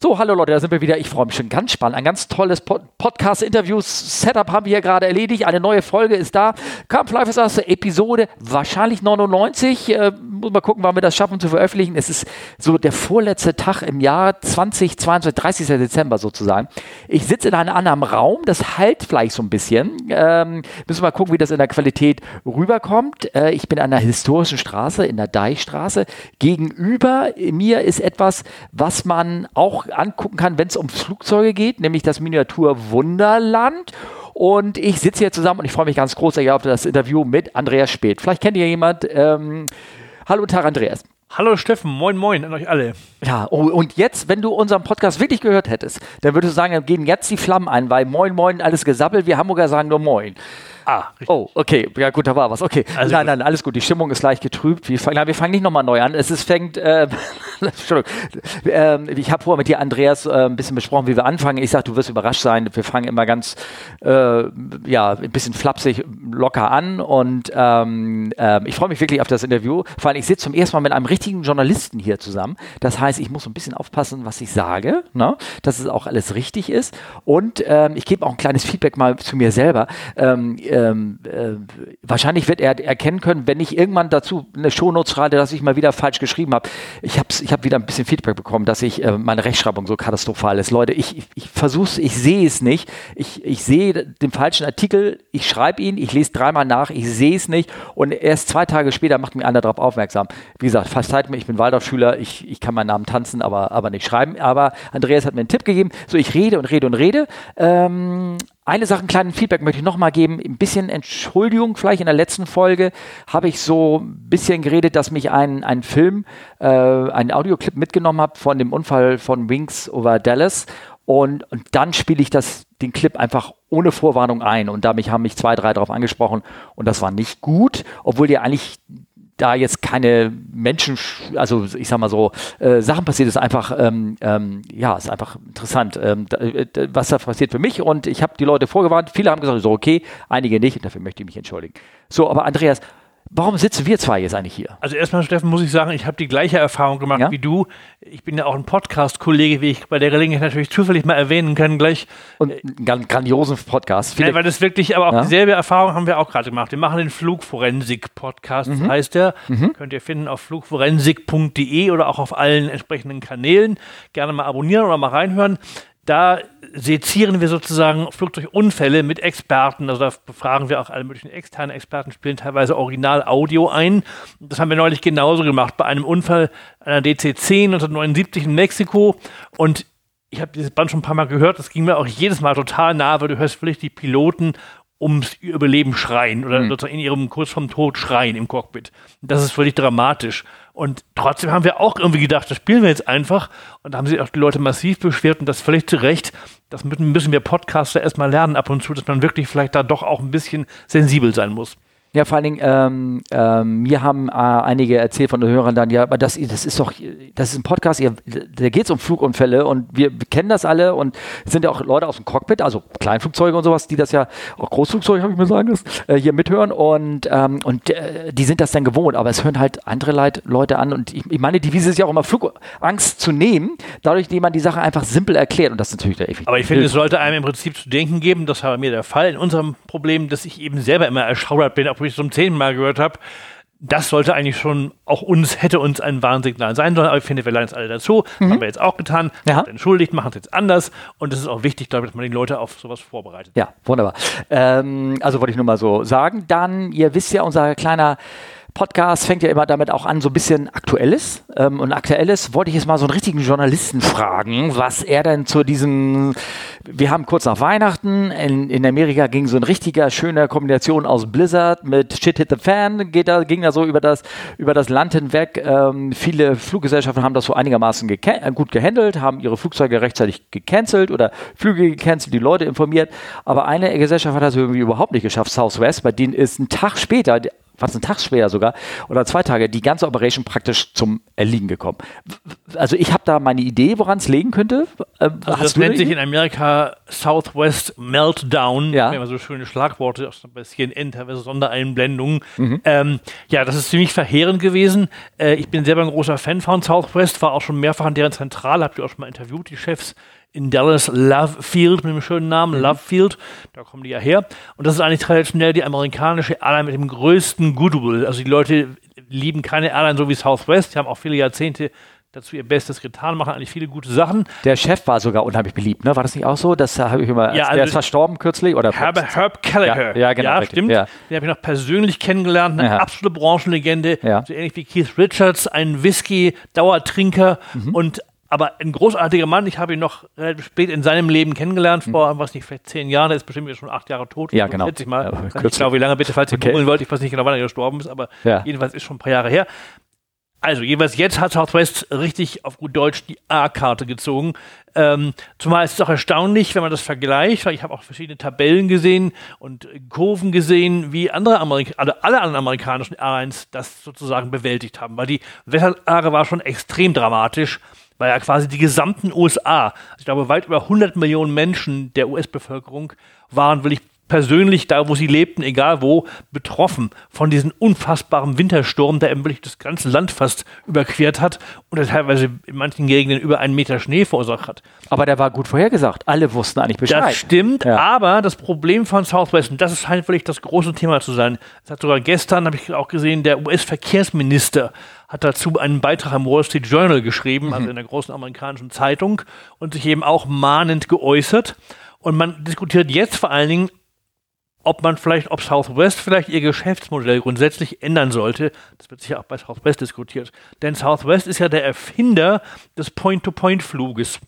So, hallo Leute, da sind wir wieder. Ich freue mich schon ganz spannend. Ein ganz tolles Pod Podcast-Interviews-Setup haben wir hier gerade erledigt. Eine neue Folge ist da. Camp Life ist das Episode wahrscheinlich 99. Äh, muss mal gucken, wann wir das schaffen zu veröffentlichen. Es ist so der vorletzte Tag im Jahr 2022, 30. Dezember sozusagen. Ich sitze in einem anderen Raum. Das halt vielleicht so ein bisschen. Ähm, müssen wir mal gucken, wie das in der Qualität rüberkommt. Äh, ich bin an einer historischen Straße, in der Deichstraße. Gegenüber mir ist etwas, was man auch angucken kann, wenn es um Flugzeuge geht, nämlich das Miniatur Wunderland. Und ich sitze hier zusammen und ich freue mich ganz großartig auf das Interview mit Andreas Speth. Vielleicht kennt ihr jemand. Ähm, hallo Tag, Andreas. Hallo Steffen, moin moin an euch alle. Ja, oh, und jetzt, wenn du unseren Podcast wirklich gehört hättest, dann würdest du sagen, dann gehen jetzt die Flammen ein, weil moin moin alles gesappelt, wir Hamburger sagen nur moin. Ah, richtig. Oh, okay. Ja, gut, da war was. Okay. Also nein, nein, alles gut. Die Stimmung ist leicht getrübt. Wir fangen, nein, wir fangen nicht nochmal neu an. Es ist, fängt, äh, Entschuldigung. Ähm, ich habe vorher mit dir, Andreas, äh, ein bisschen besprochen, wie wir anfangen. Ich sage, du wirst überrascht sein. Wir fangen immer ganz, äh, ja, ein bisschen flapsig, locker an. Und ähm, äh, ich freue mich wirklich auf das Interview. Vor allem, ich sitze zum ersten Mal mit einem richtigen Journalisten hier zusammen. Das heißt, ich muss ein bisschen aufpassen, was ich sage, ne? dass es auch alles richtig ist. Und ähm, ich gebe auch ein kleines Feedback mal zu mir selber. Ähm, ähm, äh, wahrscheinlich wird er erkennen können, wenn ich irgendwann dazu eine Shownote schreibe, dass ich mal wieder falsch geschrieben habe. Ich habe ich hab wieder ein bisschen Feedback bekommen, dass ich äh, meine Rechtschreibung so katastrophal ist. Leute, ich, ich, ich versuche es, ich sehe es nicht. Ich, ich sehe den falschen Artikel, ich schreibe ihn, ich lese dreimal nach, ich sehe es nicht und erst zwei Tage später macht mir einer darauf aufmerksam. Wie gesagt, verzeiht mir, ich bin Waldorfschüler, ich, ich kann meinen Namen tanzen, aber, aber nicht schreiben. Aber Andreas hat mir einen Tipp gegeben. So, ich rede und rede und rede. Ähm, eine Sache, einen kleinen Feedback möchte ich nochmal geben. Ein bisschen Entschuldigung, vielleicht in der letzten Folge habe ich so ein bisschen geredet, dass mich ein, ein Film, äh, ein Audioclip mitgenommen hat von dem Unfall von Wings over Dallas. Und, und dann spiele ich das, den Clip einfach ohne Vorwarnung ein. Und da mich, haben mich zwei, drei darauf angesprochen. Und das war nicht gut, obwohl die eigentlich da jetzt keine Menschen, also ich sag mal so, äh, Sachen passiert, ist einfach, ähm, ähm, ja, ist einfach interessant, ähm, da, äh, was da passiert für mich. Und ich habe die Leute vorgewarnt, viele haben gesagt, so okay, einige nicht, und dafür möchte ich mich entschuldigen. So, aber Andreas, Warum sitzen wir zwei jetzt eigentlich hier? Also erstmal, Steffen, muss ich sagen, ich habe die gleiche Erfahrung gemacht ja? wie du. Ich bin ja auch ein Podcast-Kollege, wie ich bei der Gelegenheit natürlich zufällig mal erwähnen kann gleich. Und einen grandiosen Podcast. Viele ja, weil das wirklich, aber auch ja? dieselbe Erfahrung haben wir auch gerade gemacht. Wir machen den Flugforensik-Podcast, mhm. heißt der. Mhm. Könnt ihr finden auf flugforensik.de oder auch auf allen entsprechenden Kanälen. Gerne mal abonnieren oder mal reinhören. Da sezieren wir sozusagen Flugzeugunfälle mit Experten. Also da befragen wir auch alle möglichen externen Experten, spielen teilweise Original-Audio ein. Das haben wir neulich genauso gemacht bei einem Unfall einer DC-10 1979 in Mexiko. Und ich habe dieses Band schon ein paar Mal gehört. Das ging mir auch jedes Mal total nah, weil du hörst wirklich die Piloten ums Überleben schreien oder mhm. sozusagen in ihrem kurz vom Tod schreien im Cockpit. Das ist völlig dramatisch. Und trotzdem haben wir auch irgendwie gedacht, das spielen wir jetzt einfach. Und da haben sich auch die Leute massiv beschwert und das völlig zu Recht. Das müssen wir Podcaster erstmal lernen ab und zu, dass man wirklich vielleicht da doch auch ein bisschen sensibel sein muss. Ja, vor allen Dingen, ähm, ähm, mir haben äh, einige erzählt von den Hörern dann, ja, aber das, das ist doch, das ist ein Podcast, ihr, da geht es um Flugunfälle und wir, wir, kennen das alle und es sind ja auch Leute aus dem Cockpit, also Kleinflugzeuge und sowas, die das ja, auch Großflugzeuge, habe ich mir sagen lassen, äh, hier mithören und, ähm, und äh, die sind das dann gewohnt, aber es hören halt andere Leit Leute an und ich, ich meine, die Wiese ist ja auch immer Flugangst zu nehmen, dadurch, indem man die Sache einfach simpel erklärt und das ist natürlich der Effekt. Aber ich finde, es sollte einem im Prinzip zu denken geben, das war bei mir der Fall in unserem Problem, dass ich eben selber immer erschaudert bin, obwohl ich zum zehnten Mal gehört habe. Das sollte eigentlich schon auch uns, hätte uns ein Warnsignal sein sollen, aber ich finde, wir lernen es alle dazu. Mhm. Haben wir jetzt auch getan. Ja. Entschuldigt, machen es jetzt anders. Und es ist auch wichtig, glaube ich, dass man die Leute auf sowas vorbereitet. Ja, wunderbar. Ähm, also wollte ich nur mal so sagen. Dann, ihr wisst ja, unser kleiner Podcast fängt ja immer damit auch an, so ein bisschen Aktuelles. Ähm, und Aktuelles wollte ich jetzt mal so einen richtigen Journalisten fragen, was er denn zu diesem, wir haben kurz nach Weihnachten, in, in Amerika ging so ein richtiger, schöner Kombination aus Blizzard mit Shit Hit the Fan, geht da, ging da so über das, über das Land hinweg. Ähm, viele Fluggesellschaften haben das so einigermaßen ge äh, gut gehandelt, haben ihre Flugzeuge rechtzeitig gecancelt oder Flüge gecancelt, die Leute informiert. Aber eine Gesellschaft hat das irgendwie überhaupt nicht geschafft, Southwest, bei denen ist ein Tag später war es ein Tag später sogar, oder zwei Tage, die ganze Operation praktisch zum Erliegen gekommen. Also ich habe da meine Idee, woran es liegen könnte. Ähm, also das nennt sich in Amerika Southwest Meltdown. Ja. Immer so schöne Schlagworte aus bei CNN, teilweise Sondereinblendungen. Mhm. Ähm, ja, das ist ziemlich verheerend gewesen. Äh, ich bin selber ein großer Fan von Southwest, war auch schon mehrfach an deren Zentrale, habt ihr auch schon mal interviewt, die Chefs in Dallas Love Field mit dem schönen Namen mhm. Love Field. Da kommen die ja her. Und das ist eigentlich traditionell die amerikanische Airline mit dem größten Goodwill. Also die Leute lieben keine Airline so wie Southwest. Die haben auch viele Jahrzehnte dazu ihr Bestes getan, machen eigentlich viele gute Sachen. Der Chef war sogar unheimlich beliebt, ne? War das nicht auch so? Das habe ich immer. Ja, also der ist verstorben kürzlich oder? Herb, Herb Kelleher. Ja, ja, genau. Ja, stimmt. Ja. Den habe ich noch persönlich kennengelernt. Eine ja. absolute Branchenlegende. So ähnlich wie Keith Richards, ein Whisky-Dauertrinker mhm. und aber ein großartiger Mann. Ich habe ihn noch relativ spät in seinem Leben kennengelernt, mhm. vor, was nicht, vielleicht zehn Jahren. Er ist bestimmt schon acht Jahre tot. Ja, genau. Schätze ich mal. Ja, ich glaube, wie lange bitte, falls ihr okay. googeln wollt. Ich weiß nicht genau, wann er gestorben ist, aber ja. jedenfalls ist schon ein paar Jahre her. Also, jeweils jetzt hat Southwest richtig auf gut Deutsch die A-Karte gezogen. Ähm, zumal ist es auch erstaunlich, wenn man das vergleicht, weil ich habe auch verschiedene Tabellen gesehen und Kurven gesehen, wie andere Amerika also alle anderen amerikanischen Airlines das sozusagen bewältigt haben, weil die Wetterlage war schon extrem dramatisch weil ja quasi die gesamten USA, ich glaube weit über 100 Millionen Menschen der US-Bevölkerung waren, will ich persönlich da, wo sie lebten, egal wo, betroffen von diesem unfassbaren Wintersturm, der eben wirklich das ganze Land fast überquert hat und der teilweise in manchen Gegenden über einen Meter Schnee verursacht hat. Aber der war gut vorhergesagt. Alle wussten eigentlich Bescheid. Das stimmt, ja. aber das Problem von Southwest, und das scheint wirklich das große Thema zu sein, das hat sogar gestern, habe ich auch gesehen, der US-Verkehrsminister hat dazu einen Beitrag im Wall Street Journal geschrieben, also mhm. in der großen amerikanischen Zeitung, und sich eben auch mahnend geäußert. Und man diskutiert jetzt vor allen Dingen, ob man vielleicht, ob Southwest vielleicht ihr Geschäftsmodell grundsätzlich ändern sollte. Das wird sicher auch bei Southwest diskutiert. Denn Southwest ist ja der Erfinder des Point-to-Point-Fluges.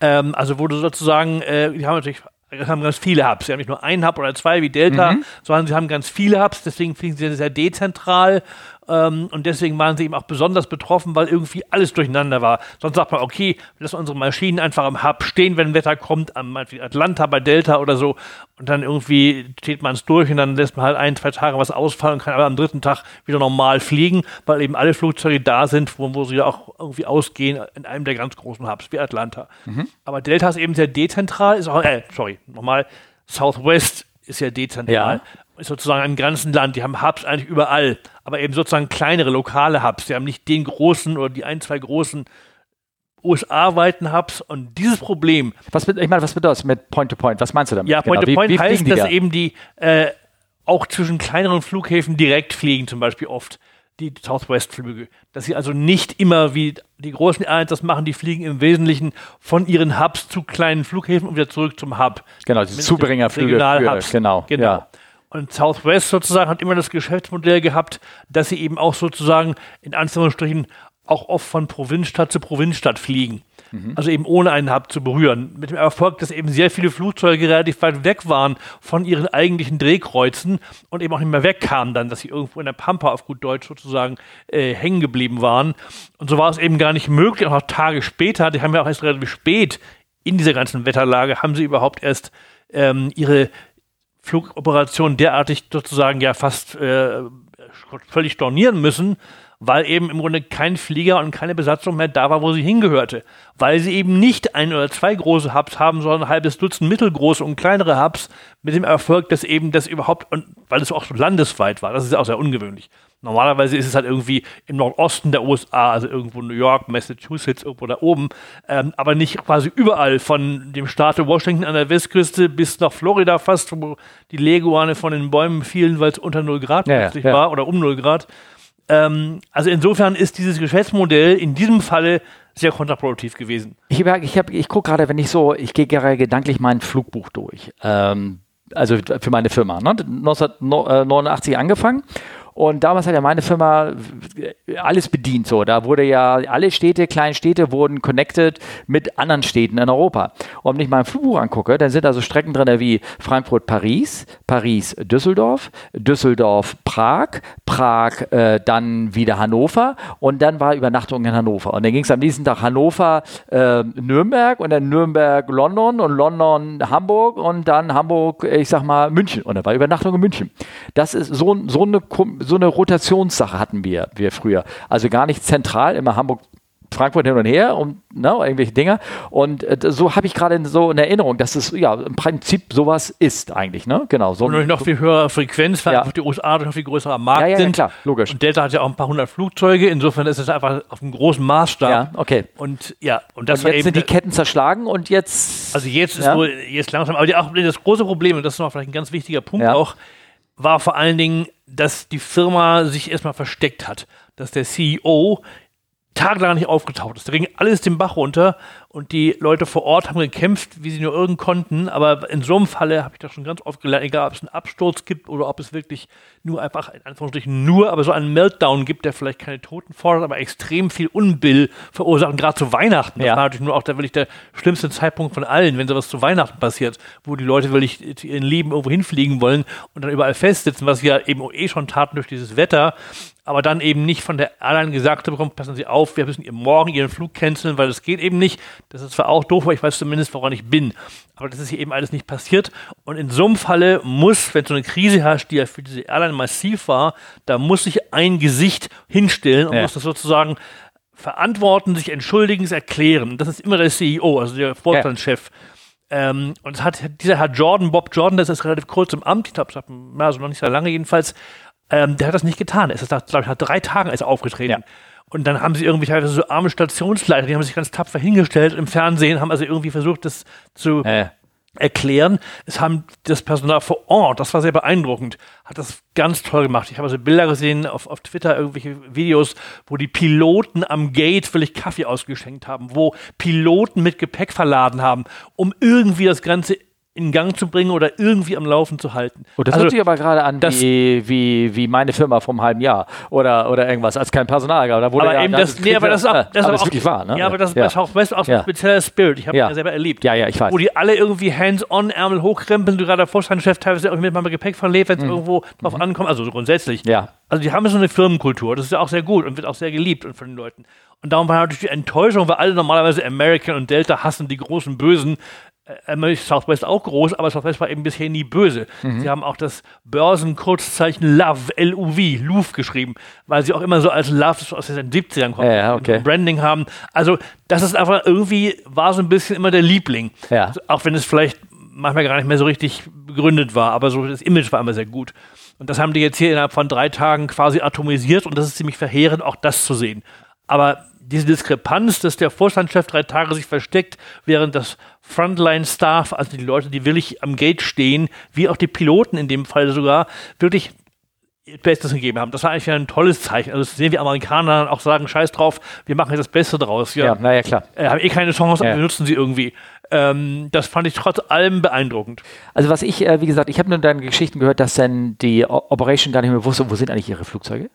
Ähm, also du sozusagen, äh, die haben natürlich haben ganz viele Hubs. Sie haben nicht nur einen Hub oder zwei wie Delta, mhm. sondern sie haben ganz viele Hubs, deswegen fliegen sie sehr dezentral ähm, und deswegen waren sie eben auch besonders betroffen, weil irgendwie alles durcheinander war. Sonst sagt man, okay, wir lassen unsere Maschinen einfach am Hub stehen, wenn Wetter kommt, am Atlanta bei Delta oder so. Und dann irgendwie steht man es durch und dann lässt man halt ein, zwei Tage was ausfallen und kann aber am dritten Tag wieder normal fliegen, weil eben alle Flugzeuge da sind, wo, wo sie auch irgendwie ausgehen in einem der ganz großen Hubs, wie Atlanta. Mhm. Aber Delta ist eben sehr dezentral, ist auch, äh, sorry, nochmal, Southwest ist ja dezentral. Ja ist sozusagen im ganzen Land. Die haben Hubs eigentlich überall, aber eben sozusagen kleinere lokale Hubs. Die haben nicht den großen oder die ein, zwei großen USA-weiten Hubs und dieses Problem. Was, ich meine, was bedeutet das mit Point-to-Point? -Point? Was meinst du damit? Ja, Point-to-Point genau. -point heißt, dass da? eben die äh, auch zwischen kleineren Flughäfen direkt fliegen, zum Beispiel oft die Southwest-Flüge. Dass sie also nicht immer wie die großen Airlines das machen, die fliegen im Wesentlichen von ihren Hubs zu kleinen Flughäfen und wieder zurück zum Hub. Genau, die Zubringerflüge. Regional-Hubs. Genau. genau. Ja. Und Southwest sozusagen hat immer das Geschäftsmodell gehabt, dass sie eben auch sozusagen in Anführungsstrichen auch oft von Provinzstadt zu Provinzstadt fliegen. Mhm. Also eben ohne einen Hub zu berühren. Mit dem Erfolg, dass eben sehr viele Flugzeuge relativ weit weg waren von ihren eigentlichen Drehkreuzen und eben auch nicht mehr wegkamen dann, dass sie irgendwo in der Pampa auf gut Deutsch sozusagen äh, hängen geblieben waren. Und so war es eben gar nicht möglich, auch noch Tage später, die haben ja auch erst relativ spät in dieser ganzen Wetterlage, haben sie überhaupt erst ähm, ihre Flugoperationen derartig sozusagen ja fast äh, völlig stornieren müssen, weil eben im Grunde kein Flieger und keine Besatzung mehr da war, wo sie hingehörte. Weil sie eben nicht ein oder zwei große Hubs haben, sondern ein halbes Dutzend mittelgroße und kleinere Hubs mit dem Erfolg, dass eben das überhaupt, und weil es auch so landesweit war, das ist auch sehr ungewöhnlich. Normalerweise ist es halt irgendwie im Nordosten der USA, also irgendwo New York, Massachusetts, irgendwo da oben, ähm, aber nicht quasi überall von dem Staat Washington an der Westküste bis nach Florida fast, wo die Leguane von den Bäumen fielen, weil es unter 0 Grad ja, ja. war oder um 0 Grad. Ähm, also insofern ist dieses Geschäftsmodell in diesem Falle sehr kontraproduktiv gewesen. Ich, ich, ich gucke gerade, wenn ich so, ich gehe gerade gedanklich mein Flugbuch durch. Ähm, also für meine Firma. Ne? 1989 angefangen Und damals hat ja meine Firma alles bedient. So, da wurde ja alle Städte, kleinen Städte wurden connected mit anderen Städten in Europa. Und wenn ich mal ein Flugbuch angucke, dann sind da so Strecken drin wie Frankfurt-Paris, Paris-Düsseldorf, Düsseldorf-Prag, Prag äh, dann wieder Hannover und dann war Übernachtung in Hannover. Und dann ging es am nächsten Tag Hannover, äh, Nürnberg und dann Nürnberg, London und London, Hamburg und dann Hamburg, ich sag mal, München. Und dann war Übernachtung in München. Das ist so, so eine so eine Rotationssache hatten wir, wir früher. Also gar nicht zentral, immer Hamburg, Frankfurt hin und her und ne, irgendwelche Dinge. Und äh, so habe ich gerade so eine Erinnerung, dass es ja im Prinzip sowas ist eigentlich. Ne? Genau, so und noch viel höhere Frequenz, weil ja. die USA noch viel größerer Markt ja, ja, sind. Ja, klar, logisch. Und Delta hat ja auch ein paar hundert Flugzeuge, insofern ist es einfach auf einem großen Maßstab. Ja, okay. Und ja, und das und jetzt eben, sind die Ketten zerschlagen und jetzt. Also jetzt ist wohl jetzt langsam, aber auch das große Problem, und das ist noch vielleicht ein ganz wichtiger Punkt auch, war vor allen Dingen, dass die Firma sich erstmal versteckt hat. Dass der CEO tagelang nicht aufgetaucht ist. Da ging alles den Bach runter und die Leute vor Ort haben gekämpft, wie sie nur irgend konnten. Aber in so einem Falle habe ich das schon ganz oft gelernt, egal ob es einen Absturz gibt oder ob es wirklich nur einfach, in Anführungsstrichen nur, aber so einen Meltdown gibt, der vielleicht keine Toten fordert, aber extrem viel Unbill verursacht. gerade zu Weihnachten. Das ja. war natürlich nur auch der, wirklich der schlimmste Zeitpunkt von allen, wenn sowas zu Weihnachten passiert, wo die Leute wirklich ihren Leben irgendwo hinfliegen wollen und dann überall festsitzen, was sie ja eben eh schon taten durch dieses Wetter aber dann eben nicht von der Airline gesagt bekommen, passen Sie auf, wir müssen morgen Ihren Flug canceln, weil das geht eben nicht. Das ist zwar auch doof, aber ich weiß zumindest, woran ich bin. Aber das ist hier eben alles nicht passiert. Und in so einem Falle muss, wenn so eine Krise herrscht, die ja für diese Airline massiv war, da muss sich ein Gesicht hinstellen und ja. muss das sozusagen verantworten, sich entschuldigen, es erklären. Das ist immer der CEO, also der Vorstandschef. Ja. Ähm, und hat dieser Herr Jordan, Bob Jordan, das ist relativ kurz im Amt, ich glaube, also noch nicht sehr lange jedenfalls, ähm, der hat das nicht getan. Es ist, glaube ich, nach drei Tagen ist er aufgetreten. Ja. Und dann haben sie irgendwie teilweise so arme Stationsleiter, die haben sich ganz tapfer hingestellt im Fernsehen, haben also irgendwie versucht, das zu äh. erklären. Es haben das Personal vor Ort, das war sehr beeindruckend, hat das ganz toll gemacht. Ich habe also Bilder gesehen auf, auf Twitter, irgendwelche Videos, wo die Piloten am Gate völlig Kaffee ausgeschenkt haben, wo Piloten mit Gepäck verladen haben, um irgendwie das Ganze in Gang zu bringen oder irgendwie am Laufen zu halten. Oh, das also, hört sich aber gerade an wie, wie, wie meine Firma vom halben Jahr oder, oder irgendwas, als kein Personal gab. Da wurde aber ja, eben das, nee, aber das ist auch, das aber ist wirklich wahr, ne? Ja, aber das ja. ist auch, weißt auch ein spezieller Spirit. Ich habe ja. ja selber erlebt. Ja, ja, ich weiß. Wo die alle irgendwie hands-on, Ärmel hochkrempeln, du gerade der Vorstandschef teilweise auch mit meinem Gepäck verlebt, wenn es mhm. irgendwo drauf mhm. ankommt, also so grundsätzlich. Ja. Also die haben so eine Firmenkultur, das ist ja auch sehr gut und wird auch sehr geliebt von den Leuten. Und darum war natürlich die Enttäuschung, weil alle normalerweise American und Delta hassen die großen Bösen, Southwest auch groß, aber Southwest war eben bisher nie böse. Mhm. Sie haben auch das Börsenkurzzeichen LOVE, L-U-V, LUV geschrieben, weil sie auch immer so als Love aus den 70ern kommen, ja, okay. Branding haben. Also, das ist einfach irgendwie, war so ein bisschen immer der Liebling. Ja. Also, auch wenn es vielleicht manchmal gar nicht mehr so richtig begründet war, aber so das Image war immer sehr gut. Und das haben die jetzt hier innerhalb von drei Tagen quasi atomisiert und das ist ziemlich verheerend, auch das zu sehen. Aber diese Diskrepanz, dass der Vorstandschef drei Tage sich versteckt, während das Frontline-Staff, also die Leute, die wirklich am Gate stehen, wie auch die Piloten in dem Fall sogar, wirklich Bestes gegeben haben. Das war eigentlich ein tolles Zeichen. Also das sehen wir Amerikaner auch sagen, scheiß drauf, wir machen jetzt das Beste draus. Ja, ja naja, klar. Äh, haben eh keine Chance, ja. aber wir nutzen sie irgendwie. Ähm, das fand ich trotz allem beeindruckend. Also was ich, äh, wie gesagt, ich habe nur deine Geschichten gehört, dass dann die Operation gar nicht mehr wusste, wo sind eigentlich ihre Flugzeuge?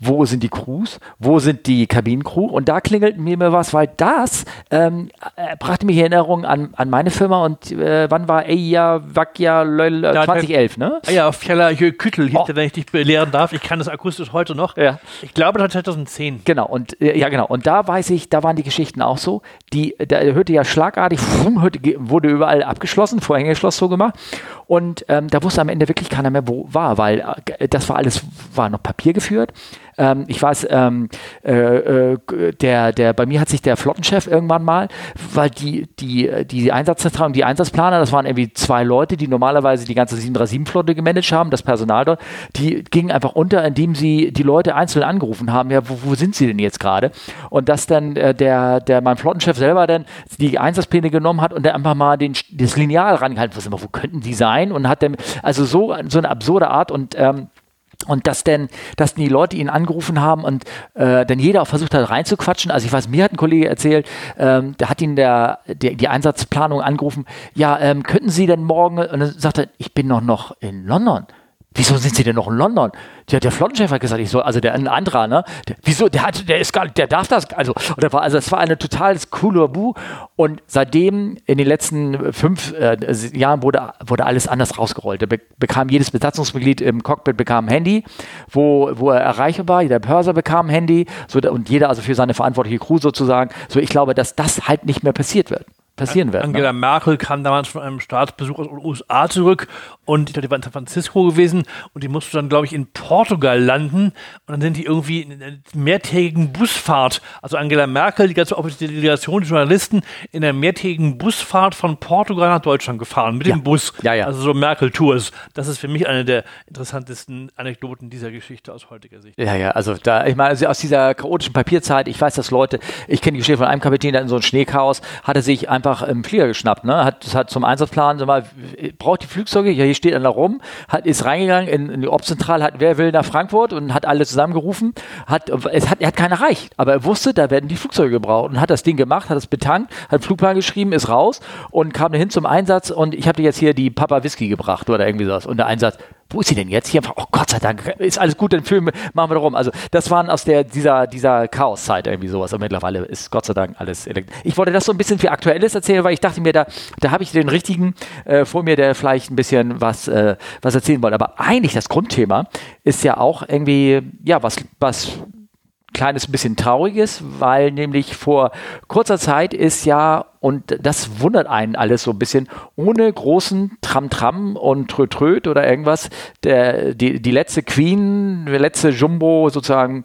Wo sind die Crews, wo sind die Kabinencrew und da klingelt mir mal was, weil das ähm, äh, brachte mich Erinnerungen an, an meine Firma und äh, wann war Eia Vakja 2011, ne? Ja, auf Keller Küttel hieß oh. wenn ich dich belehren darf. Ich kann das akustisch heute noch. Ja. Ich glaube, das war 2010. Genau, und äh, ja genau, und da weiß ich, da waren die Geschichten auch so, die, da hörte ja schlagartig, wurde überall abgeschlossen, Vorhängeschloss so gemacht und ähm, da wusste am Ende wirklich keiner mehr, wo war, weil äh, das war alles, war noch Papier geführt. Ähm, ich weiß, ähm, äh, äh, der, der, bei mir hat sich der Flottenchef irgendwann mal, weil die, die, die Einsatzzentralen, die Einsatzplaner, das waren irgendwie zwei Leute, die normalerweise die ganze 737-Flotte gemanagt haben, das Personal dort, die gingen einfach unter, indem sie die Leute einzeln angerufen haben, ja, wo, wo sind sie denn jetzt gerade? Und dass dann äh, der, der, mein Flottenchef selber dann die Einsatzpläne genommen hat und dann einfach mal den, das Lineal rangehalten, was immer, wo könnten die sein? und hat dem, also so, so eine absurde Art und ähm, und dass denn, dass die Leute ihn angerufen haben und äh, dann jeder versucht hat reinzuquatschen. Also ich weiß, mir hat ein Kollege erzählt, ähm, da hat ihn der, der die Einsatzplanung angerufen. Ja, ähm, könnten Sie denn morgen? Und dann sagt er, ich bin noch noch in London wieso sind Sie denn noch in London? Der, der Flottenchef hat gesagt, ich soll, also der ein anderer, ne? Der, wieso, der hat, der ist gar der darf das, also, oder war, also es war eine total coole Bu und seitdem in den letzten fünf äh, Jahren wurde, wurde alles anders rausgerollt. Er be bekam jedes Besatzungsmitglied im Cockpit bekam ein Handy, wo, wo er erreichbar jeder Pörser bekam ein Handy, so, und jeder also für seine verantwortliche Crew sozusagen. So, ich glaube, dass das halt nicht mehr passiert wird passieren wird. Angela ne? Merkel kam damals von einem Staatsbesuch aus den USA zurück und ich glaube, die war in San Francisco gewesen und die musste dann, glaube ich, in Portugal landen und dann sind die irgendwie in einer mehrtägigen Busfahrt, also Angela Merkel, die ganze offizielle Delegation, die Journalisten, in einer mehrtägigen Busfahrt von Portugal nach Deutschland gefahren mit ja. dem Bus. Ja, ja. Also so Merkel-Tours. Das ist für mich eine der interessantesten Anekdoten dieser Geschichte aus heutiger Sicht. Ja, ja, also da, ich meine, also aus dieser chaotischen Papierzeit, ich weiß, dass Leute, ich kenne die Geschichte von einem Kapitän, der in so ein Schneechaos hatte sich einfach im Flieger geschnappt, ne? Hat, hat zum Einsatzplan, sag mal, braucht die Flugzeuge, ja, hier steht einer rum, hat, ist reingegangen in, in die Obzentrale, hat, wer will nach Frankfurt und hat alle zusammengerufen, hat, es hat, er hat keinen erreicht, aber er wusste, da werden die Flugzeuge gebraucht und hat das Ding gemacht, hat es betankt, hat einen Flugplan geschrieben, ist raus und kam hin zum Einsatz und ich habe dir jetzt hier die Papa Whisky gebracht oder irgendwie sowas und der Einsatz, wo ist sie denn jetzt? Hier oh Gott sei Dank, ist alles gut, den Film machen wir darum. Also das waren aus der, dieser, dieser Chaoszeit irgendwie sowas. Und mittlerweile ist Gott sei Dank alles elektrisch. Ich wollte das so ein bisschen für Aktuelles erzählen, weil ich dachte mir, da, da habe ich den richtigen äh, vor mir, der vielleicht ein bisschen was, äh, was erzählen wollte. Aber eigentlich das Grundthema ist ja auch irgendwie, ja, was, was kleines bisschen trauriges, weil nämlich vor kurzer Zeit ist ja und das wundert einen alles so ein bisschen. Ohne großen Tram-Tram und Trötröt oder irgendwas. Der, die, die letzte Queen, der letzte Jumbo sozusagen,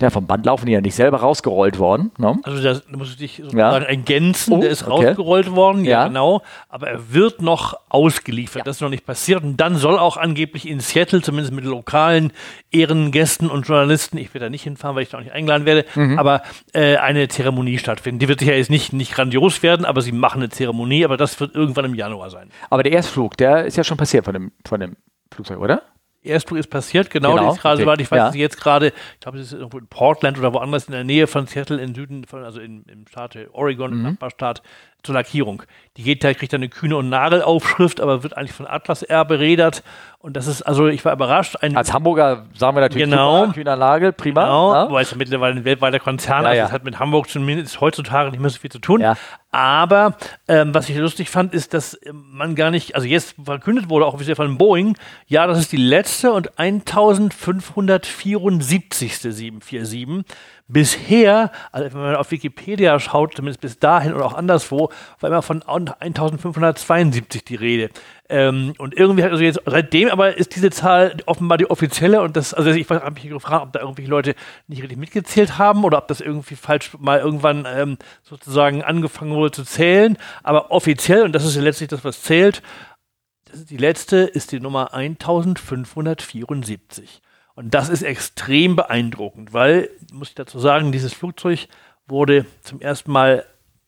ja, vom Band laufen die ja nicht selber rausgerollt worden. Ne? Also da muss ich dich sozusagen ja. ergänzen. Oh, der ist okay. rausgerollt worden, ja, ja, genau. Aber er wird noch ausgeliefert. Ja. Das ist noch nicht passiert. Und dann soll auch angeblich in Seattle, zumindest mit lokalen Ehrengästen und Journalisten, ich werde da nicht hinfahren, weil ich da auch nicht eingeladen werde, mhm. aber äh, eine Zeremonie stattfinden. Die wird sicher jetzt nicht, nicht grandios werden werden, aber sie machen eine Zeremonie, aber das wird irgendwann im Januar sein. Aber der Erstflug, der ist ja schon passiert von dem, von dem Flugzeug, oder? Erstflug ist passiert, genau, genau. ist gerade, okay. ich weiß ja. jetzt gerade, ich glaube, es ist irgendwo in Portland oder woanders in der Nähe von Seattle im Süden, von, also in, im Staat Oregon, mhm. Nachbarstaat, zur Lackierung. Die geht kriegt eine kühne und Nagelaufschrift, aber wird eigentlich von Atlas Air beredert. Und das ist, also ich war überrascht. Als Hamburger sagen wir natürlich genau, super, kühner Nagel, prima. Genau, ja. weil es mittlerweile ein weltweiter Konzern ja, also es hat mit Hamburg zumindest heutzutage nicht mehr so viel zu tun. Ja. Aber ähm, was ich lustig fand, ist, dass man gar nicht, also jetzt verkündet wurde, auch offiziell von Boeing, ja, das ist die letzte und 1574. 747 bisher, also wenn man auf Wikipedia schaut, zumindest bis dahin oder auch anderswo, war immer von 1572 die Rede. Ähm, und irgendwie hat also jetzt seitdem aber ist diese Zahl offenbar die offizielle und das, also ich habe mich gefragt, ob da irgendwelche Leute nicht richtig mitgezählt haben oder ob das irgendwie falsch mal irgendwann ähm, sozusagen angefangen wurde zu zählen. Aber offiziell, und das ist ja letztlich das, was zählt, die letzte ist die Nummer 1574. Und das ist extrem beeindruckend, weil, muss ich dazu sagen, dieses Flugzeug wurde zum ersten Mal,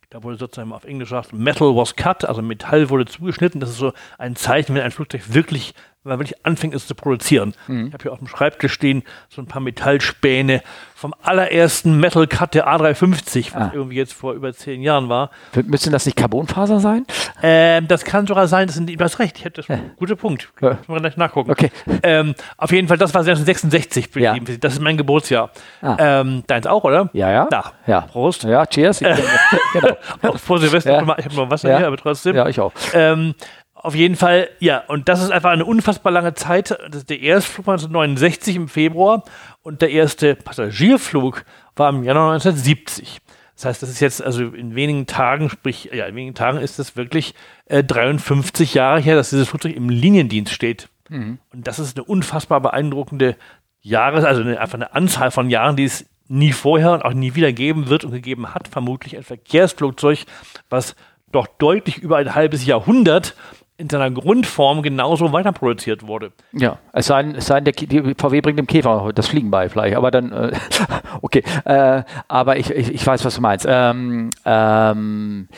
da wurde sozusagen auf Englisch gesagt, Metal was cut, also Metall wurde zugeschnitten. Das ist so ein Zeichen, wenn ein Flugzeug wirklich wenn man wirklich anfängt, es zu produzieren. Mhm. Ich habe hier auf dem Schreibtisch stehen so ein paar Metallspäne vom allerersten Metal Cut der A350, was ah. irgendwie jetzt vor über zehn Jahren war. Müsste das nicht Carbonfaser sein? Ähm, das kann sogar sein, das sind, du hast recht, ich hätte das ja. guter Punkt. Ja. Muss man gleich nachgucken. Okay. Ähm, auf jeden Fall, das war 1966. Ja. Das ist mein Geburtsjahr. Ah. Ähm, deins auch, oder? Ja, ja. Da. Ja. Prost. Ja, cheers. genau. auch vor Silvester, ja. ich habe noch Wasser hier, aber trotzdem. Ja, ich auch. Ähm, auf jeden Fall, ja, und das ist einfach eine unfassbar lange Zeit. Der Erstflug 1969 im Februar und der erste Passagierflug war im Januar 1970. Das heißt, das ist jetzt also in wenigen Tagen, sprich, ja, in wenigen Tagen ist es wirklich äh, 53 Jahre her, dass dieses Flugzeug im Liniendienst steht. Mhm. Und das ist eine unfassbar beeindruckende Jahres-, also eine, einfach eine Anzahl von Jahren, die es nie vorher und auch nie wieder geben wird und gegeben hat. Vermutlich ein Verkehrsflugzeug, was doch deutlich über ein halbes Jahrhundert in seiner Grundform genauso weiterproduziert wurde. Ja, es sei denn, es sei denn der, VW bringt dem Käfer das Fliegen bei vielleicht, aber dann, äh, okay, äh, aber ich, ich, ich, weiß, was du meinst. Ähm, ähm,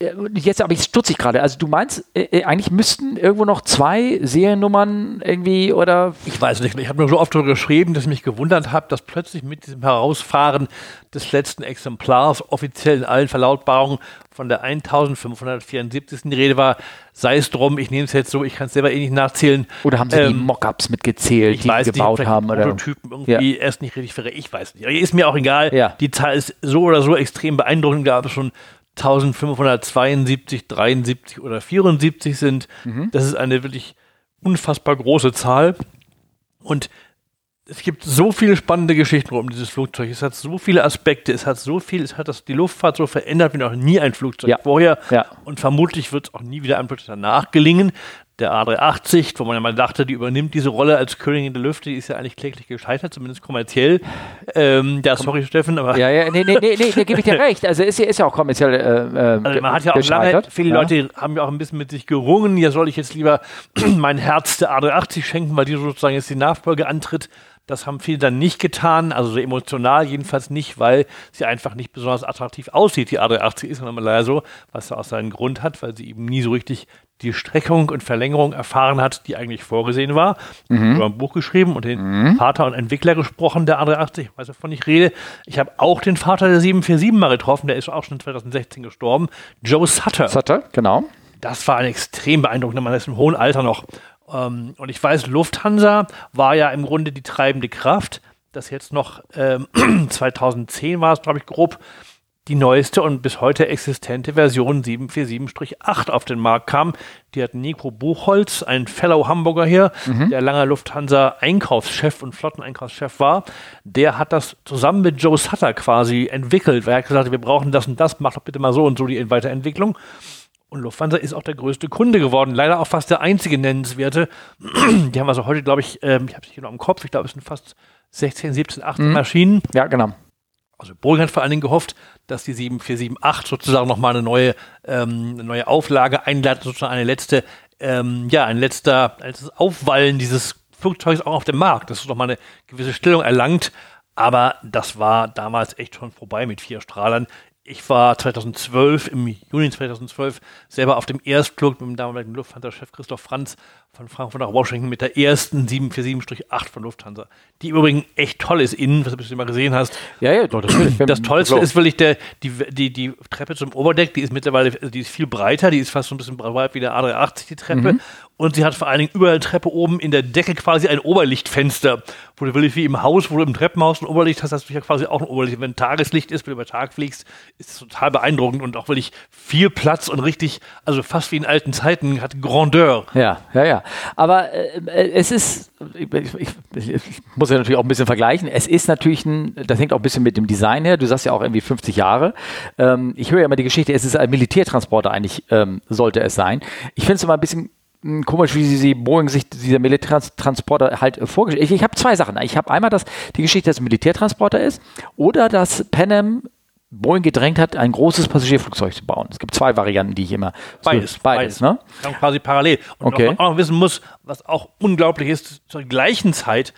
jetzt, aber ich stutze ich gerade. Also du meinst, äh, äh, eigentlich müssten irgendwo noch zwei Seriennummern irgendwie oder. Ich weiß nicht. Ich habe nur so oft darüber geschrieben, dass ich mich gewundert habe, dass plötzlich mit diesem Herausfahren des letzten Exemplars offiziell in allen Verlautbarungen von der 1574. die Rede war. Sei es drum, ich nehme es jetzt so, ich kann es selber eh nicht nachzählen. Oder haben sie ähm, die Mockups mitgezählt, die weiß, gebaut die haben? Oder Prototypen irgendwie ja. erst nicht richtig verrechnet. Ich weiß nicht. Ist mir auch egal. Ja. Die Zahl ist so oder so extrem beeindruckend. Gab es schon 1572, 73 oder 74 sind. Mhm. Das ist eine wirklich unfassbar große Zahl. Und es gibt so viele spannende Geschichten um dieses Flugzeug. Es hat so viele Aspekte, es hat so viel, es hat das, die Luftfahrt so verändert wie noch nie ein Flugzeug ja. vorher. Ja. Und vermutlich wird es auch nie wieder ein Flugzeug danach gelingen der A380, wo man ja mal dachte, die übernimmt diese Rolle als Königin der Lüfte, die ist ja eigentlich kläglich gescheitert, zumindest kommerziell. Ähm, ja, sorry, Steffen, aber. Ja, ja, nee, nee, nee, nee da gebe ich dir recht. Also ist, ist ja auch kommerziell. Äh, äh also man hat ja auch lange, viele ja. Leute haben ja auch ein bisschen mit sich gerungen. Ja, soll ich jetzt lieber mein Herz der A380 schenken, weil die sozusagen jetzt die Nachfolge antritt. Das haben viele dann nicht getan, also so emotional jedenfalls nicht, weil sie einfach nicht besonders attraktiv aussieht. Die A380 ist dann leider so, was ja auch seinen Grund hat, weil sie eben nie so richtig die Streckung und Verlängerung erfahren hat, die eigentlich vorgesehen war. Mhm. Ich habe ein Buch geschrieben und den mhm. Vater und Entwickler gesprochen, der A380, ich weiß, wovon ich rede. Ich habe auch den Vater der 747 mal getroffen, der ist auch schon 2016 gestorben, Joe Sutter. Sutter, genau. Das war ein extrem beeindruckender Mann, der ist im hohen Alter noch. Ähm, und ich weiß, Lufthansa war ja im Grunde die treibende Kraft. Das jetzt noch ähm, 2010 war es, glaube ich, grob die neueste und bis heute existente Version 747-8 auf den Markt kam. Die hat Nico Buchholz, ein Fellow Hamburger hier, mhm. der lange Lufthansa Einkaufschef und Flotteneinkaufschef war. Der hat das zusammen mit Joe Sutter quasi entwickelt, weil er gesagt hat, wir brauchen das und das, mach doch bitte mal so und so die Weiterentwicklung. Und Lufthansa ist auch der größte Kunde geworden. Leider auch fast der einzige nennenswerte. Die haben also heute, glaube ich, ähm, ich habe es hier noch im Kopf, ich glaube, es sind fast 16, 17, 18 mhm. Maschinen. Ja, genau. Also Boeing hat vor allen Dingen gehofft, dass die 7478 sozusagen nochmal eine neue, ähm, eine neue Auflage einleitet, sozusagen eine letzte, ähm, ja, ein letzter, letztes Aufwallen dieses Flugzeugs auch auf dem Markt. Das ist nochmal eine gewisse Stellung erlangt. Aber das war damals echt schon vorbei mit vier Strahlern. Ich war 2012, im Juni 2012, selber auf dem Erstflug mit dem damaligen Lufthansa-Chef Christoph Franz von Frankfurt nach Washington mit der ersten 747-8 von Lufthansa. Die übrigens echt toll ist innen, was du mal gesehen hast. Ja, ja, doch, das, das Tollste ist wirklich der, die, die, die Treppe zum Oberdeck, die ist mittlerweile, die ist viel breiter, die ist fast so ein bisschen breit wie der A380, die Treppe. Mhm. Und sie hat vor allen Dingen über der Treppe oben in der Decke quasi ein Oberlichtfenster, wo du wirklich wie im Haus, wo du im Treppenhaus ein Oberlicht hast, hast du ja quasi auch ein Oberlicht. Wenn Tageslicht ist, wenn du über Tag fliegst, ist es total beeindruckend und auch wirklich viel Platz und richtig, also fast wie in alten Zeiten, hat Grandeur. Ja, ja, ja. Aber äh, äh es ist, ich, ich, ich, muss ja natürlich auch ein bisschen vergleichen, es ist natürlich ein, das hängt auch ein bisschen mit dem Design her, du sagst ja auch irgendwie 50 Jahre. Ähm, ich höre ja immer die Geschichte, es ist ein Militärtransporter eigentlich, ähm, sollte es sein. Ich finde es immer ein bisschen hm, komisch, wie sie Boeing sich dieser Militärtransporter halt vorgestellt Ich, ich habe zwei Sachen. Ich habe einmal, dass die Geschichte des Militärtransporter ist oder dass Pan Boeing gedrängt hat, ein großes Passagierflugzeug zu bauen. Es gibt zwei Varianten, die ich immer. Beides. Beides, beides. ne? Quasi parallel. Und okay. was man auch noch wissen muss, was auch unglaublich ist, zur gleichen Zeit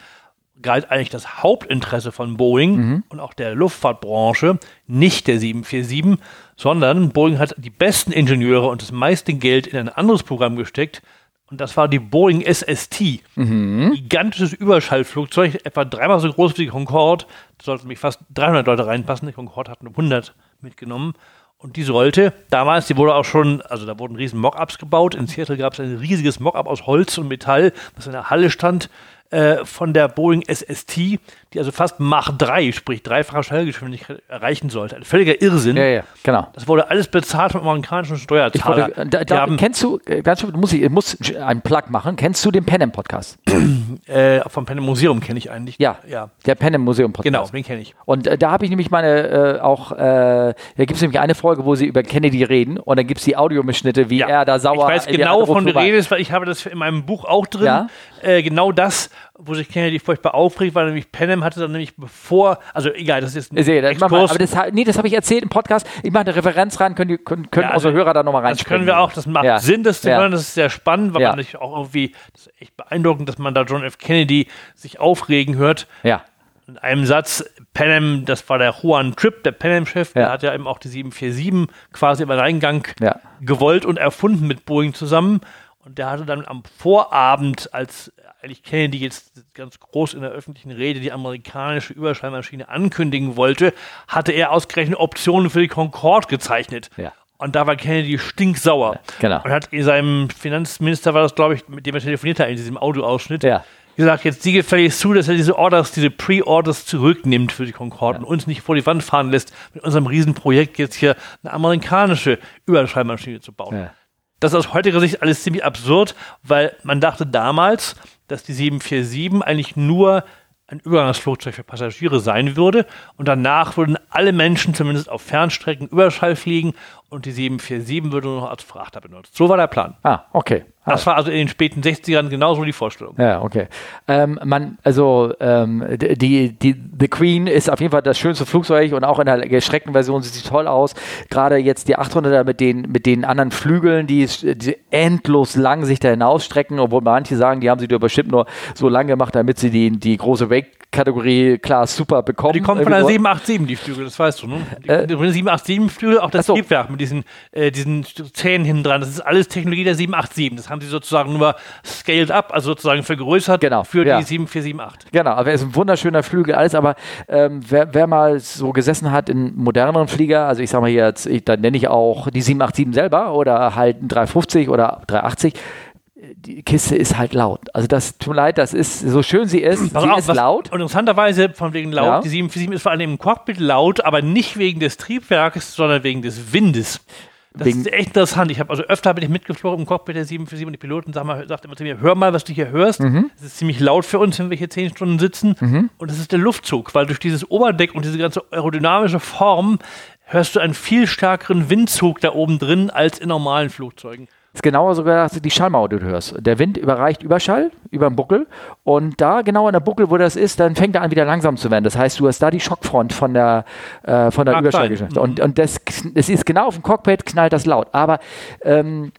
galt eigentlich das Hauptinteresse von Boeing mhm. und auch der Luftfahrtbranche nicht der 747, sondern Boeing hat die besten Ingenieure und das meiste Geld in ein anderes Programm gesteckt. Und das war die Boeing SST. Mhm. Gigantisches Überschallflugzeug, etwa dreimal so groß wie die Concorde. Da sollten nämlich fast 300 Leute reinpassen. Die Concorde hat nur 100 mitgenommen. Und diese rollte damals, die wurde auch schon, also da wurden riesen Mockups gebaut. In Seattle gab es ein riesiges Mockup aus Holz und Metall, das in der Halle stand äh, von der Boeing SST, die also fast Mach 3, sprich dreifache Schallgeschwindigkeit erreichen sollte. Ein völliger Irrsinn. Ja, ja, genau. Das wurde alles bezahlt vom amerikanischen Steuerzahler. Wollte, da, da, kennst du, äh, ganz schön, muss ich muss einen Plug machen, kennst du den Penem Podcast? äh, vom Penem Museum kenne ich eigentlich. Ja, ja. der Penem Museum Podcast. Genau, den kenne ich. Und äh, da habe ich nämlich meine äh, auch, äh, da gibt es nämlich eine Folge, wo sie über Kennedy reden und dann gibt es die Audiomitschnitte, wie ja. er da sauer Ich weiß genau, von du redest, weil ich habe das in meinem Buch auch drin. Ja? Äh, genau das wo sich Kennedy furchtbar aufregt, weil nämlich Panem hatte dann nämlich bevor, also egal, das ist ein Sehe, das mal, aber das, nee, das habe ich erzählt im Podcast. Ich mache eine Referenz rein, können, die, können, können ja, also, unsere Hörer da nochmal reinspringen. Das können wir auch, das macht ja. Sinn, das zu hören, das ist sehr spannend, weil man natürlich auch irgendwie, das ist echt beeindruckend, dass man da John F. Kennedy sich aufregen hört. Ja. in einem Satz, Panem, das war der Juan Tripp, der Panem-Chef, ja. der hat ja eben auch die 747 quasi im Alleingang ja. gewollt und erfunden mit Boeing zusammen. Und der hatte dann am Vorabend, als eigentlich Kennedy jetzt ganz groß in der öffentlichen Rede die amerikanische Überschallmaschine ankündigen wollte, hatte er ausgerechnet Optionen für die Concorde gezeichnet. Ja. Und da war Kennedy stinksauer. Ja, genau. Und hat seinem Finanzminister, war das glaube ich, mit dem er telefoniert hat in diesem Audioausschnitt, ja gesagt, jetzt siege gefälligst zu, dass er diese Orders, diese Pre-Orders zurücknimmt für die Concorde ja. und uns nicht vor die Wand fahren lässt, mit unserem Riesenprojekt jetzt hier eine amerikanische Überschreibmaschine zu bauen. Ja. Das ist aus heutiger Sicht alles ziemlich absurd, weil man dachte damals, dass die 747 eigentlich nur ein Übergangsflugzeug für Passagiere sein würde. Und danach würden alle Menschen zumindest auf Fernstrecken Überschall fliegen und die 747 würde nur noch als Frachter benutzt. So war der Plan. Ah, okay. Das war also in den späten 60ern genauso die Vorstellung. Ja, okay. Ähm, man, also ähm, die, die The Queen ist auf jeden Fall das schönste Flugzeug und auch in der geschreckten Version sieht sie toll aus. Gerade jetzt die 800er mit den, mit den anderen Flügeln, die, die endlos lang sich da hinausstrecken, obwohl manche sagen, die haben sie doch bestimmt nur so lang gemacht, damit sie die, die große Wake Kategorie Class Super bekommen. Die kommen von der 787, die Flügel, das weißt du, ne? Die, äh, die 787 Flügel, auch das so. Triebwerk mit diesen, äh, diesen Zähnen hinten dran, das ist alles Technologie der 787. Das haben sie sozusagen nur scaled up, also sozusagen vergrößert genau, für ja. die 7478. Genau, aber es ist ein wunderschöner Flügel, alles, aber ähm, wer, wer, mal so gesessen hat in moderneren Flieger, also ich sag mal jetzt, ich, dann nenne ich auch die 787 selber oder halt ein 350 oder 380, die Kiste ist halt laut. Also das tut mir leid, das ist, so schön sie ist, Pass sie auf, ist laut. Und interessanterweise, von wegen laut, ja. die 747 ist vor allem im Cockpit laut, aber nicht wegen des Triebwerkes, sondern wegen des Windes. Das wegen ist echt interessant. Ich habe also öfter bin ich mitgeflogen im Cockpit der 747 und die Piloten sagen mal, sagt immer zu mir, hör mal, was du hier hörst. Mhm. Es ist ziemlich laut für uns, wenn wir hier zehn Stunden sitzen. Mhm. Und das ist der Luftzug, weil durch dieses Oberdeck und diese ganze aerodynamische Form hörst du einen viel stärkeren Windzug da oben drin als in normalen Flugzeugen ist genauer sogar die Schallmauer, die du hörst. Der Wind überreicht Überschall über den Buckel und da genau an der Buckel, wo das ist, dann fängt er an wieder langsam zu werden. Das heißt, du hast da die Schockfront von der, äh, von der Überschallgeschichte. Und, und das, das ist genau auf dem Cockpit, knallt das laut. Aber ähm,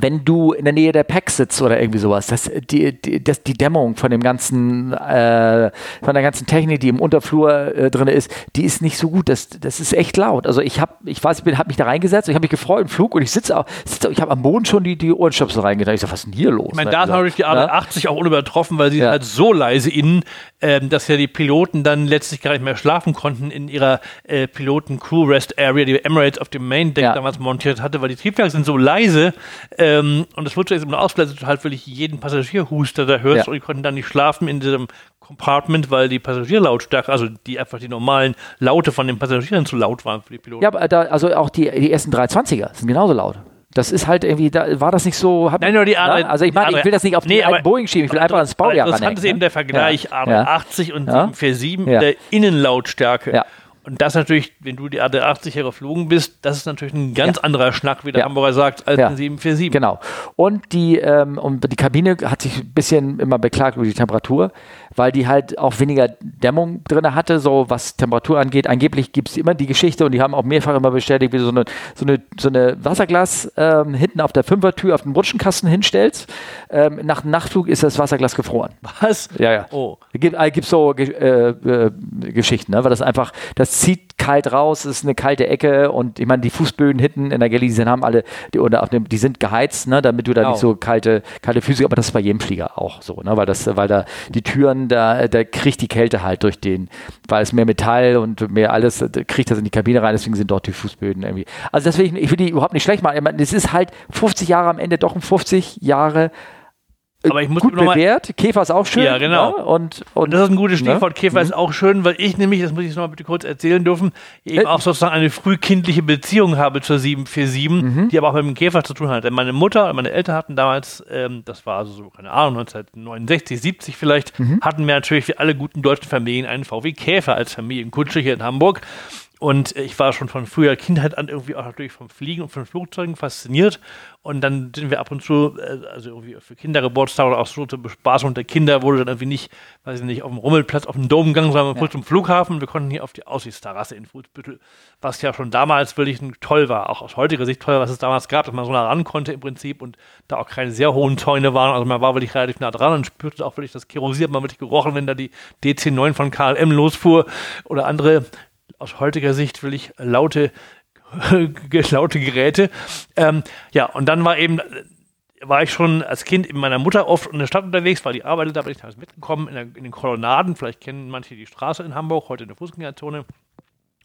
wenn du in der Nähe der Pack sitzt oder irgendwie sowas, das, die, die, das, die Dämmung von dem ganzen, äh, von der ganzen Technik, die im Unterflur äh, drin ist, die ist nicht so gut. Das, das ist echt laut. Also ich habe, ich weiß, ich habe mich da reingesetzt, ich habe mich gefreut im Flug und ich sitze auch, sitz, ich habe am Boden schon die, die Ohrenstöpsel reingedacht. Ich sage, was ist denn hier los? Ich meine, da ist natürlich die A80 ja? auch unübertroffen, weil sie ja. halt so leise innen, ähm, dass ja die Piloten dann letztlich gar nicht mehr schlafen konnten in ihrer äh, Piloten-Crew-Rest-Area, die Emirates auf dem Main-Deck ja. damals montiert hatte, weil die Triebwerke sind so leise, ähm, und das Flugzeug ist immer ausgelastet, halt wirklich jeden Passagierhuster da hörst ja. und die konnten dann nicht schlafen in diesem Compartment, weil die Passagierlautstärke, also die einfach die normalen Laute von den Passagieren zu laut waren für die Piloten. Ja, aber da, also auch die, die ersten 320er sind genauso laut. Das ist halt irgendwie, da war das nicht so. Hab, Nein, nur die andere. Also ich meine, ich will das nicht auf nee, die Boeing schieben, ich will einfach ans Baujahr Das ist eben der Vergleich ja. A380 und ja. 747 ja. der Innenlautstärke. Ja. Und das natürlich, wenn du die AD80 geflogen bist, das ist natürlich ein ganz ja. anderer Schnack, wie der ja. Hamburger sagt, als ja. ein 747. Genau. Und die, ähm, und die Kabine hat sich ein bisschen immer beklagt über die Temperatur weil die halt auch weniger Dämmung drin hatte, so was Temperatur angeht. Angeblich gibt es immer die Geschichte und die haben auch mehrfach immer bestätigt, wie du so eine, so eine, so eine Wasserglas ähm, hinten auf der Fünfertür auf den Rutschenkasten hinstellst. Ähm, nach dem Nachtflug ist das Wasserglas gefroren. Was? Ja, ja. Oh. Es gibt, äh, gibt so äh, äh, Geschichten, ne? weil das einfach, das zieht kalt raus, ist eine kalte Ecke und ich meine, die Fußböden hinten in der Galley, die sind, haben alle, die, oder dem, die sind geheizt, ne? damit du da oh. nicht so kalte, kalte Füße, aber das ist bei jedem Flieger auch so, ne? weil, das, weil da die Türen da, da kriegt die Kälte halt durch den, weil es mehr Metall und mehr alles, da kriegt das in die Kabine rein, deswegen sind dort die Fußböden irgendwie. Also das will ich, ich will die überhaupt nicht schlecht machen. Es ist halt 50 Jahre am Ende doch ein 50 Jahre aber ich muss gut bewährt. Käfer ist auch schön. Ja, genau. Ne? Und, und, das ist ein gutes ne? Stichwort. Ne? Käfer mhm. ist auch schön, weil ich nämlich, das muss ich jetzt noch mal bitte kurz erzählen dürfen, eben äh, auch sozusagen eine frühkindliche Beziehung habe zur 747, mhm. die aber auch mit dem Käfer zu tun hat. Denn meine Mutter und meine Eltern hatten damals, ähm, das war also so, keine Ahnung, 1969, 70 vielleicht, mhm. hatten wir natürlich wie alle guten deutschen Familien einen VW Käfer als Familienkutsche hier in Hamburg. Und ich war schon von früher Kindheit an irgendwie auch natürlich vom Fliegen und von Flugzeugen fasziniert. Und dann sind wir ab und zu, äh, also irgendwie für Kindergeburtstag oder auch so zur Bespaßung der Kinder, wurde dann irgendwie nicht, weiß ich nicht, auf dem Rummelplatz, auf dem Dom gegangen, sondern ja. zum Flughafen. Wir konnten hier auf die Aussichtsterrasse in Fußbüttel, was ja schon damals wirklich toll war, auch aus heutiger Sicht toll, was es damals gab, dass man so nah ran konnte im Prinzip und da auch keine sehr hohen Zäune waren. Also man war wirklich relativ nah dran und spürte auch wirklich das Kerosin, hat man wirklich gerochen, wenn da die DC-9 von KLM losfuhr oder andere aus heutiger Sicht wirklich laute, laute Geräte. Ähm, ja, und dann war eben, war ich schon als Kind in meiner Mutter oft in der Stadt unterwegs, weil die arbeitet, da bin ich damals mitgekommen in, der, in den Kolonnaden. Vielleicht kennen manche die Straße in Hamburg, heute in der Fußgängerzone.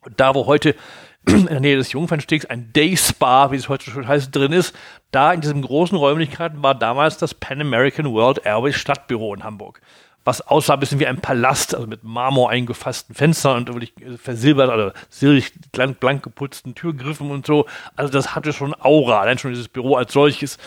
Und da, wo heute in der Nähe des Jungfernstegs ein Day Spa, wie es heute schon heißt, drin ist, da in diesen großen Räumlichkeiten war damals das Pan American World Airways Stadtbüro in Hamburg was aussah ein bisschen wie ein Palast, also mit Marmor eingefassten Fenstern und wirklich versilbert, also silbrig blank, blank geputzten Türgriffen und so. Also das hatte schon Aura, allein schon dieses Büro als solches.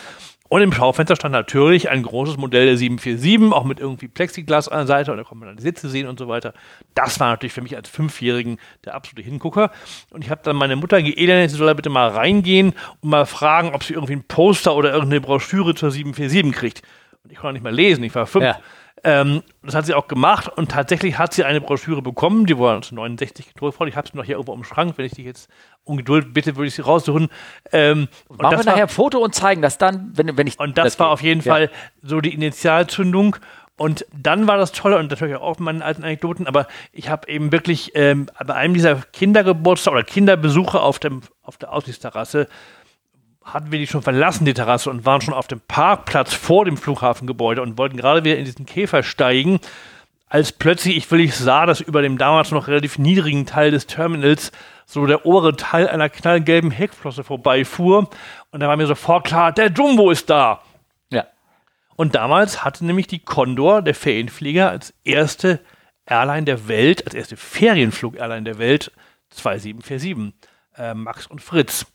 Und im Schaufenster stand natürlich ein großes Modell der 747, auch mit irgendwie Plexiglas an der Seite und da konnte man dann die Sitze sehen und so weiter. Das war natürlich für mich als Fünfjährigen der absolute Hingucker. Und ich habe dann meine Mutter geelendet, sie soll da bitte mal reingehen und mal fragen, ob sie irgendwie ein Poster oder irgendeine Broschüre zur 747 kriegt. Und ich konnte nicht mehr lesen, ich war fünf. Ja. Ähm, das hat sie auch gemacht und tatsächlich hat sie eine Broschüre bekommen, die war 1969 gedruckt worden. Ich habe sie noch hier irgendwo im Schrank, wenn ich die jetzt ungeduldig bitte, würde ich sie raussuchen. Ähm, Machen wir nachher ein Foto und zeigen das dann, wenn, wenn ich. Und das, das war geht. auf jeden ja. Fall so die Initialzündung. Und dann war das Tolle und natürlich auch meine alten Anekdoten, aber ich habe eben wirklich ähm, bei einem dieser Kindergeburtstag oder Kinderbesuche auf, dem, auf der Aussichtsterrasse hatten wir die schon verlassen, die Terrasse, und waren schon auf dem Parkplatz vor dem Flughafengebäude und wollten gerade wieder in diesen Käfer steigen, als plötzlich ich wirklich sah, dass über dem damals noch relativ niedrigen Teil des Terminals so der obere Teil einer knallgelben Heckflosse vorbeifuhr. Und da war mir sofort klar, der Jumbo ist da. Ja. Und damals hatte nämlich die Condor, der Ferienflieger, als erste Airline der Welt, als erste Ferienflug-Airline der Welt 2747, äh, Max und Fritz.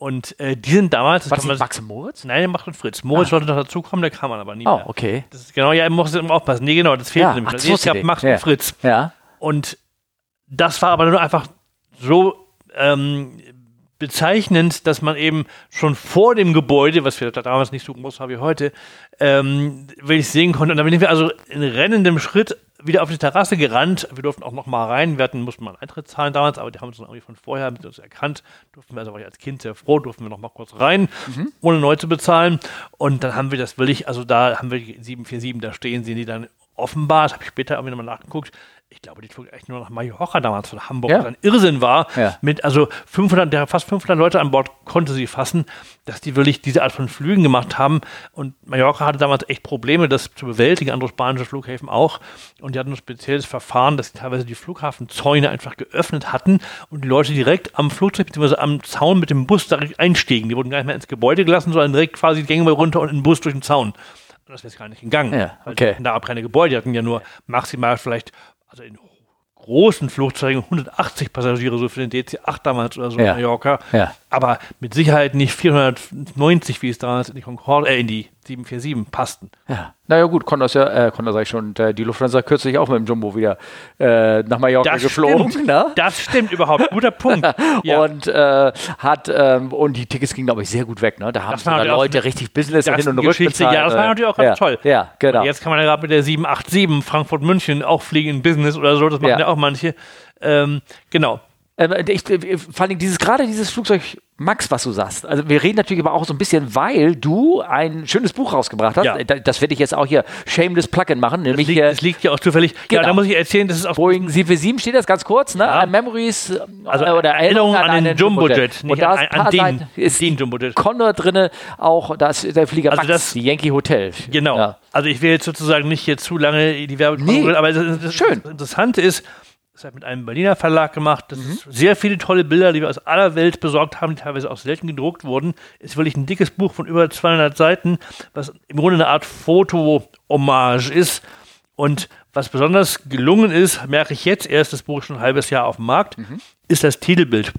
Und äh, die sind damals. Was, Max und Moritz? Nein, Max und Fritz. Moritz ah. sollte noch dazukommen, der kam man aber nie oh, mehr. okay. Das ist, genau, ja, muss immer aufpassen. Nee, genau, das fehlt ja, nämlich. Ach, also, es gab Max ja. und Fritz. Ja. Und das war aber nur einfach so ähm, bezeichnend, dass man eben schon vor dem Gebäude, was wir damals nicht so groß war wie heute, ähm, ich sehen konnte. Und dann sind wir also in rennendem Schritt wieder auf die Terrasse gerannt. Wir durften auch noch mal rein. Wir hatten, mussten mal einen Eintritt zahlen damals, aber die haben uns dann irgendwie von vorher mit uns erkannt. Durften wir also als Kind sehr froh, durften wir noch mal kurz rein, mhm. ohne neu zu bezahlen. Und dann haben wir das wirklich, also da haben wir die 747, da stehen sie, die dann offenbar, das habe ich später irgendwie nochmal nachgeguckt, ich glaube, die flog echt nur nach Mallorca damals von Hamburg, ja. was ein Irrsinn war. Ja. Mit also 500, der fast 500 Leute an Bord konnte sie fassen, dass die wirklich diese Art von Flügen gemacht haben. Und Mallorca hatte damals echt Probleme, das zu bewältigen, andere spanische Flughäfen auch. Und die hatten ein spezielles Verfahren, dass sie teilweise die Flughafenzäune einfach geöffnet hatten und die Leute direkt am Flugzeug bzw. am Zaun mit dem Bus direkt einstiegen. Die wurden gar nicht mehr ins Gebäude gelassen, sondern direkt quasi die Gänge runter und in den Bus durch den Zaun. Und das wäre gar nicht gegangen. Ja, okay. da auch keine Gebäude, die hatten ja nur maximal vielleicht also in großen Flugzeugen 180 Passagiere, so für den DC-8 damals oder so ja. in Mallorca. Ja. Aber mit Sicherheit nicht 490, wie es damals in die Concorde, äh, in die 747 passten. Ja. Naja gut, das ja, äh, konnte sag ich schon, äh, die Lufthansa kürzlich auch mit dem Jumbo wieder äh, nach Mallorca das geflogen. Stimmt. Ne? Das stimmt überhaupt, guter Punkt. ja. Und äh, hat ähm, und die Tickets gingen, glaube ich, sehr gut weg. Ne? Da haben sogar Leute richtig Business hin und rück bezahlt. Ja, das war natürlich auch ganz ja. toll. Ja, genau. Und jetzt kann man ja gerade mit der 787 Frankfurt-München auch fliegen in Business oder so, das machen ja, ja auch manche. Ähm, genau. Ähm, ich, vor allem dieses, gerade dieses Flugzeug Max, was du sagst. Also wir reden natürlich aber auch so ein bisschen, weil du ein schönes Buch rausgebracht hast. Ja. Das werde ich jetzt auch hier Shameless Plugin machen. Nämlich das, liegt, das liegt ja auch zufällig. Genau. Ja, da muss ich erzählen, das ist auf Boeing 747 steht das ganz kurz, ne? Ja. Memories also äh, oder Erinnerungen an, an den Jumbojet. Und da ist an, an den, ist den Jumbojet. Condor drin, auch da ist der Flieger also Max, das, die Yankee Hotel. Genau. Ja. Also ich will jetzt sozusagen nicht hier zu lange die Werbung nee. aber das, das, Schön. das Interessante ist, das hat mit einem Berliner Verlag gemacht. Das mhm. sehr viele tolle Bilder, die wir aus aller Welt besorgt haben, die teilweise auch selten gedruckt wurden. Ist wirklich ein dickes Buch von über 200 Seiten, was im Grunde eine Art Foto-Hommage ist. Und was besonders gelungen ist, merke ich jetzt erst, das Buch ist schon ein halbes Jahr auf dem Markt, mhm. ist das Titelbild.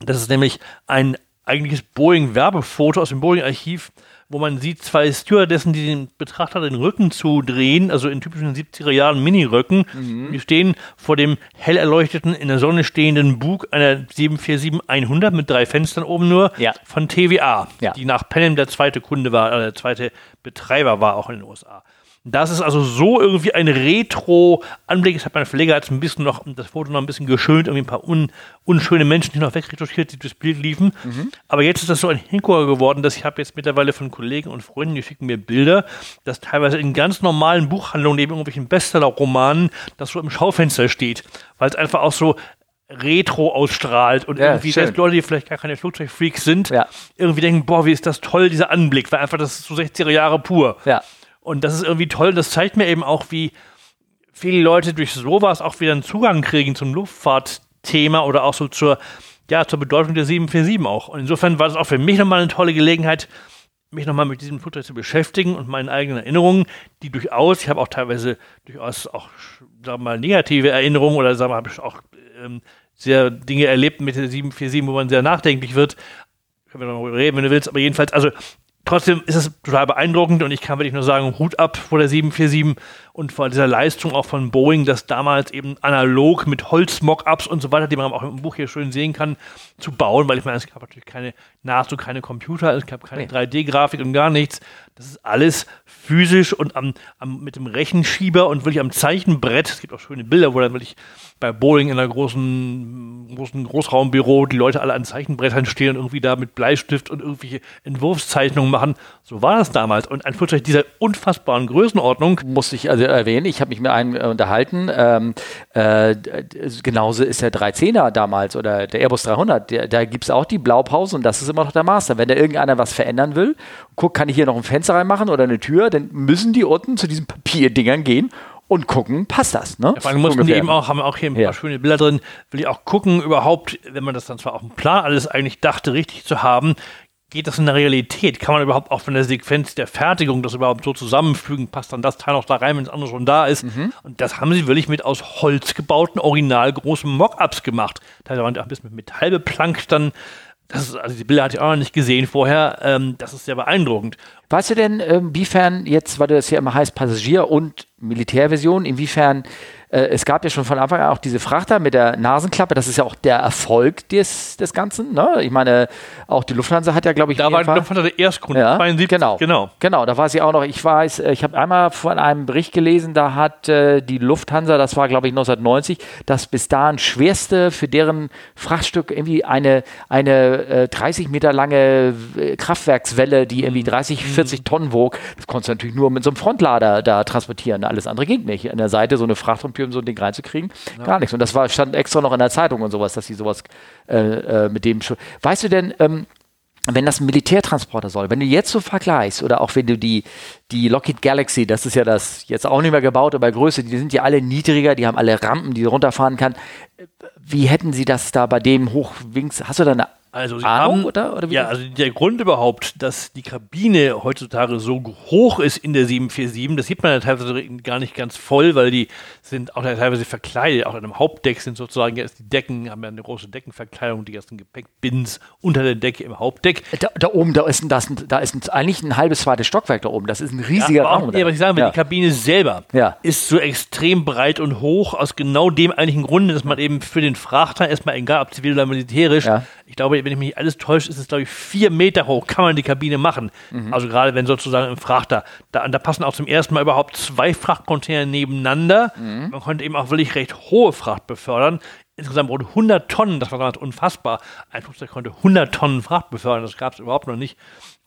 Das ist nämlich ein eigentliches Boeing-Werbefoto aus dem Boeing-Archiv wo man sieht zwei Stewardessen, die den Betrachter den Rücken zudrehen, also in typischen 70er Jahren Mini-Röcken. Mhm. Die stehen vor dem hell erleuchteten, in der Sonne stehenden Bug einer 747-100 mit drei Fenstern oben nur ja. von TVA, ja. die nach Panem der zweite Kunde war, äh, der zweite Betreiber war, auch in den USA. Das ist also so irgendwie ein Retro-Anblick. Das hat mein Verleger jetzt ein bisschen noch, das Foto noch ein bisschen geschönt, irgendwie ein paar un, unschöne Menschen, die noch wegretuschiert, die durchs Bild liefen. Mhm. Aber jetzt ist das so ein Hingucker geworden, dass ich habe jetzt mittlerweile von Kollegen und Freunden, die schicken mir Bilder, dass teilweise in ganz normalen Buchhandlungen, neben irgendwelchen Bestseller-Romanen, das so im Schaufenster steht. Weil es einfach auch so Retro ausstrahlt und ja, irgendwie selbst Leute, die vielleicht gar keine Flugzeugfreaks sind, ja. irgendwie denken, boah, wie ist das toll, dieser Anblick, weil einfach das ist so 60er Jahre pur. Ja. Und das ist irgendwie toll. Das zeigt mir eben auch, wie viele Leute durch sowas auch wieder einen Zugang kriegen zum Luftfahrtthema oder auch so zur, ja, zur Bedeutung der 747 auch. Und insofern war das auch für mich nochmal eine tolle Gelegenheit, mich nochmal mit diesem Flugzeug zu beschäftigen und meinen eigenen Erinnerungen, die durchaus, ich habe auch teilweise durchaus auch, sagen wir mal, negative Erinnerungen oder sagen wir mal, auch ähm, sehr Dinge erlebt mit der 747, wo man sehr nachdenklich wird. Können wir noch reden, wenn du willst, aber jedenfalls, also trotzdem ist es total beeindruckend und ich kann wirklich nur sagen, Hut ab vor der 747 und vor dieser Leistung auch von Boeing, das damals eben analog mit Holz-Mockups und so weiter, die man auch im Buch hier schön sehen kann, zu bauen, weil ich meine, es gab natürlich keine, nahezu keine Computer, es gab keine nee. 3D-Grafik und gar nichts. Das ist alles physisch und am, am, mit dem Rechenschieber und wirklich am Zeichenbrett. Es gibt auch schöne Bilder, wo dann wirklich bei Boeing in einer großen, großen Großraumbüro die Leute alle an Zeichenbrettern stehen und irgendwie da mit Bleistift und irgendwelche Entwurfszeichnungen machen. So war das damals. Und ein Flugzeug dieser unfassbaren Größenordnung. Musste ich also erwähnen, ich habe mich mit einem äh, unterhalten. Ähm, äh, genauso ist der 310er damals oder der Airbus 300. Der, da gibt es auch die Blaupause und das ist immer noch der Master. Wenn da irgendeiner was verändern will, guck, kann ich hier noch ein Fenster reinmachen oder eine Tür, dann müssen die unten zu diesen Papierdingern gehen und gucken, passt das. Ne? Ja, vor allem mussten die eben auch, haben auch hier ein paar ja. schöne Bilder drin, will ich auch gucken, überhaupt, wenn man das dann zwar auf dem Plan alles eigentlich dachte, richtig zu haben, geht das in der Realität? Kann man überhaupt auch von der Sequenz der Fertigung das überhaupt so zusammenfügen? Passt dann das Teil noch da rein, wenn das andere schon da ist? Mhm. Und das haben sie wirklich mit aus Holz gebauten, original großen Mockups gemacht. Da waren auch ein bisschen mit Metall beplankt dann. Das ist, also die Bilder hatte ich auch noch nicht gesehen vorher. Ähm, das ist sehr beeindruckend. Weißt du denn, inwiefern jetzt, weil du das hier immer heißt, Passagier und Militärversion, inwiefern äh, es gab ja schon von Anfang an auch diese Frachter mit der Nasenklappe. Das ist ja auch der Erfolg des, des Ganzen. Ne? Ich meine, auch die Lufthansa hat ja, glaube ich, da war die Lufthansa der Erstkunde. Ja, 72, genau, genau, genau. Da war sie auch noch. Ich weiß, äh, ich habe einmal von einem Bericht gelesen, da hat äh, die Lufthansa, das war glaube ich 1990, das bis dahin schwerste für deren Frachtstück irgendwie eine eine äh, 30 Meter lange äh, Kraftwerkswelle, die irgendwie 30, 40 mhm. Tonnen wog. Das konntest du natürlich nur mit so einem Frontlader da transportieren. Alles andere ging nicht. An der Seite so eine Fracht und um so ein Ding reinzukriegen. Ja. Gar nichts. Und das war, stand extra noch in der Zeitung und sowas, dass sie sowas äh, äh, mit dem schon. Weißt du denn, ähm, wenn das ein Militärtransporter soll, wenn du jetzt so vergleichst oder auch wenn du die, die Lockheed Galaxy, das ist ja das jetzt auch nicht mehr gebaut, aber Größe, die sind ja alle niedriger, die haben alle Rampen, die runterfahren kann. Wie hätten sie das da bei dem Hochwings? Hast du da eine also sie Ahnung, haben, oder, oder ja, also der Grund überhaupt, dass die Kabine heutzutage so hoch ist in der 747, das sieht man ja teilweise gar nicht ganz voll, weil die sind auch teilweise verkleidet, auch in einem Hauptdeck sind sozusagen jetzt die Decken, haben ja eine große Deckenverkleidung, die ganzen Gepäckbins unter der Decke im Hauptdeck. Da, da oben, da ist, das, da ist eigentlich ein halbes zweites Stockwerk da oben, das ist ein riesiger ja, Raum. Ja, was ich sagen will, ja. die Kabine selber ja. ist so extrem breit und hoch, aus genau dem eigentlichen Grunde, dass man eben für den Frachter erstmal, egal ob zivil oder militärisch, ich glaube, wenn ich mich alles täusche, ist es, glaube ich, vier Meter hoch, kann man die Kabine machen. Mhm. Also gerade wenn sozusagen im Frachter, da, da, passen auch zum ersten Mal überhaupt zwei Frachtcontainer nebeneinander. Mhm. Man konnte eben auch wirklich recht hohe Fracht befördern. Insgesamt rund 100 Tonnen, das war damals unfassbar. Ein Flugzeug konnte 100 Tonnen Fracht befördern, das gab es überhaupt noch nicht.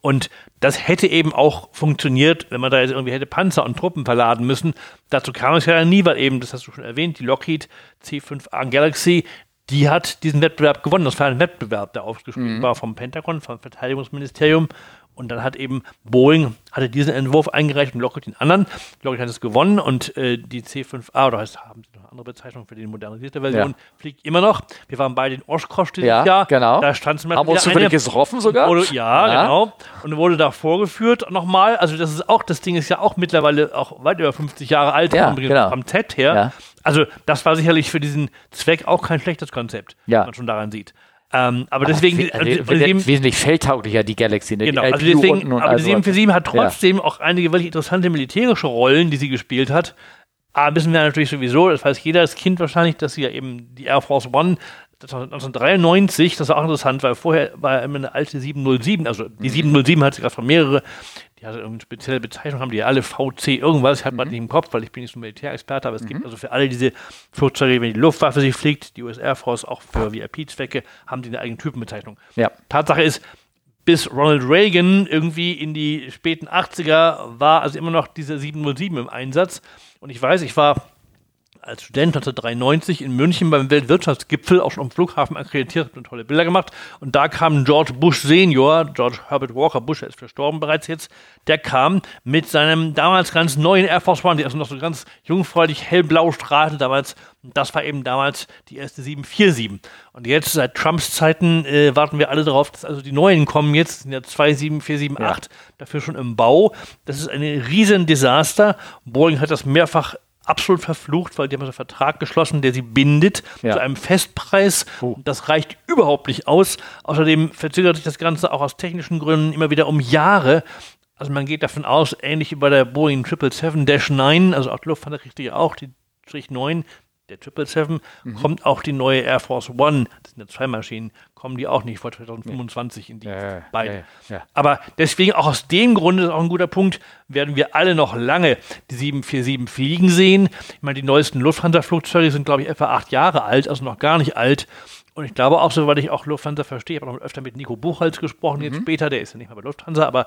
Und das hätte eben auch funktioniert, wenn man da jetzt irgendwie hätte Panzer und Truppen verladen müssen. Dazu kam es ja nie, weil eben, das hast du schon erwähnt, die Lockheed C5A Galaxy, die hat diesen Wettbewerb gewonnen. Das war ein Wettbewerb, der aufgeschrieben mhm. war vom Pentagon, vom Verteidigungsministerium. Und dann hat eben Boeing hatte diesen Entwurf eingereicht und Lockheed den anderen. Lockheed hat es gewonnen und äh, die C5A, oder heißt, haben sie noch eine andere Bezeichnung für die modernisierte Version, ja. fliegt immer noch. Wir waren bei den Oshkosh dieses ja, Jahr. genau. Da stand es Haben wir uns zufällig getroffen sogar? Wurde, ja, ja, genau. Und wurde da vorgeführt nochmal. Also das ist auch, das Ding ist ja auch mittlerweile auch weit über 50 Jahre alt ja, vom, genau. vom Z her. Ja. Also das war sicherlich für diesen Zweck auch kein schlechtes Konzept, ja. wenn man schon daran sieht. Ähm, aber deswegen. Also, also, wesentlich feldtauglicher, die Galaxy. Ne? Genau, die also deswegen, aber die 747 hat trotzdem ja. auch einige wirklich interessante militärische Rollen, die sie gespielt hat. Aber wissen wir natürlich sowieso, das weiß jedes Kind wahrscheinlich, dass sie ja eben die Air Force One 1993, das war auch interessant, weil vorher war immer eine alte 707, also die 707 hat sich gerade von mehrere, die hatte irgendeine spezielle Bezeichnung, haben die alle VC irgendwas, ich habe mhm. nicht im Kopf, weil ich bin nicht so Militärexperte, aber es mhm. gibt also für alle diese Flugzeuge, wenn die Luftwaffe sich fliegt, die US Air Force auch für VIP-Zwecke, haben die eine eigene Typenbezeichnung. Ja. Tatsache ist, bis Ronald Reagan irgendwie in die späten 80er war also immer noch diese 707 im Einsatz. Und ich weiß, ich war als Student 1993 in München beim Weltwirtschaftsgipfel auch schon am Flughafen akkreditiert, und tolle Bilder gemacht. Und da kam George Bush Senior, George Herbert Walker Bush, der ist verstorben bereits jetzt, der kam mit seinem damals ganz neuen Air Force One, die also noch so ganz jungfräulich hellblau strahlte damals. Und das war eben damals die erste 747. Und jetzt, seit Trumps Zeiten, äh, warten wir alle darauf, dass also die neuen kommen jetzt, sind ja zwei 747-8 ja. dafür schon im Bau. Das ist ein riesen Desaster. Boeing hat das mehrfach absolut verflucht, weil die haben einen Vertrag geschlossen, der sie bindet ja. zu einem Festpreis. Oh. Das reicht überhaupt nicht aus. Außerdem verzögert sich das Ganze auch aus technischen Gründen immer wieder um Jahre. Also man geht davon aus, ähnlich wie bei der Boeing 777-9, also auch die Lufthansa kriegt ja auch die Strich 9, der 777, mhm. kommt auch die neue Air Force One, das sind ja zwei Maschinen, kommen die auch nicht vor 2025 in die ja, beiden. Ja, ja, Aber deswegen auch aus dem Grunde ist auch ein guter Punkt, werden wir alle noch lange die 747 fliegen sehen. Ich meine, die neuesten Lufthansa-Flugzeuge sind, glaube ich, etwa acht Jahre alt, also noch gar nicht alt. Und ich glaube auch, soweit ich auch Lufthansa verstehe, ich habe noch öfter mit Nico Buchholz gesprochen, mhm. jetzt später, der ist ja nicht mehr bei Lufthansa, aber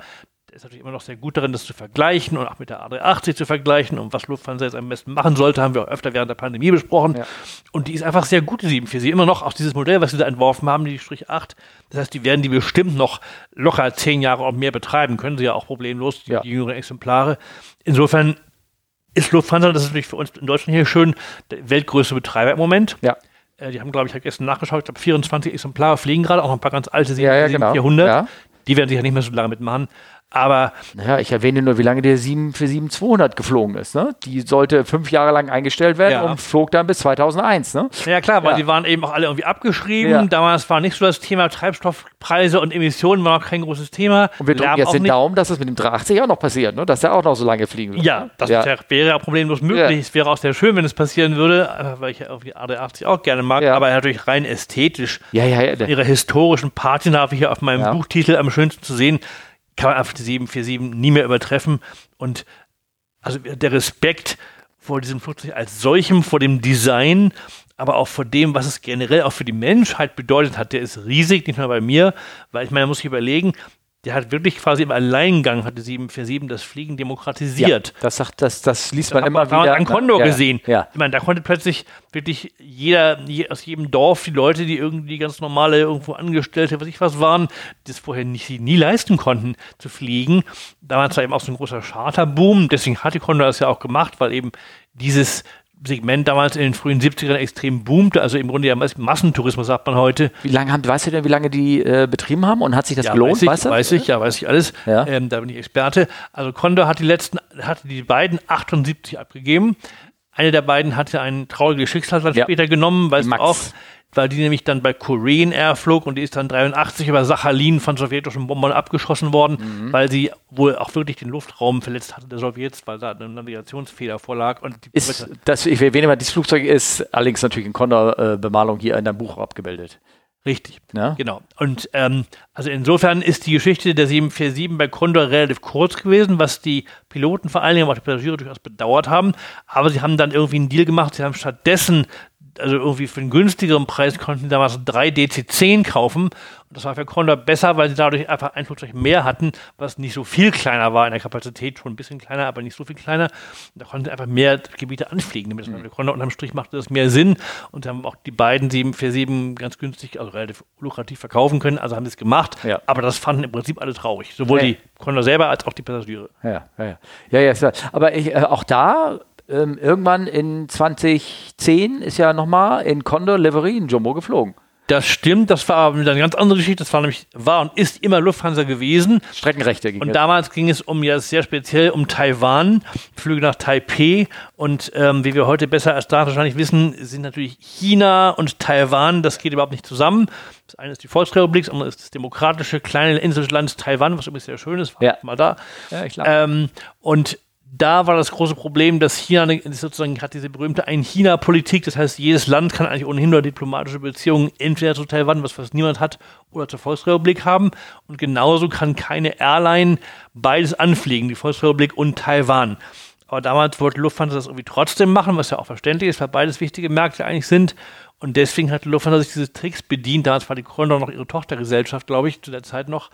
ist natürlich immer noch sehr gut darin, das zu vergleichen und auch mit der A380 zu vergleichen und was Lufthansa jetzt am besten machen sollte, haben wir auch öfter während der Pandemie besprochen. Ja. Und die ist einfach sehr gut, die 747. Immer noch auch dieses Modell, was sie da entworfen haben, die Strich 8. Das heißt, die werden die bestimmt noch locker zehn Jahre und mehr betreiben, können sie ja auch problemlos, die, ja. die jüngeren Exemplare. Insofern ist Lufthansa, das ist natürlich für uns in Deutschland hier schön, der weltgrößte Betreiber im Moment. Ja. Äh, die haben, glaube ich, halt gestern nachgeschaut, ich glaube 24 Exemplare fliegen gerade, auch ein paar ganz alte 747 ja, genau. Ja. Die werden sich ja nicht mehr so lange mitmachen. Aber. Naja, ich erwähne nur, wie lange der 7 für 7200 geflogen ist. Ne? Die sollte fünf Jahre lang eingestellt werden ja. und flog dann bis 2001. Ne? Ja, klar, weil ja. die waren eben auch alle irgendwie abgeschrieben. Ja. Damals war nicht so das Thema Treibstoffpreise und Emissionen war noch kein großes Thema. Und wir drücken jetzt den nicht. Daumen, dass es mit dem 380 auch noch passiert, ne? dass der auch noch so lange fliegen wird. Ja, das wäre ja problemlos möglich. Es wäre auch sehr schön, wenn es passieren würde, äh, weil ich ja die A380 auch gerne mag, aber natürlich rein ästhetisch. Ja, ja, ja. Ihre historischen Patina, wie hier auf meinem Buchtitel am schönsten zu sehen, kann man einfach die 747 nie mehr übertreffen. Und also der Respekt vor diesem Flugzeug als solchem, vor dem Design, aber auch vor dem, was es generell auch für die Menschheit bedeutet hat, der ist riesig, nicht nur bei mir, weil ich meine, muss sich überlegen, der hat wirklich quasi im Alleingang, hatte 747 das Fliegen demokratisiert. Ja, das, sagt, das, das liest man immer wieder. Man an Condor ja, gesehen. Ja. Ich meine, da konnte plötzlich wirklich jeder, aus jedem Dorf, die Leute, die irgendwie ganz normale irgendwo Angestellte, was ich was waren, es vorher nicht, nie leisten konnten, zu fliegen. Da war eben auch so ein großer Charterboom, deswegen hat die Condor das ja auch gemacht, weil eben dieses Segment damals in den frühen 70ern extrem boomte, also im Grunde ja Massentourismus, sagt man heute. Wie lange haben, weißt du denn, wie lange die äh, betrieben haben und hat sich das ja, gelohnt? Weiß ich, weißt du? weiß ich, ja, weiß ich alles. Ja. Ähm, da bin ich Experte. Also Condor hat die letzten, hatte die beiden 78 abgegeben. Eine der beiden hatte ein trauriges Schicksal dann ja. später genommen, weißt du auch weil die nämlich dann bei Korean Air flog und die ist dann 83 über Sachalin von sowjetischen Bombern abgeschossen worden, mhm. weil sie wohl auch wirklich den Luftraum verletzt hatte der Sowjets, weil da eine Navigationsfehler vorlag. Und ist, das, ich erwähne mal, dieses Flugzeug ist allerdings natürlich in Condor-Bemalung hier in deinem Buch abgebildet. Richtig, ja? genau. Und ähm, also insofern ist die Geschichte der 747 bei Condor relativ kurz gewesen, was die Piloten vor allen Dingen, aber auch die Passagiere durchaus bedauert haben. Aber sie haben dann irgendwie einen Deal gemacht. Sie haben stattdessen also irgendwie für einen günstigeren Preis konnten sie damals drei DC-10 kaufen. Und das war für Condor besser, weil sie dadurch einfach ein Flugzeug mehr hatten, was nicht so viel kleiner war in der Kapazität, schon ein bisschen kleiner, aber nicht so viel kleiner. Und da konnten sie einfach mehr Gebiete anfliegen. Damit mhm. Condor unterm Strich machte das mehr Sinn. Und sie haben auch die beiden 747 ganz günstig, also relativ lukrativ verkaufen können. Also haben sie es gemacht. Ja. Aber das fanden im Prinzip alle traurig. Sowohl ja. die Condor selber als auch die Passagiere. Ja, ja, ja. ja, ja aber ich, äh, auch da ähm, irgendwann in 2010 ist ja nochmal in Condor Livery ein Jumbo geflogen. Das stimmt, das war eine ganz andere Geschichte. Das war nämlich, war und ist immer Lufthansa gewesen. Streckenrechte. Und damals ging es um ja sehr speziell um Taiwan, Flüge nach Taipei. Und ähm, wie wir heute besser als da wahrscheinlich wissen, sind natürlich China und Taiwan, das geht überhaupt nicht zusammen. Das eine ist die Volksrepublik, das andere ist das demokratische kleine Inselland Taiwan, was übrigens sehr schön ist, war ja. mal da. Ja, ich ähm, und da war das große Problem, dass China sozusagen hat diese berühmte Ein-China-Politik. Das heißt, jedes Land kann eigentlich ohnehin nur diplomatische Beziehungen entweder zu Taiwan, was fast niemand hat, oder zur Volksrepublik haben. Und genauso kann keine Airline beides anfliegen, die Volksrepublik und Taiwan. Aber damals wollte Lufthansa das irgendwie trotzdem machen, was ja auch verständlich ist, weil beides wichtige Märkte eigentlich sind. Und deswegen hat Lufthansa sich diese Tricks bedient. Damals war die Gründer noch ihre Tochtergesellschaft, glaube ich, zu der Zeit noch.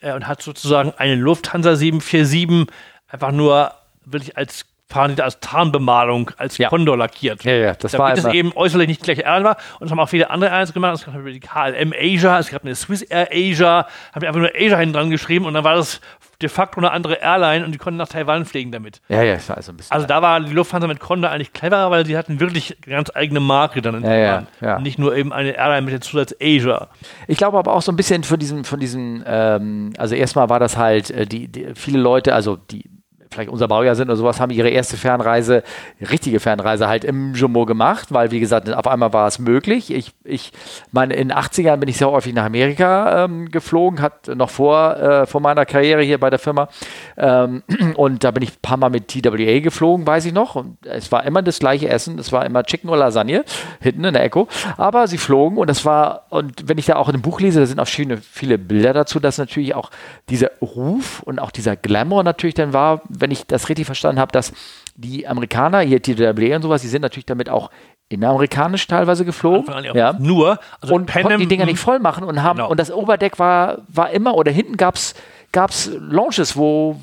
Äh, und hat sozusagen eine Lufthansa 747 einfach nur wirklich als fahren als Tarnbemalung, als ja. Kondor lackiert. Ja, ja, das Damit war es eben äußerlich nicht gleich Airline war. Und das haben auch viele andere Airlines gemacht. Es gab die KLM Asia, es gab eine Swiss Air Asia, haben einfach nur Asia hinten dran geschrieben und dann war das de facto eine andere Airline und die konnten nach Taiwan fliegen damit. Ja, ja, also ein bisschen. Also da war die Lufthansa mit Condor eigentlich cleverer, weil sie hatten wirklich eine ganz eigene Marke dann in ja, Taiwan. Ja, ja. Und nicht nur eben eine Airline mit dem Zusatz Asia. Ich glaube aber auch so ein bisschen von diesem, von diesem, ähm, also erstmal war das halt, äh, die, die, viele Leute, also die vielleicht unser Baujahr sind oder sowas, haben ihre erste Fernreise, richtige Fernreise halt im Jumbo gemacht, weil wie gesagt, auf einmal war es möglich. Ich, ich meine, in den 80ern bin ich sehr häufig nach Amerika ähm, geflogen, hat noch vor, äh, vor meiner Karriere hier bei der Firma. Ähm, und da bin ich ein paar Mal mit TWA geflogen, weiß ich noch. Und es war immer das gleiche Essen, es war immer Chicken oder Lasagne, hinten in der Echo. Aber sie flogen und es war, und wenn ich da auch in dem Buch lese, da sind auch viele, viele Bilder dazu, dass natürlich auch dieser Ruf und auch dieser Glamour natürlich dann war, wenn ich das richtig verstanden habe, dass die Amerikaner, hier TWA und sowas, die sind natürlich damit auch inneramerikanisch teilweise geflogen. Ja. Nur. Also und Panem, konnten die Dinger nicht voll machen und haben, genau. und das Oberdeck war, war immer, oder hinten gab es gab's Launches, wo,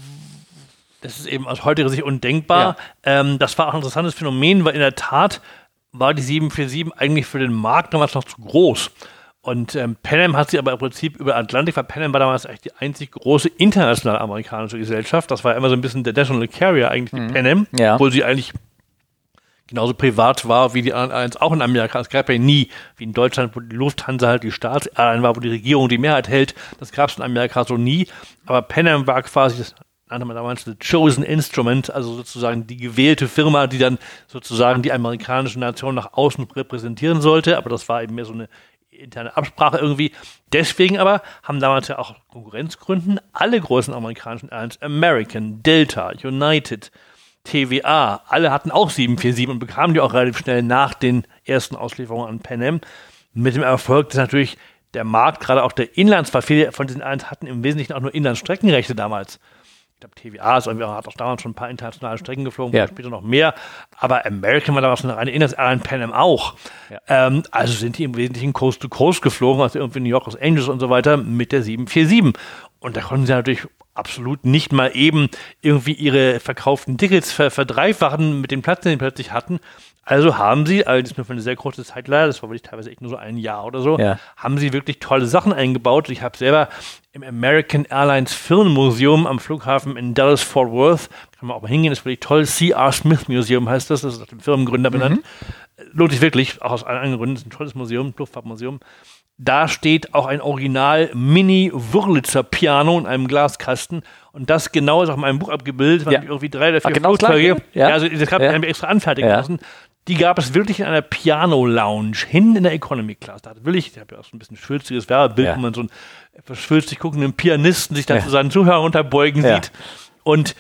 das ist eben aus heutiger Sicht undenkbar. Ja. Ähm, das war auch ein interessantes Phänomen, weil in der Tat war die 747 eigentlich für den Markt damals noch zu groß. Und ähm, Pan hat sie aber im Prinzip über Atlantik, weil Pan war damals eigentlich die einzig große internationale amerikanische Gesellschaft. Das war immer so ein bisschen der National Carrier eigentlich, die mhm. Pan ja. obwohl sie eigentlich genauso privat war wie die anderen eins auch in Amerika. Es gab ja nie, wie in Deutschland, wo die Lufthansa halt die Staatsairline war, wo die Regierung die Mehrheit hält. Das gab es in Amerika so nie. Aber Pan war quasi das nannte man damals the chosen instrument, also sozusagen die gewählte Firma, die dann sozusagen die amerikanische Nation nach außen repräsentieren sollte. Aber das war eben mehr so eine interne Absprache irgendwie. Deswegen aber haben damals ja auch Konkurrenzgründen alle großen amerikanischen Airlines, American, Delta, United, TVA, alle hatten auch 747 und bekamen die auch relativ schnell nach den ersten Auslieferungen an Pan Am. Mit dem Erfolg, dass natürlich der Markt, gerade auch der Inlandsfahrt, viele von diesen Airlines hatten im Wesentlichen auch nur Inlandsstreckenrechte damals ich glaube, TVA ist irgendwie, hat auch damals schon ein paar internationale Strecken geflogen, ja. später noch mehr. Aber American war damals eine reine Inlands-Airline, Pan Am auch. Ja. Ähm, also sind die im Wesentlichen Coast to Coast geflogen, also irgendwie New York, Los Angeles und so weiter, mit der 747. Und da konnten sie natürlich absolut nicht mal eben irgendwie ihre verkauften Tickets verdreifachen mit dem Platz, den sie plötzlich hatten. Also haben sie, allerdings nur für eine sehr kurze Zeit leider, das war wirklich teilweise echt nur so ein Jahr oder so, ja. haben sie wirklich tolle Sachen eingebaut. Ich habe selber im American Airlines Firmenmuseum am Flughafen in Dallas Fort Worth, kann man auch mal hingehen, das ist wirklich toll. C.R. Smith Museum heißt das, das ist nach dem Firmengründer benannt. Mhm. Lohnt sich wirklich, auch aus allen anderen Gründen, das ist ein tolles Museum, Luftfahrtmuseum. Da steht auch ein Original Mini Wurlitzer Piano in einem Glaskasten und das genau ist auch in meinem Buch abgebildet, ja. irgendwie drei oder vier genau Flugzeuge. Ja. ja. also das habe ich extra anfertigen lassen die gab es wirklich in einer Piano-Lounge, hinten in der Economy-Class. Da will ich, ich habe ja auch so ein bisschen schwülstiges Werbebild, ja. wo man so einen etwas schwülstig guckenden Pianisten sich dann ja. zu seinen Zuhörern unterbeugen ja. sieht. Und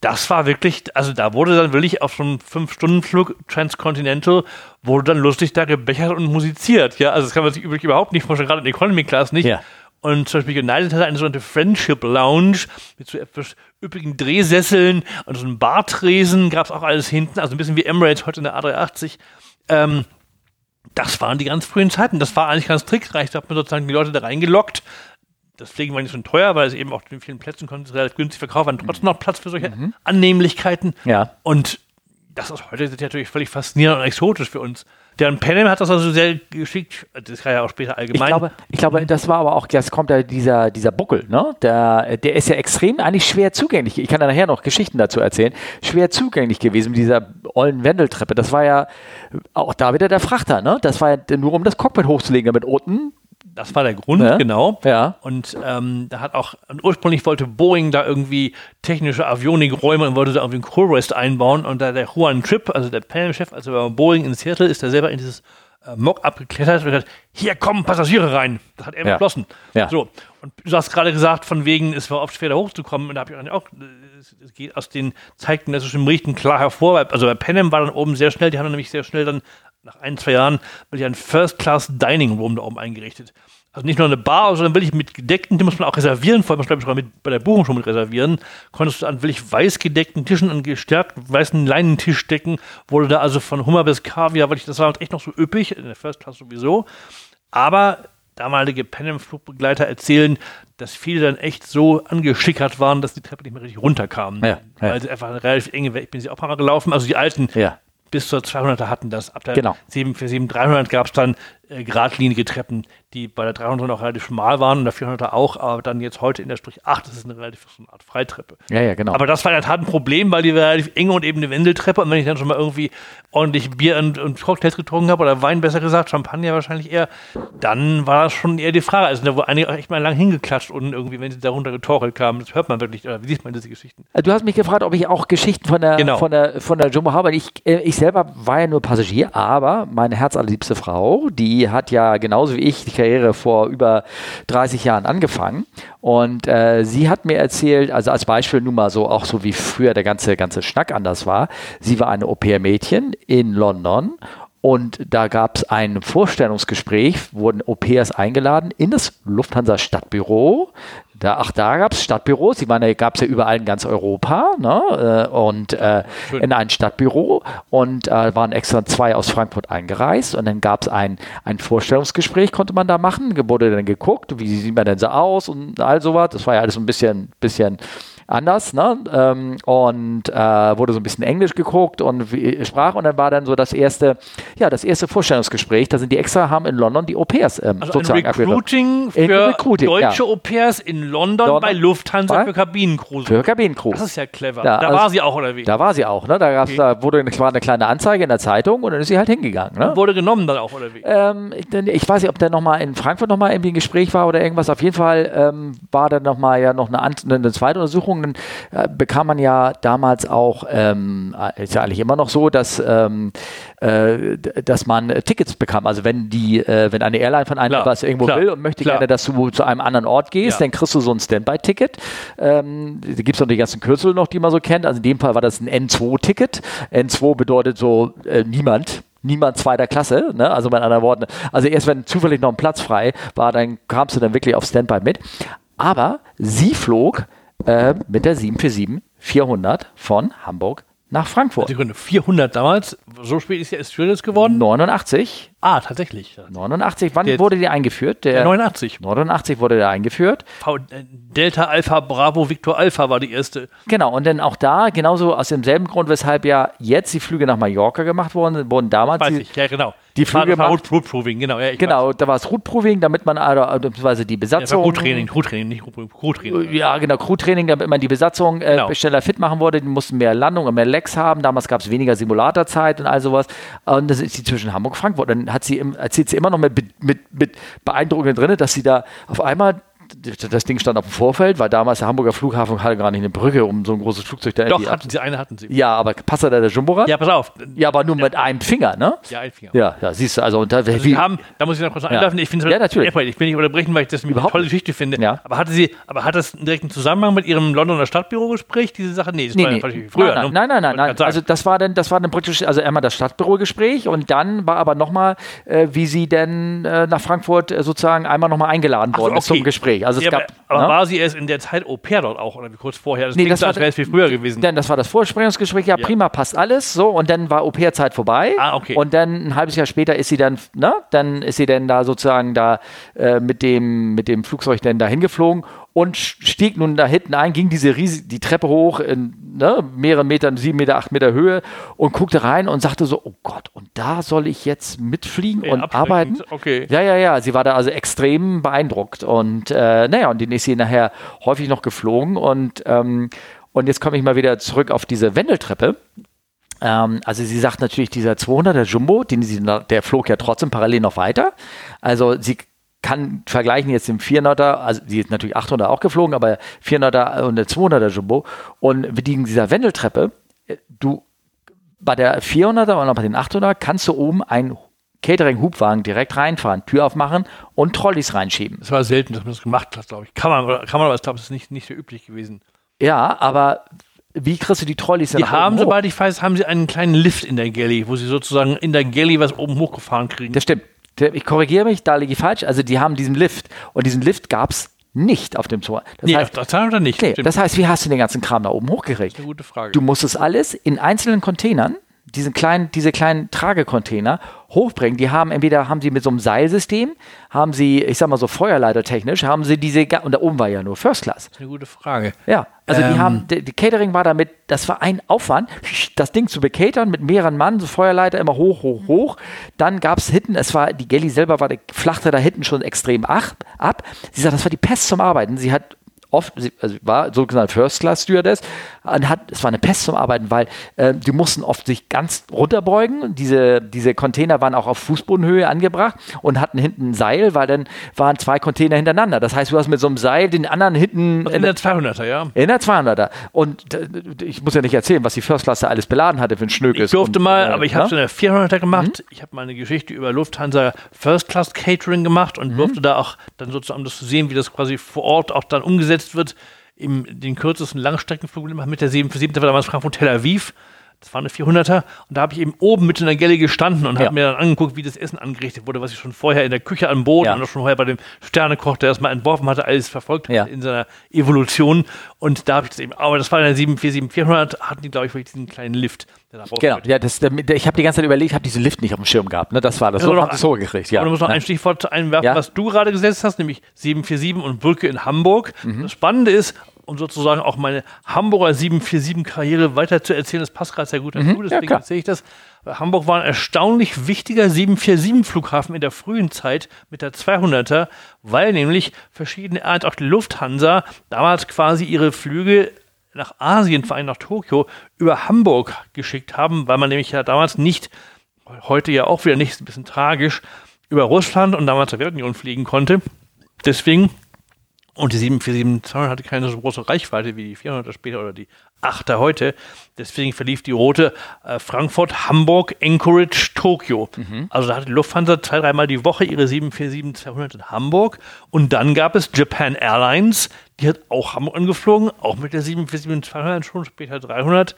das war wirklich, also da wurde dann wirklich auf so einem Fünf-Stunden-Flug Transcontinental, wurde dann lustig da gebechert und musiziert. Ja, also das kann man sich übrigens überhaupt nicht vorstellen, gerade in der Economy Class nicht. Ja. Und zum Beispiel United hatte eine sogenannte Friendship Lounge mit so etwas üppigen Drehsesseln und so einem Bartresen gab es auch alles hinten, also ein bisschen wie Emirates heute in der A380. Ähm, das waren die ganz frühen Zeiten. Das war eigentlich ganz trickreich. Da hat man sozusagen die Leute da reingelockt. Das Pflegen war nicht so teuer, weil es eben auch in vielen Plätzen konnte es relativ günstig verkaufen, waren trotzdem noch Platz für solche mhm. Annehmlichkeiten. Ja. Und das ist heute natürlich völlig faszinierend und exotisch für uns. Der Panem hat das also sehr geschickt, das war ja auch später allgemein. Ich glaube, ich glaube, das war aber auch, das kommt ja dieser, dieser Buckel, ne? Der, der ist ja extrem eigentlich schwer zugänglich. Ich kann da nachher noch Geschichten dazu erzählen. Schwer zugänglich gewesen mit dieser ollen Wendeltreppe. Das war ja auch da wieder der Frachter, ne? Das war ja nur um das Cockpit hochzulegen, damit unten das war der Grund, ja. genau. Ja. Und ähm, da hat auch, ursprünglich wollte Boeing da irgendwie technische Avionikräume und wollte da irgendwie einen Coolrest einbauen. Und da der Juan Tripp, also der Panel-Chef, also bei Boeing in Seattle, ist er selber in dieses Mock-up geklettert und gesagt, hier kommen Passagiere rein. Das hat er Ja. beschlossen. Ja. So. Und du hast gerade gesagt, von wegen, es war oft schwer da hochzukommen. Und da habe ich auch, äh, es, geht aus den zeigtenessischen Berichten klar hervor. Also bei Panem war dann oben sehr schnell, die haben dann nämlich sehr schnell dann nach ein, zwei Jahren wirklich ein First-Class Dining Room da oben eingerichtet. Also nicht nur eine Bar, sondern wirklich mit gedeckten, die muss man auch reservieren, vor allem, glaube ich, sogar mit, bei der Buchung schon mit reservieren, konntest du an wirklich weiß gedeckten Tischen, an gestärkten weißen Leinentischdecken, wurde da also von Hummer bis Kaviar, weil ich, das war halt echt noch so üppig, in der First Class sowieso. Aber damalige Panem-Flugbegleiter erzählen, dass viele dann echt so angeschickert waren, dass die Treppe nicht mehr richtig runterkamen. Ja, ja. Weil sie einfach eine relativ enge, ich bin sie auch mal gelaufen, also die alten Ja. bis zur 200er hatten das. Ab der Genau. 747 300 gab es dann äh, geradlinige Treppen, die bei der 300 noch relativ schmal waren und der 400er auch, aber dann jetzt heute in der Strich 8 das ist eine relativ so eine Art Freitreppe. Ja, ja, genau. Aber das war in der Tat ein Problem, weil die war relativ enge und eben eine Wendeltreppe und wenn ich dann schon mal irgendwie ordentlich Bier und, und Cocktails getrunken habe oder Wein besser gesagt, Champagner wahrscheinlich eher, dann war das schon eher die Frage. Also da wurde einige auch echt mal lang hingeklatscht und irgendwie, wenn sie da runter getorkelt kamen, das hört man wirklich, oder wie sieht man diese Geschichten? Du hast mich gefragt, ob ich auch Geschichten von der, Genau. von der, von der Jumbo habe. Ich, äh, ich selber war ja nur Passagier, aber meine herzallerliebste Frau, die hat ja genauso wie ich die Karriere vor über 30 Jahren angefangen. Und äh, sie hat mir erzählt, also als Beispiel nun mal so, auch so wie früher der ganze, ganze Schnack anders war. Sie war eine Au-pair-Mädchen in London und da gab es ein Vorstellungsgespräch, wurden Au-pairs eingeladen in das Lufthansa Stadtbüro. Da, ach, da gab es Stadtbüros, die waren ja, gab es ja überall in ganz Europa, ne? äh, und äh, in ein Stadtbüro. Und äh, waren extra zwei aus Frankfurt eingereist. Und dann gab es ein, ein Vorstellungsgespräch, konnte man da machen, wurde dann geguckt, wie sieht man denn so aus und all sowas. Das war ja alles so ein bisschen, bisschen anders, ne? Ähm, und äh, wurde so ein bisschen Englisch geguckt und wie, sprach und dann war dann so das erste, ja, das erste Vorstellungsgespräch. Da sind die extra haben in London die Au-pairs ähm, Also sozusagen. Recruiting für Recruiting, deutsche ja. Au-pairs in London, London bei Lufthansa für Kabinencrews. für Kabinencrew. Das ist ja clever. Ja, da also- war sie auch unterwegs. Da war sie auch, ne? Da, Okay. da wurde eine, war eine kleine Anzeige in der Zeitung und dann ist sie halt hingegangen. Ne? Wurde genommen dann auch unterwegs. Ähm, ich, weiß nicht, ob der nochmal in Frankfurt nochmal irgendwie ein Gespräch war oder irgendwas. Auf jeden Fall ähm, war dann nochmal ja noch eine, eine zweite Untersuchung. Dann äh, bekam man ja damals auch, ähm, äh, ist ja eigentlich immer noch so, dass, ähm, äh, dass man äh, Tickets bekam. Also wenn die, äh, wenn eine Airline von einem Klar, was irgendwo klar, will und möchte klar. gerne, dass du zu einem anderen Ort gehst, Ja. dann kriegst du so ein Standby-Ticket. Ähm, da gibt es noch die ganzen Kürzel noch, die man so kennt. Also in dem Fall war das ein N2-Ticket. N2 bedeutet so niemand. Niemand zweiter Klasse, ne? also mit anderen Worten. Also erst wenn zufällig noch ein Platz frei war, dann kamst du dann wirklich auf Standby mit. Aber sie flog äh, mit der 747-400 von Hamburg nach Frankfurt. Sekunde, 400 damals. So spät ist ja erst Stewardess geworden. 89, Ah, tatsächlich. 89, wann Der- wurde die eingeführt? Der, Der 89. 89 wurde der eingeführt. V, äh, Delta Alpha Bravo Victor Alpha war die erste. Genau, und dann auch da, genauso aus demselben Grund, weshalb ja jetzt die Flüge nach Mallorca gemacht worden sind, wurden damals Weiß die, ich, ja genau. die Flüge war, Root, Root Proving, genau. Ja, Genau, da war es Route Proving, damit man also, äh, beziehungsweise die Weiß. Ja, Besatzung. Root Training, Root Training, nicht Root Root Training. Ja, genau, Crew-Training, damit man die Besatzung äh, Genau. schneller fit machen wollte. Die mussten mehr Landung und mehr Lecks haben. Damals gab es weniger Simulatorzeit und all sowas. Und das ist sie zwischen Hamburg und Frankfurt. Dann hat sie, erzählt sie immer noch mit, mit, mit beeindruckend drin, dass sie da auf einmal das Ding stand auf dem Vorfeld, weil damals der Hamburger Flughafen hatte gar nicht eine Brücke, um so ein großes Flugzeug da Doch, hatten sie, eine hatten sie. Ja, aber passt da der Jumbo Ja, pass auf. Ja, aber nur mit einem Finger, ne? Ja, ein Finger. Ja, ja, siehst du, also, und da, Also wie, haben, da muss ich noch kurz einwerfen, ich finde Ja, natürlich. ich will nicht unterbrechen, weil ich das eine Überhaupt tolle. Geschichte finde. Ja. Aber hatte sie, aber hat das einen direkten Zusammenhang mit Ihrem Londoner Stadtbürogespräch, diese Sache? Nee, das Nee, war nee. ja früher. nein, ne? nein, nein, nein, nein. sagen. Also das war dann, das war dann praktisch, also einmal das Stadtbürogespräch und dann war aber nochmal, äh, wie sie denn äh, nach Frankfurt äh, sozusagen einmal nochmal eingeladen so, worden ist okay. zum Gespräch. Also es ja, gab, aber aber ne? war sie erst in der Zeit Au pair dort auch oder wie kurz vorher? Das Nee, das war- als wäre es viel früher gewesen. Denn das war das Vorstellungsgespräch, ja, Ja. prima, passt alles, so, und dann war Au-pair-Zeit vorbei. Ah, okay. Und dann ein halbes Jahr später ist sie dann, ne, dann ist sie dann da sozusagen da äh, mit, dem, mit dem Flugzeug dann da hingeflogen und stieg nun da hinten ein, ging diese riesige, die Treppe hoch in ne, mehrere Meter, sieben Meter, acht Meter Höhe und guckte rein und sagte so, oh Gott, und da soll ich jetzt mitfliegen ja, und arbeiten? Okay. Ja, ja, ja, sie war da also extrem beeindruckt und äh, naja, und den ist sie nachher häufig noch geflogen und ähm, und jetzt komme ich mal wieder zurück auf diese Wendeltreppe. Ähm, also sie sagt natürlich, dieser 200er Jumbo, den sie, der flog ja trotzdem parallel noch weiter. Also sie kann vergleichen jetzt den 400er, also sie ist natürlich 800 auch geflogen, aber 400er und der 200er Jumbo und wegen dieser Wendeltreppe, du bei der 400er und auch bei den 800er kannst du oben einen Catering-Hubwagen direkt reinfahren, Tür aufmachen und Trolleys reinschieben. Es war selten, dass man das gemacht hat, glaube ich. Kann man, kann man aber ich glaube, es ist nicht, nicht so üblich gewesen. Ja, aber wie kriegst du die Trolleys denn Die haben, soweit ich weiß, haben sie einen kleinen Lift in der Galley, wo sie sozusagen in der Galley was oben hochgefahren kriegen. Das stimmt ich korrigiere mich, da liege ich falsch. Also die haben diesen Lift und diesen Lift gab es nicht auf dem Tor. Das nee, heißt, auf der oder nicht? Nee, das heißt, wie hast du den ganzen Kram da oben hochgekriegt? Das ist eine gute Frage. Du musst es alles in einzelnen Containern diesen kleinen, diese kleinen Tragecontainer hochbringen. Die haben entweder haben sie mit so einem Seilsystem, haben sie, ich sag mal so Feuerleitertechnisch, haben sie diese, und da oben war ja nur First Class. Das ist eine gute Frage. Ja, also ähm. die haben, die, die, Catering war damit, das war ein Aufwand, das Ding zu bekatern mit mehreren Mann, so Feuerleiter immer hoch, hoch, hoch. Dann gab es hinten, es war, die Gelli selber war, flachte da hinten schon extrem ab. Sie sagt, das war die Pest zum Arbeiten. Sie hat oft, also war sogenannte First Class Stewardess, hat, es war eine Pest zum Arbeiten, weil äh, die mussten oft sich ganz runterbeugen. Diese, diese Container waren auch auf Fußbodenhöhe angebracht und hatten hinten ein Seil, weil dann waren zwei Container hintereinander. Das heißt, du hast mit so einem Seil den anderen hinten. Also in der 200er, ja. In der 200er. Und äh, ich muss ja nicht erzählen, was die First Class alles beladen hatte für ein Schnökes. Ich durfte und, mal, äh, aber ich habe es in der 400er gemacht. Mhm. Ich habe mal eine Geschichte über Lufthansa First Class Catering gemacht und mhm. durfte da auch dann sozusagen um das zu sehen, wie das quasi vor Ort auch dann umgesetzt wird im, den kürzesten Langstreckenflug mit der 747, das war damals Frankfurt-Tel Aviv. Das war eine 400er und da habe ich eben oben mit in der Gelle gestanden und ja. habe mir dann angeguckt, wie das Essen angerichtet wurde, was ich schon vorher in der Küche am Boden ja. und auch schon vorher bei dem Sternekoch, der das mal entworfen hatte, alles verfolgt ja. in seiner Evolution. Und da habe ich das eben, aber das war in der 747-400, hatten die, glaube ich, wirklich diesen kleinen Lift. Genau, ja, das, ich habe die ganze Zeit überlegt, ich habe diesen Lift nicht auf dem Schirm gehabt. Ne? Das war das. Also so, noch, so gekriegt, ja. Und du musst noch ein Stichwort einwerfen, was du gerade gesetzt hast, nämlich 747 und Brücke in Hamburg. Mhm. Das Spannende ist, um sozusagen auch meine Hamburger 747-Karriere weiter zu erzählen. Das passt gerade sehr gut dazu, mhm, deswegen ja, erzähle ich das. Hamburg war ein erstaunlich wichtiger 747-Flughafen in der frühen Zeit mit der 200er, weil nämlich verschiedene, auch die Lufthansa, damals quasi ihre Flüge nach Asien, vor allem nach Tokio, über Hamburg geschickt haben, weil man nämlich ja damals nicht, heute ja auch wieder nicht, ein bisschen tragisch, über Russland und damals Sowjetunion fliegen konnte. Deswegen und die 747-200 hatte keine so große Reichweite wie die 400er später oder die 8er heute. Deswegen verlief die Route äh, Frankfurt, Hamburg, Anchorage, Tokio. Mhm. Also da hatte die Lufthansa zwei, dreimal die Woche ihre 747-200 in Hamburg. Und dann gab es Japan Airlines, die hat auch Hamburg angeflogen, auch mit der 747-200 schon, später 300.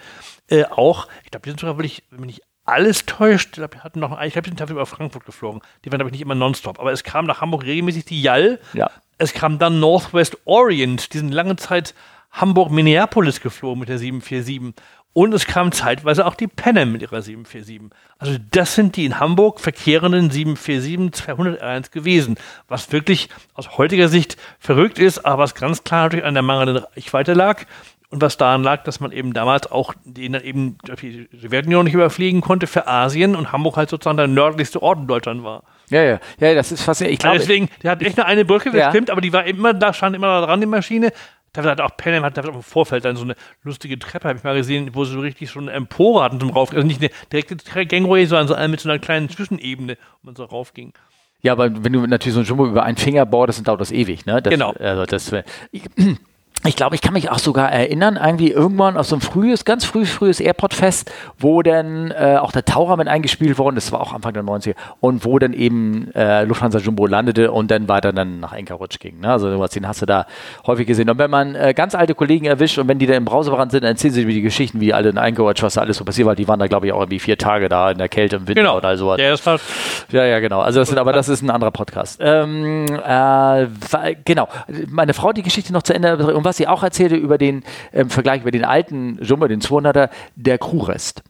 Äh, auch, ich glaube, die sind sogar wirklich, wenn mich nicht alles täuscht, ich glaube, wir hatten noch, ich glaube, die sind über Frankfurt geflogen. Die waren, glaube ich, nicht immer nonstop. Aber es kam nach Hamburg regelmäßig die Yall. Ja. Es kam dann Northwest Orient, die sind lange Zeit Hamburg-Minneapolis geflogen mit der 747. Und es kam zeitweise auch die Pan mit ihrer 747. Also das sind die in Hamburg verkehrenden 747-201 gewesen. Was wirklich aus heutiger Sicht verrückt ist, aber was ganz klar natürlich an der mangelnden Reichweite lag. Und was daran lag, dass man eben damals auch den dann eben die Sowjetunion nicht überfliegen konnte für Asien und Hamburg halt sozusagen der nördlichste Ort in Deutschland war. Ja, ja, ja, das ist faszinierend. Ich glaube, also deswegen, der hat echt nur eine Brücke, das ja. stimmt, aber die war immer, da stand immer da dran, die Maschine. Da hat auch Panem hat im Vorfeld dann so eine lustige Treppe, habe ich mal gesehen, wo sie so richtig schon eine Empore hatten zum Rauf. Also nicht eine direkte Gangway, sondern so mit so einer kleinen Zwischenebene, wo man so raufging. Ja, aber wenn du natürlich so ein Jumbo über einen Finger bohrst, dann dauert das ewig, ne? Das, genau. Also das, ich, ich glaube, ich kann mich auch sogar erinnern, irgendwie irgendwann auf so ein frühes, ganz früh, frühes Airport-Fest, wo dann äh, auch der Taucher mit eingespielt worden, das war auch Anfang der 90er, und wo dann eben äh, Lufthansa Jumbo landete und dann weiter dann nach Enkerutsch ging. Ne? Also den hast du da häufig gesehen. Und wenn man äh, ganz alte Kollegen erwischt und wenn die da im Browserbrand sind, dann erzählen sie die Geschichten, wie alle in Enkerutsch, was da alles so passiert war. Die waren da, glaube ich, auch irgendwie vier Tage da in der Kälte im Winter genau. oder so. Ja, das war ja, ja, genau. Also das sind, aber das ist ein anderer Podcast. Ähm, äh, genau. Meine Frau die Geschichte noch zu Ende und was sie auch erzählte über den ähm, Vergleich über den alten Jumbo, den 200er, der Crewrest.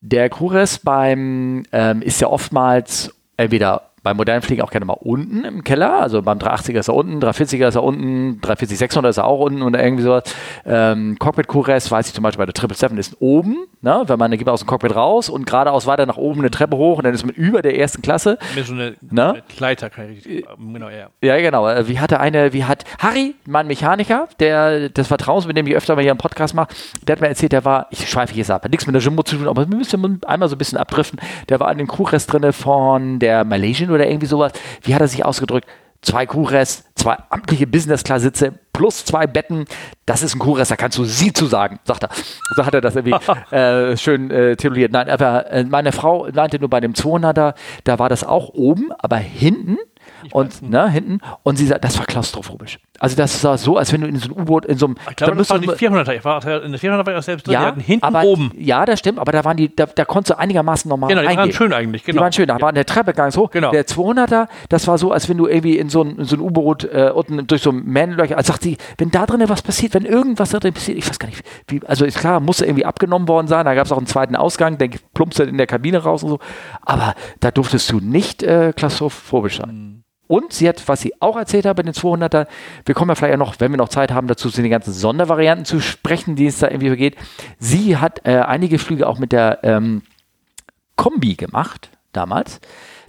Der Crewrest beim ähm, ist ja oftmals entweder bei modernen Fliegen auch gerne mal unten im Keller. Also beim 380er ist er unten, 340er ist er unten, 340 600 ist er auch unten oder irgendwie sowas. Ähm, Cockpit QRS weiß ich zum Beispiel bei der 777 ist oben, ne? wenn man geht aus dem Cockpit raus und geradeaus weiter nach oben eine Treppe hoch und dann ist man über der ersten Klasse. Mir so eine, ne? eine Leiter kann ich äh, genau, ja. Ja, genau. Äh, wie hatte eine, wie hat Harry, mein Mechaniker, der des Vertrauens, mit dem ich öfter mal hier einen Podcast mache, der hat mir erzählt, der war, ich schweife jetzt ab, hat nichts mit der Jumbo zu tun, aber wir müssen einmal so ein bisschen abdriften. Der war an den Crewrest drinne von der Malaysian oder irgendwie sowas. Wie hat er sich ausgedrückt? Zwei Kuhrests, zwei amtliche Business-Class-Sitze plus zwei Betten. Das ist ein Kuhrest, da kannst du sie zu sagen, sagt er. So hat er das irgendwie äh, schön äh, tituliert. Nein, aber äh, meine Frau meinte nur bei dem 200er, da war das auch oben, aber hinten und ne, hinten und sie sagt, das war klaustrophobisch. Also das war so, als wenn du in so ein U-Boot in so einem. Ich glaube, das waren die 400er. Ich war in der 400er war ich auch selbst drin. Ja, hinten aber, oben. Ja, das stimmt. Aber da waren die, da, da konntest du einigermaßen normal Genau, die eingehen. waren schön eigentlich. Genau. Die waren schön. Da ja. war der Treppe ganz hoch. Genau. Der 200er, das war so, als wenn du irgendwie in so ein, so ein U-Boot äh, unten durch so ein Mähnlöcher. Also sagt sie, wenn da drinnen was passiert, wenn irgendwas da drin passiert, ich weiß gar nicht, wie, also ist klar, musste irgendwie abgenommen worden sein. Da gab es auch einen zweiten Ausgang, der plumpste in der Kabine raus und so. Aber da durftest du nicht äh, klaustrophobisch sein. Mhm. Und sie hat, was sie auch erzählt hat bei den 200er, wir kommen ja vielleicht auch noch, wenn wir noch Zeit haben, dazu sind die ganzen Sondervarianten zu sprechen, die es da irgendwie geht. Sie hat äh, einige Flüge auch mit der ähm, Kombi gemacht, damals.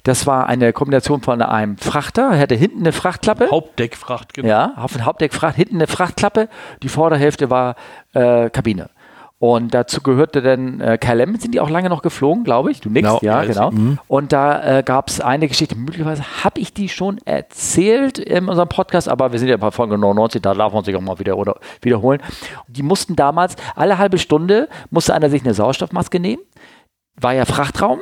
Das war eine Kombination von einem Frachter, er hatte hinten eine Frachtklappe. Hauptdeckfracht, genau. Ja, auf Hauptdeckfracht, hinten eine Frachtklappe, die Vorderhälfte war äh, Kabine. Und dazu gehörte dann äh, KLM, sind die auch lange noch geflogen, glaube ich. Du nix, no, ja, genau. Mhm. Und da äh, gab es eine Geschichte, möglicherweise habe ich die schon erzählt in unserem Podcast, aber wir sind ja bei Folge 99, da darf man sich auch mal wieder oder wiederholen. Die mussten damals, alle halbe Stunde musste einer sich eine Sauerstoffmaske nehmen. War ja Frachtraum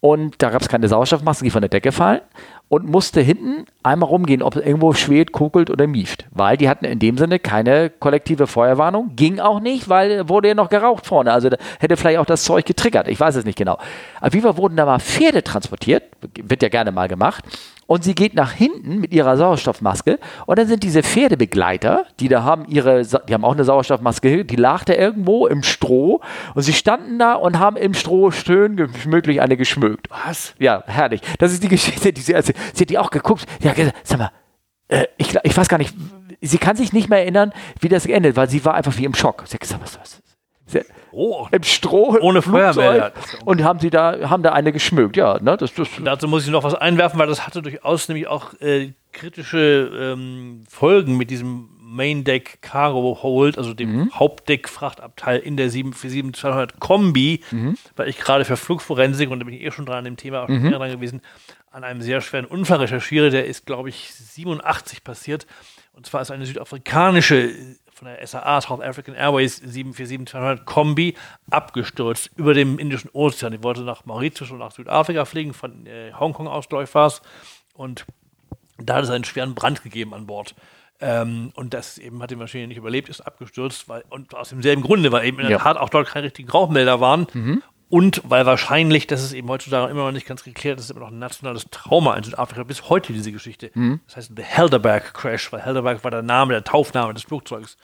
und da gab es keine Sauerstoffmaske, die von der Decke fallen und musste hinten einmal rumgehen, ob es irgendwo schwelt, kokelt oder mieft. Weil die hatten in dem Sinne keine kollektive Feuerwarnung. Ging auch nicht, weil wurde ja noch geraucht vorne. Also hätte vielleicht auch das Zeug getriggert. Ich weiß es nicht genau. Auf jeden Fall wurden da mal Pferde transportiert. Wird ja gerne mal gemacht und sie geht nach hinten mit ihrer Sauerstoffmaske und dann sind diese Pferdebegleiter, die da haben ihre, die haben auch eine Sauerstoffmaske, die lag da irgendwo im Stroh und sie standen da und haben im Stroh schön gemütlich eine geschmückt. Was? Ja, herrlich. Das ist die Geschichte, die sie erzählt. Sie hat die auch geguckt. Ja, sag mal, äh, ich, ich weiß gar nicht, sie kann sich nicht mehr erinnern, wie das geendet, weil sie war einfach wie im Schock. Sie hat gesagt, was, was, Oh, Im Stroh. Ohne Feuermelder. Und haben sie da, haben da eine geschmückt, ja. Ne, das, das Dazu muss ich noch was einwerfen, weil das hatte durchaus nämlich auch äh, kritische ähm, Folgen mit diesem Main Deck Cargo Hold, also dem mhm. Hauptdeck-Frachtabteil in der 747-200 Kombi, mhm. weil ich gerade für Flugforensik, und da bin ich eh schon dran an dem Thema, auch schon mhm. dran gewesen, an einem sehr schweren Unfall recherchiere, der ist, glaube ich, 87 passiert. Und zwar ist eine südafrikanische von der SAA, South African Airways 747-200 Kombi, abgestürzt über dem Indischen Ozean. Die wollte nach Mauritius und nach Südafrika fliegen, von äh, Hongkong aus, glaube ich, war es. Und da hat es einen schweren Brand gegeben an Bord. Ähm, und das eben hat die Maschine nicht überlebt, ist abgestürzt, weil, und aus demselben Grunde, weil eben in der. Tat auch dort keine richtigen Rauchmelder waren. Mhm. Und weil wahrscheinlich, das ist eben heutzutage immer noch nicht ganz geklärt, das ist immer noch ein nationales Trauma in Südafrika bis heute diese Geschichte. Mhm. Das heißt, der Helderberg Crash, weil Helderberg war der Name, der Taufname des Flugzeugs.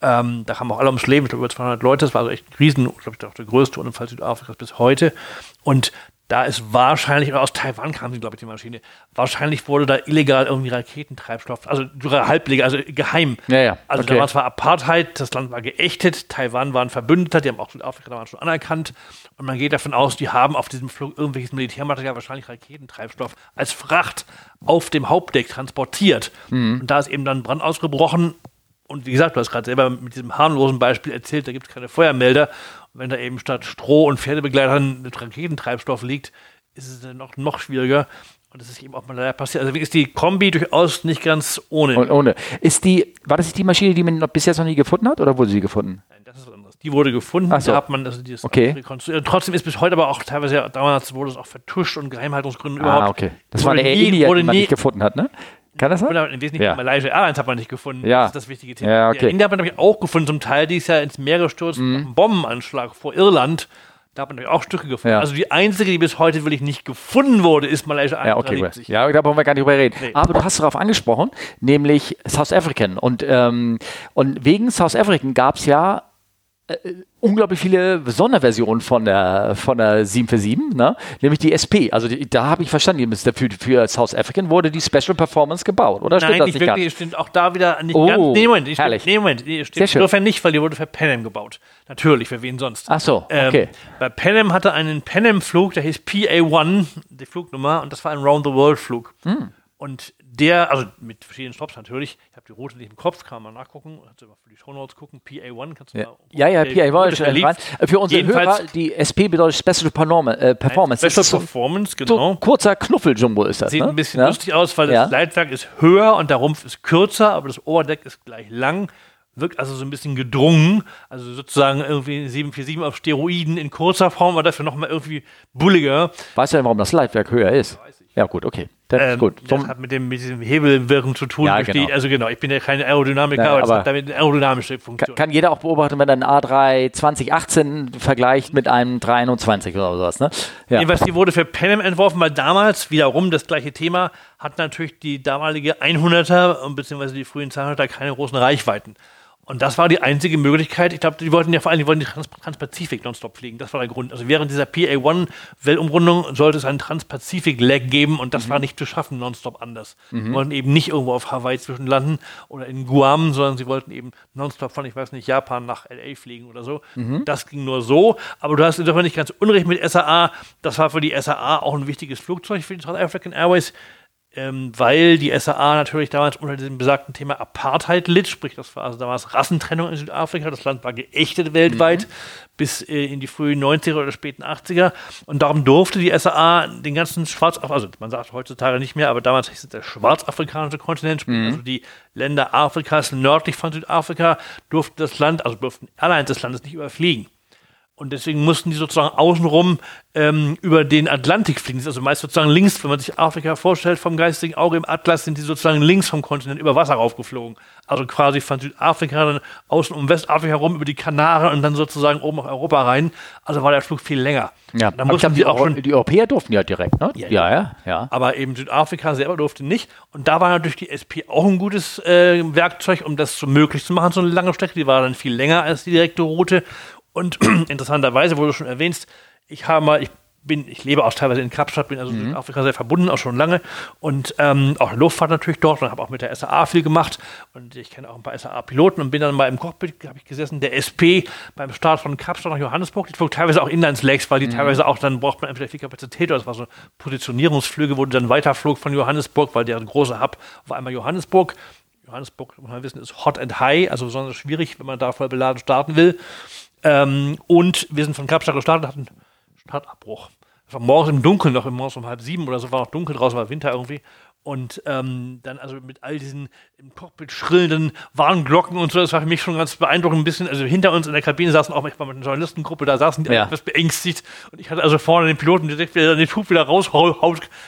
Ähm, da kamen auch alle ums Leben, ich glaube über 200 Leute, das war also echt ein Riesen, glaube ich, der größte Unfall Südafrikas bis heute. Und da ist wahrscheinlich, oder aus Taiwan kam sie, glaube ich, die Maschine, wahrscheinlich wurde da illegal irgendwie Raketentreibstoff, also halblegal, also geheim. Ja, ja. Also okay. da war zwar Apartheid, das Land war geächtet, Taiwan war ein Verbündeter, die haben auch Südafrika damals schon anerkannt. Und man geht davon aus, die haben auf diesem Flug irgendwelches Militärmaterial, wahrscheinlich Raketentreibstoff, als Fracht auf dem Hauptdeck transportiert. Mhm. Und da ist eben dann Brand ausgebrochen. Und wie gesagt, du hast gerade selber mit diesem harmlosen Beispiel erzählt, da gibt es keine Feuermelder wenn da eben statt Stroh und Pferdebegleitern Raketentreibstoff liegt, ist es dann noch, noch schwieriger. Und das ist eben auch mal leider passiert. Also ist die Kombi durchaus nicht ganz ohne. Und ohne. Ist die, war das nicht die Maschine, die man noch bis jetzt noch nie gefunden hat oder wurde sie gefunden? Nein, das ist was anderes. Die wurde gefunden, Ach so. da hat man also dieses okay. rekonstruiert. Trotzdem ist bis heute aber auch teilweise, ja, damals wurde es auch vertuscht und Geheimhaltungsgründen ah, überhaupt. okay. Das war eine Alien, die man nicht gefunden hat, ne? Kann das sein? Im Wesentlichen ja. Malaysia Airlines hat man nicht gefunden. Ja. Das ist das wichtige Thema. Ja, okay. India hat man nämlich auch gefunden, zum Teil, die ist ja ins Meer gestürzt, mhm. nach einem Bombenanschlag vor Irland. Da hat man natürlich auch Stücke gefunden. Ja. Also die einzige, die bis heute wirklich nicht gefunden wurde, ist Malaysia 170. Ja, okay, ja, da wollen wir gar nicht drüber reden. Nee. Aber du hast darauf angesprochen, nämlich South African. Und, ähm, und wegen South African gab es ja unglaublich viele Sonderversionen von der, von der 747, ne? nämlich die SP. Also die, da habe ich verstanden, für, für South African wurde die Special Performance gebaut, oder? Nein, nicht, nicht wirklich. Stimmt auch da wieder nicht oh, ganz. Nee, Moment, die herrlich. Stimmt, nee, Moment, die stimmt insofern nicht, weil die wurde für Panem gebaut. Natürlich, für wen sonst. Ach so, ähm, okay. Ähm, bei Panem hatte einen Panem-Flug, der hieß PA1, die Flugnummer, und das war ein Round-the-World-Flug. Hm. Und der, also mit verschiedenen Stops natürlich, ich habe die Route nicht im Kopf, kann man nachgucken, kannst du mal für die Shownotes gucken, PA1, kannst du ja. mal. Ja, ja, PA1 ist relevant. Für unsere Hörer, die SP bedeutet Special Performance. Äh, Performance. Special so, Performance, genau. So kurzer Knuffeljumbo ist das. Sieht ne? ein bisschen ja? lustig aus, weil das Leitwerk ist höher und der Rumpf ist kürzer, aber das Oberdeck ist gleich lang wirkt also so ein bisschen gedrungen, also sozusagen irgendwie 747 auf Steroiden in kurzer Form, aber dafür nochmal irgendwie bulliger. Weißt du denn, warum das Leitwerk höher ist? Ja, gut, okay. Das, ähm, gut. das hat mit dem mit diesem Hebelwirken zu tun. Ja, genau. Also genau, ich bin ja kein Aerodynamiker, Nein, aber, das hat damit eine aerodynamische Funktion. Kann, kann jeder auch beobachten, wenn er einen A3 2018 vergleicht mit einem 321 oder sowas. Ne? Ja. Jedenfalls, die wurde für Panem entworfen, weil damals wiederum das gleiche Thema hat natürlich die damalige 100er bzw. die frühen 200er keine großen Reichweiten. Und das war die einzige Möglichkeit. Ich glaube, die wollten ja vor allem, die wollten die Trans Transpazifik nonstop fliegen. Das war der Grund. Also während dieser PA-1-Weltumrundung sollte es einen Transpazifik-Leg geben und das mhm. war nicht zu schaffen nonstop anders. Mhm. Sie wollten eben nicht irgendwo auf Hawaii zwischenlanden oder in Guam, sondern sie wollten eben nonstop von, ich weiß nicht, Japan nach LA fliegen oder so. Mhm. Das ging nur so. Aber du hast insofern nicht ganz unrecht mit SAA. Das war für die SAA auch ein wichtiges Flugzeug für die South African Airways ähm, weil die SAA natürlich damals unter diesem besagten Thema Apartheid litt, sprich, das war also damals Rassentrennung in Südafrika, das Land war geächtet weltweit mhm. bis äh, in die frühen 90er oder späten 80er und darum durfte die SAA den ganzen Schwarz, also man sagt heutzutage nicht mehr, aber damals hieß es der schwarzafrikanische Kontinent, sprich, mhm. also die Länder Afrikas nördlich von Südafrika durften das Land, also durften Airlines des Landes nicht überfliegen. Und deswegen mussten die sozusagen außenrum ähm, über den Atlantik fliegen. Also meist sozusagen links, wenn man sich Afrika vorstellt, vom geistigen Auge im Atlas sind die sozusagen links vom Kontinent über Wasser raufgeflogen. Also quasi von Südafrika dann außen um Westafrika herum über die Kanaren und dann sozusagen oben nach Europa rein. Also war der Flug viel länger. Ja, dann mussten die, auch schon, die Europäer durften ja direkt, ne? Ja ja, ja, ja, Aber eben Südafrika selber durfte nicht. Und da war natürlich die SP auch ein gutes äh, Werkzeug, um das so möglich zu machen, so eine lange Strecke. Die war dann viel länger als die direkte Route. Und interessanterweise, wo du schon erwähnst, ich habe mal, ich bin, ich lebe auch teilweise in Kapstadt, bin also mhm. Afrika sehr verbunden, auch schon lange. Und ähm, auch Luftfahrt natürlich dort und habe auch mit der SAA viel gemacht. Und ich kenne auch ein paar SAA-Piloten und bin dann mal im Cockpit, habe ich gesessen, der SP beim Start von Kapstadt nach Johannesburg. Die flog teilweise auch Inlandslegs, weil die mhm. teilweise auch, dann braucht man entweder viel Kapazität oder es war so Positionierungsflüge, wo du dann weiterflog von Johannesburg, weil deren große Hub war einmal Johannesburg. Johannesburg, muss man wissen, ist hot and high, also besonders schwierig, wenn man da voll beladen starten will. Ähm, und wir sind von Kapstadt gestartet, hatten Startabbruch. Es war morgens im Dunkeln, noch morgens um halb sieben oder so, war noch dunkel draußen, war Winter irgendwie. Und ähm, dann also mit all diesen im Cockpit schrillenden Warnglocken und so, das war für mich schon ganz beeindruckend ein bisschen. Also hinter uns in der Kabine saßen auch manchmal mit einer Journalistengruppe, da saßen die ja. etwas beängstigt. Und ich hatte also vorne den Piloten direkt wieder den Tub wieder raushaut.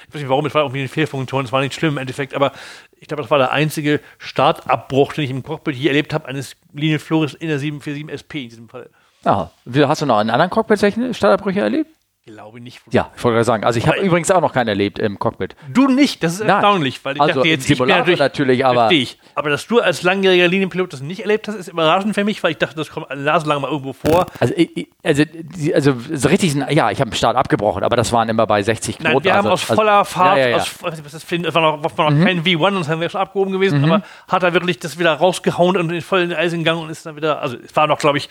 Ich weiß nicht warum, es war irgendwie eine Fehlfunktion, es war nicht schlimm im Endeffekt, aber ich glaube, das war der einzige Startabbruch, den ich im Cockpit hier erlebt habe, eines Linienflores in der 747 SP in diesem Fall. Aha. Hast du noch einen anderen Cockpit Startabbrüche erlebt? glaube nicht. Ja, ich wollte gerade sagen. Also ich habe übrigens auch noch keinen erlebt im Cockpit. Du nicht, das ist erstaunlich, weil ich also dachte jetzt, ich bin natürlich, natürlich aber, ich. aber dass du als langjähriger Linienpilot das nicht erlebt hast, ist überraschend für mich, weil ich dachte, das kommt eine Nase lang mal irgendwo vor. Also, also, also so richtig, ja, ich habe einen Start abgebrochen, aber das waren immer bei 60 Knoten. Nein, wir also, haben aus voller also, Fahrt, ja, ja, ja. Aus, das war noch, war noch mhm. kein V1 und das haben wir schon abgehoben gewesen, mhm. aber hat er wirklich das wieder rausgehauen und voll in den Eisen gegangen und ist dann wieder, also es war noch, glaube ich,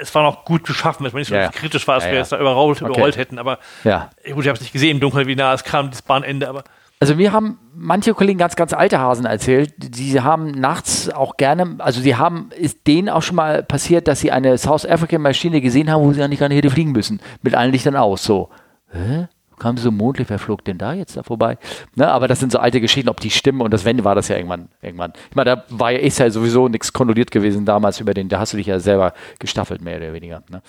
es war noch gut geschaffen, es war nicht so ja, kritisch war, als wir es da überrollt, okay. überrollt hätten, aber ja. gut, ich habe es nicht gesehen im Dunkeln, wie nah es kam, das Bahnende, aber also mir haben manche Kollegen ganz, ganz alte Hasen erzählt, die haben nachts auch gerne, also sie haben, ist denen auch schon mal passiert, dass sie eine South African Maschine gesehen haben, wo sie eigentlich gar nicht hätte fliegen müssen, mit allen Lichtern aus, so. Hä? Kam so mondlich, wer flog denn da jetzt da vorbei? Ne, aber das sind so alte Geschichten, ob die stimmen und das Wende war das ja irgendwann. irgendwann. Ich meine, da war ja, ist ja sowieso nichts kontrolliert gewesen damals über den, da hast du dich ja selber gestaffelt, mehr oder weniger. Ne?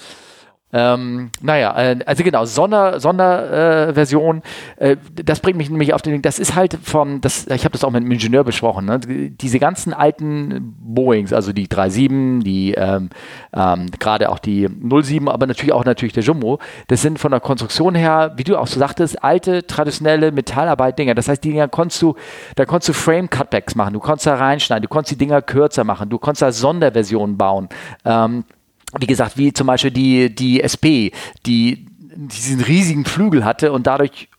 Ähm, naja, äh, also genau, Sonder, Sonderversion, äh, äh, das bringt mich nämlich auf den Ding, das ist halt vom, das, ich habe das auch mit dem Ingenieur besprochen, ne? diese ganzen alten Boeings, also die 37, die ähm, ähm, gerade auch die 07, aber natürlich auch natürlich der Jumbo, das sind von der Konstruktion her, wie du auch so sagtest, alte, traditionelle Metallarbeit-Dinger. Das heißt, die Dinger konntest du, da konntest du Frame-Cutbacks machen, du konntest da reinschneiden, du konntest die Dinger kürzer machen, du konntest da Sonderversionen bauen. Ähm, wie gesagt, wie zum Beispiel die, die SP, die diesen riesigen Flügel hatte und dadurch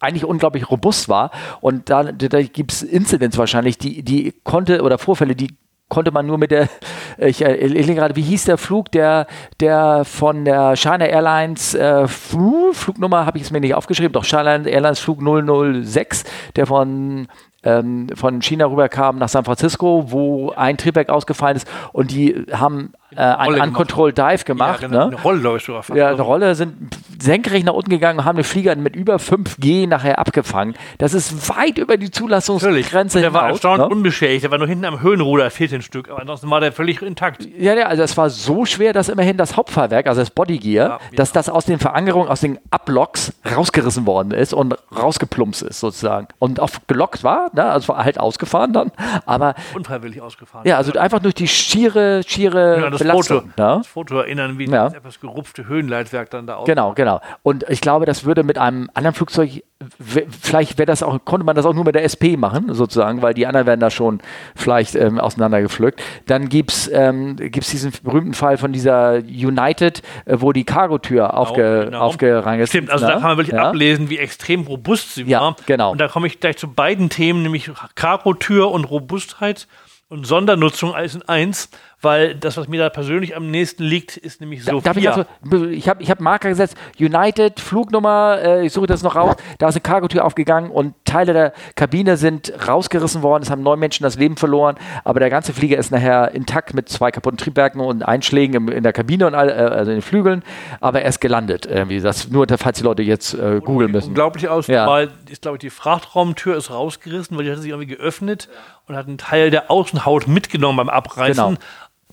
eigentlich unglaublich robust war. Und da, da gibt es Incidents wahrscheinlich, die, die konnte, oder Vorfälle, die konnte man nur mit der, ich erinnere gerade, wie hieß der Flug, der, der von der China Airlines äh, Flugnummer, habe ich es mir nicht aufgeschrieben, doch China Airlines Flug 006, der von ähm, von China rüberkam nach San Francisco, wo ein Triebwerk ausgefallen ist und die haben äh, einen Uncontrolled Dive gemacht. Ja, genau, ne? Eine Rolle, glaube ich, sogar. Ja, eine Rolle, sind senkrecht nach unten gegangen und haben den Flieger mit über 5G nachher abgefangen. Das ist weit über die Zulassungsgrenze Der war erstaunlich ne? unbeschädigt, der war nur hinten am Höhenruder, fehlt ein Stück, aber ansonsten war der völlig intakt. Ja, ja, also es war so schwer, dass immerhin das Hauptfahrwerk, also das Bodygear, ja, dass das aus den Verankerungen, aus den Ablocks rausgerissen worden ist und rausgeplumpst ist sozusagen. Und auch gelockt war, ne? also war halt ausgefahren dann, aber... Unfreiwillig ausgefahren. Ja, also einfach durch die schiere, schiere ja, Belastung. Foto, ja? Das Foto erinnern, wie ja. das etwas gerupfte Höhenleitwerk dann da aussieht. Genau, genau. Und ich glaube, das würde mit einem anderen Flugzeug, vielleicht wäre das auch, konnte man das auch nur mit der SP machen, sozusagen, weil die anderen werden da schon vielleicht ähm, auseinandergepflückt. Dann gibt es ähm, diesen berühmten Fall von dieser United, äh, wo die Cargotür genau, aufge, genau. aufgerangt ist. Stimmt, also da kann man wirklich ja. ablesen, wie extrem robust sie ja, war. Genau. Und da komme ich gleich zu beiden Themen, nämlich Cargotür und Robustheit und Sondernutzung alles in eins weil das, was mir da persönlich am nächsten liegt, ist nämlich so. Darf ich also, ich habe ich hab Marker gesetzt, United, Flugnummer, äh, ich suche das noch raus, da ist eine Cargotür aufgegangen und Teile der Kabine sind rausgerissen worden, es haben neun Menschen das Leben verloren, aber der ganze Flieger ist nachher intakt mit zwei kaputten Triebwerken und Einschlägen im, in der Kabine und all, äh, also in den Flügeln, aber er ist gelandet. Irgendwie. Das, nur, falls die Leute jetzt äh, googeln müssen. Unglaublich aus, ja. weil ist, glaube ich, die Frachtraumtür ist rausgerissen, weil die hat sich irgendwie geöffnet und hat einen Teil der Außenhaut mitgenommen beim Abreißen. Genau.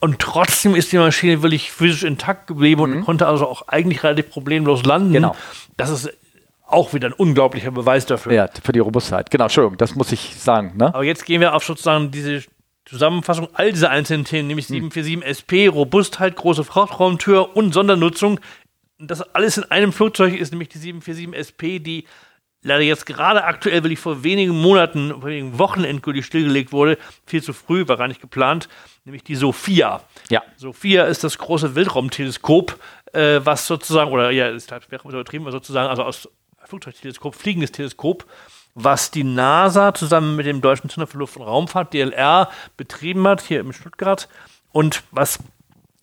Und trotzdem ist die Maschine wirklich physisch intakt geblieben mhm. und konnte also auch eigentlich relativ problemlos landen. Genau. Das ist auch wieder ein unglaublicher Beweis dafür. Ja, für die Robustheit. Genau, Entschuldigung, das muss ich sagen. Ne? Aber jetzt gehen wir auf sozusagen diese Zusammenfassung all dieser einzelnen Themen, nämlich 747 mhm. SP, Robustheit, große Frachtraumtür und Sondernutzung. Das alles in einem Flugzeug ist nämlich die 747 SP, die leider jetzt gerade aktuell, weil ich vor wenigen Monaten, vor wenigen Wochen endgültig stillgelegt wurde, viel zu früh, war gar nicht geplant, nämlich die Sophia. Ja. Sophia ist das große Weltraumteleskop, äh, was sozusagen, oder ja, ist halt übertrieben, aber sozusagen, also aus Flugzeugteleskop, fliegendes Teleskop, was die NASA zusammen mit dem Deutschen Zentrum für Luft- und Raumfahrt, DLR, betrieben hat, hier in Stuttgart. Und was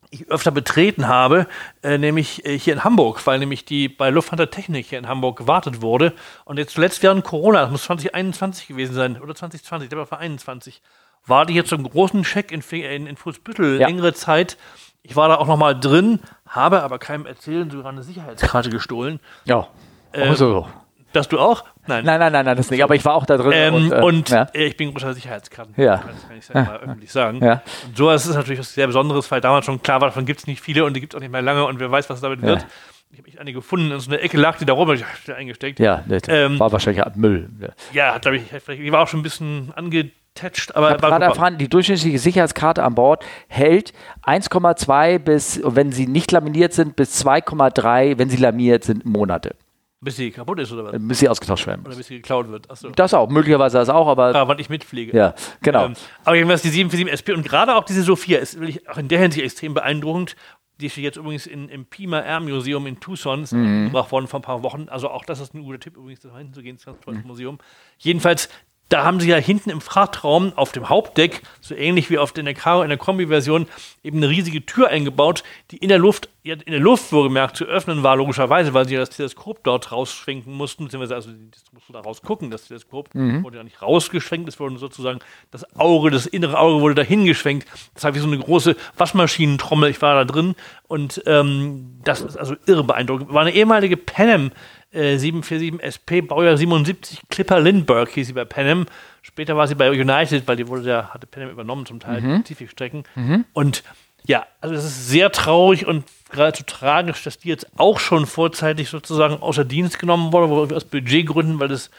ich öfter betreten habe, äh, nämlich äh, hier in Hamburg, weil nämlich die bei Lufthansa Technik hier in Hamburg gewartet wurde. Und jetzt zuletzt während Corona, das muss 2021 gewesen sein, oder 2020, ich glaube, das war 21, war die hier zum großen Check in, in, in Fußbüttel ja. längere Zeit. Ich war da auch noch mal drin, habe aber keinem erzählen sogar eine Sicherheitskarte gestohlen. Ja, ähm, also. Dass du auch? Nein. Nein, nein, nein, nein, das nicht. Aber ich war auch da drin. Ähm, und, äh, und ja. ich bin großer Sicherheitskarten. Ja. Kann ich ja mal öffentlich sagen. Ja. Und sowas ist natürlich was sehr Besonderes, weil damals schon klar war, davon gibt es nicht viele und die gibt es auch nicht mehr lange und wer weiß, was damit ja. wird. Ich habe eine gefunden, in so einer Ecke lag die da rum, ich habe eingesteckt. Ja, das ähm, war wahrscheinlich Art Müll. Ja, glaube ich, die war auch schon ein bisschen angetätscht, aber. Ich gerade erfahren, die durchschnittliche Sicherheitskarte an Bord hält 1,2 bis, wenn sie nicht laminiert sind, bis 2,3, wenn sie laminiert sind, Monate. Bis sie kaputt ist oder was? Bis sie ausgetauscht werden. Oder bis sie geklaut wird. Achso. Das auch, möglicherweise das auch, aber. Ja, weil ich mitfliege. Ja, genau. Ähm, aber jedenfalls die 747 SP und gerade auch diese Sophia ist wirklich auch in der Hinsicht extrem beeindruckend. Die steht jetzt übrigens in, im Pima Air Museum in Tucson, ist mhm. gebracht worden vor ein paar Wochen. Also auch das ist ein guter Tipp, übrigens da hinzugehen, ins Transportmuseum. Mhm. Jedenfalls da haben sie ja hinten im Frachtraum auf dem Hauptdeck, so ähnlich wie auf der Caro in der Kombi-Version, eben eine riesige Tür eingebaut, die in der Luft, in der Luft wohlgemerkt zu öffnen war, logischerweise, weil sie das Teleskop dort rausschwenken mussten, beziehungsweise also das musst du da rausgucken, das Teleskop mhm. wurde ja nicht rausgeschwenkt, es wurde sozusagen das Auge, das innere Auge wurde dahin geschwenkt. Das war wie so eine große Waschmaschinentrommel, ich war da drin und ähm, das ist also irre beeindruckend. War eine ehemalige Panem 747 SP, Baujahr 77, Clipper Lindbergh hieß sie bei Panem. Später war sie bei United, weil die wurde ja, hatte Panem übernommen, zum Teil mhm. Pazifikstrecken. Mhm. Und ja, also es ist sehr traurig und geradezu tragisch, dass die jetzt auch schon vorzeitig sozusagen außer Dienst genommen wurde, aus Budgetgründen, weil das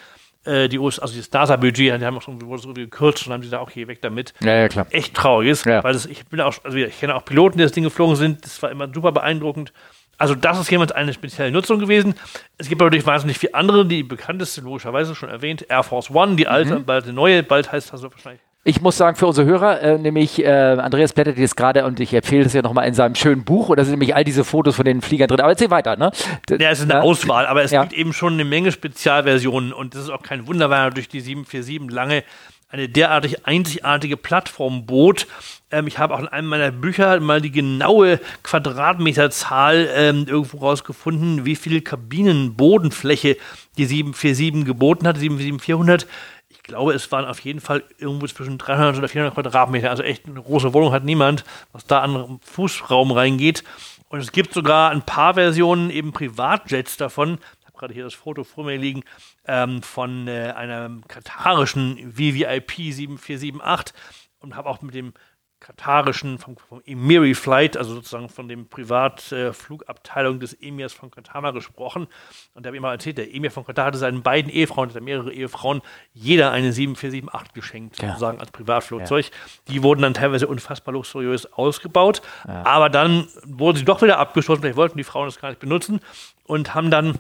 äh, die US, also das NASA-Budget, die haben auch schon wurde so gekürzt und haben sie da auch hier weg damit. Ja, ja, klar. Echt traurig ist, ja. weil das, ich bin auch, also ich kenne auch Piloten, die das Ding geflogen sind, das war immer super beeindruckend. Also das ist jemand eine spezielle Nutzung gewesen. Es gibt natürlich wahnsinnig viele andere, die bekannteste logischerweise schon erwähnt, Air Force One, die alte, mhm. bald eine neue, bald heißt das wahrscheinlich Ich muss sagen, für unsere Hörer, äh, nämlich äh, Andreas blättert jetzt gerade und ich empfehle das ja nochmal in seinem schönen Buch, und da sind nämlich all diese Fotos von den Fliegern drin. Aber erzähl weiter, ne? D ja, es ist eine Auswahl, aber es ja. gibt eben schon eine Menge Spezialversionen und das ist auch kein Wunder, weil durch die 747 lange eine derartig einzigartige Plattform bot. Ähm, ich habe auch in einem meiner Bücher mal die genaue Quadratmeterzahl ähm, irgendwo rausgefunden, wie viel Kabinenbodenfläche die 747 geboten hat, 747-400 glaube, es waren auf jeden Fall irgendwo zwischen 300 oder 400 Quadratmeter. Also echt eine große Wohnung hat niemand, was da an Fußraum reingeht. Und es gibt sogar ein paar Versionen, eben Privatjets davon. Ich habe gerade hier das Foto vor mir liegen, ähm, von äh, einem katarischen VVIP 7478 und habe auch mit dem katarischen, vom, vom Emiri Flight, also sozusagen von dem Privatflugabteilung äh, des Emirs von Katar mal gesprochen. Und der hat immer erzählt, der Emir von Katar hatte seinen beiden Ehefrauen, hatte mehrere Ehefrauen, jeder eine 7478 geschenkt, ja. sozusagen als Privatflugzeug. Ja. Die wurden dann teilweise unfassbar luxuriös ausgebaut. Ja. Aber dann wurden sie doch wieder abgeschossen, vielleicht wollten die Frauen das gar nicht benutzen und haben dann,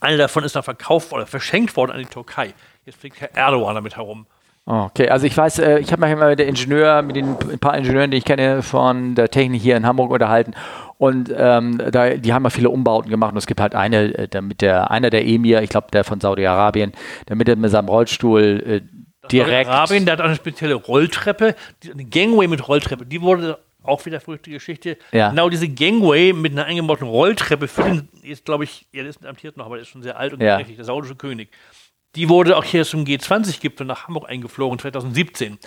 eine davon ist dann verkauft oder verschenkt worden an die Türkei. Jetzt fliegt Herr Erdogan damit herum. Okay, also ich weiß, äh, ich habe mich mal mit der Ingenieur, mit den ein paar Ingenieuren, die ich kenne von der Technik hier in Hamburg unterhalten. Und ähm, da, die haben ja viele Umbauten gemacht. Und es gibt halt eine, äh, damit der, einer der Emir, ich glaube der von Saudi-Arabien, damit er mit seinem Rollstuhl äh, direkt. Saudi-Arabien, der hat eine spezielle Rolltreppe, eine Gangway mit Rolltreppe. Die wurde auch wieder verrückte Geschichte. Ja. Genau diese Gangway mit einer eingebauten Rolltreppe für den, jetzt glaube ich, er ist amtiert noch, aber er ist schon sehr alt und ja. der saudische König. Die wurde auch hier zum G20-Gipfel nach Hamburg eingeflogen 2017.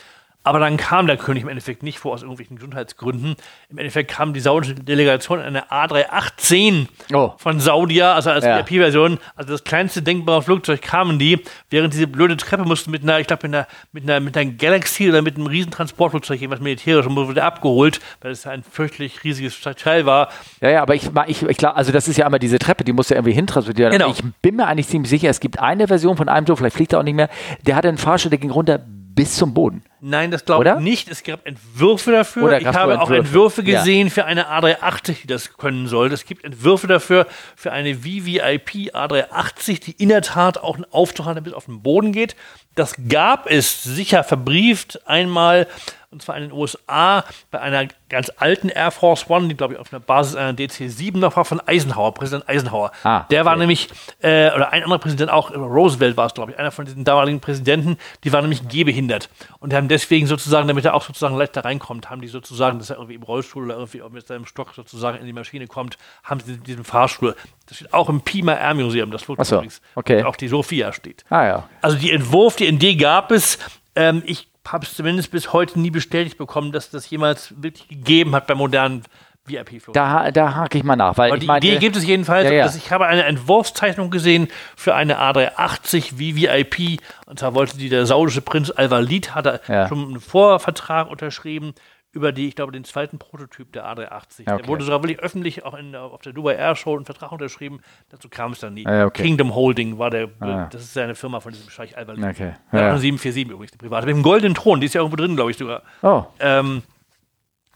Aber dann kam der König im Endeffekt nicht vor aus irgendwelchen Gesundheitsgründen. Im Endeffekt kam die saudische Delegation eine A318 oh. von Saudia, also als ja. VIP-Version, also das kleinste denkbare Flugzeug kamen die, während diese blöde Treppe musste mit einer, ich glaube, mit einer, mit einer, mit einer Galaxy oder mit einem riesen Transportflugzeug, irgendwas militärisches, wurde abgeholt, weil es ein fürchterlich riesiges Teil war. Ja, ja, aber ich, ich, ich klar, also das ist ja einmal diese Treppe, die muss ja irgendwie hintransportieren. Genau. Ich bin mir eigentlich ziemlich sicher, es gibt eine Version von einem Flug, vielleicht fliegt er auch nicht mehr, der hatte einen Fahrstuhl, der ging runter bis zum Boden. Nein, das glaube ich nicht. Es gab Entwürfe dafür. Oder ich habe Entwürfe. auch Entwürfe gesehen ja. für eine A380, die das können soll. Es gibt Entwürfe dafür für eine VVIP A380, die in der Tat auch einen Auftrag hat, bis auf den Boden geht. Das gab es sicher verbrieft einmal und zwar in den USA bei einer ganz alten Air Force One, die glaube ich auf einer Basis einer DC-7 noch war, von Eisenhower, Präsident Eisenhower. Ah, der war nämlich, äh, oder ein anderer Präsident auch, Roosevelt war es glaube ich, einer von diesen damaligen Präsidenten, die war nämlich gehbehindert und haben deswegen sozusagen, damit er auch sozusagen leichter reinkommt, haben die sozusagen, dass er irgendwie im Rollstuhl oder irgendwie mit seinem Stock sozusagen in die Maschine kommt, haben sie diesen Fahrstuhl. Das steht auch im Pima Air Museum, das Flugzeug so, übrigens, okay. auch die Sophia steht. Ah ja. Also die Entwurf, die Idee gab es. Ähm, ich habe es zumindest bis heute nie bestätigt bekommen, dass das jemals wirklich gegeben hat bei modernen VIP-Flugzeugen. Da, da hake ich mal nach. Weil die meine, Idee gibt es jedenfalls. Ja, ja. Dass ich habe eine Entwurfszeichnung gesehen für eine A380 VVIP. Und zwar wollte die der saudische Prinz Al-Walid, hat er ja. schon einen Vorvertrag unterschrieben über die, ich glaube, den zweiten Prototyp der A380. Okay. Der wurde sogar wirklich öffentlich auch in, auf der Dubai Air Show einen Vertrag unterschrieben. Dazu kam es dann nie. Ah, okay. Kingdom Holding war der, ah. das ist seine Firma von diesem Scheich Al-Walid. Okay. Ja. 747 übrigens, die private. Mit dem goldenen Thron, die ist ja irgendwo drin, glaube ich sogar. Oh. Ähm,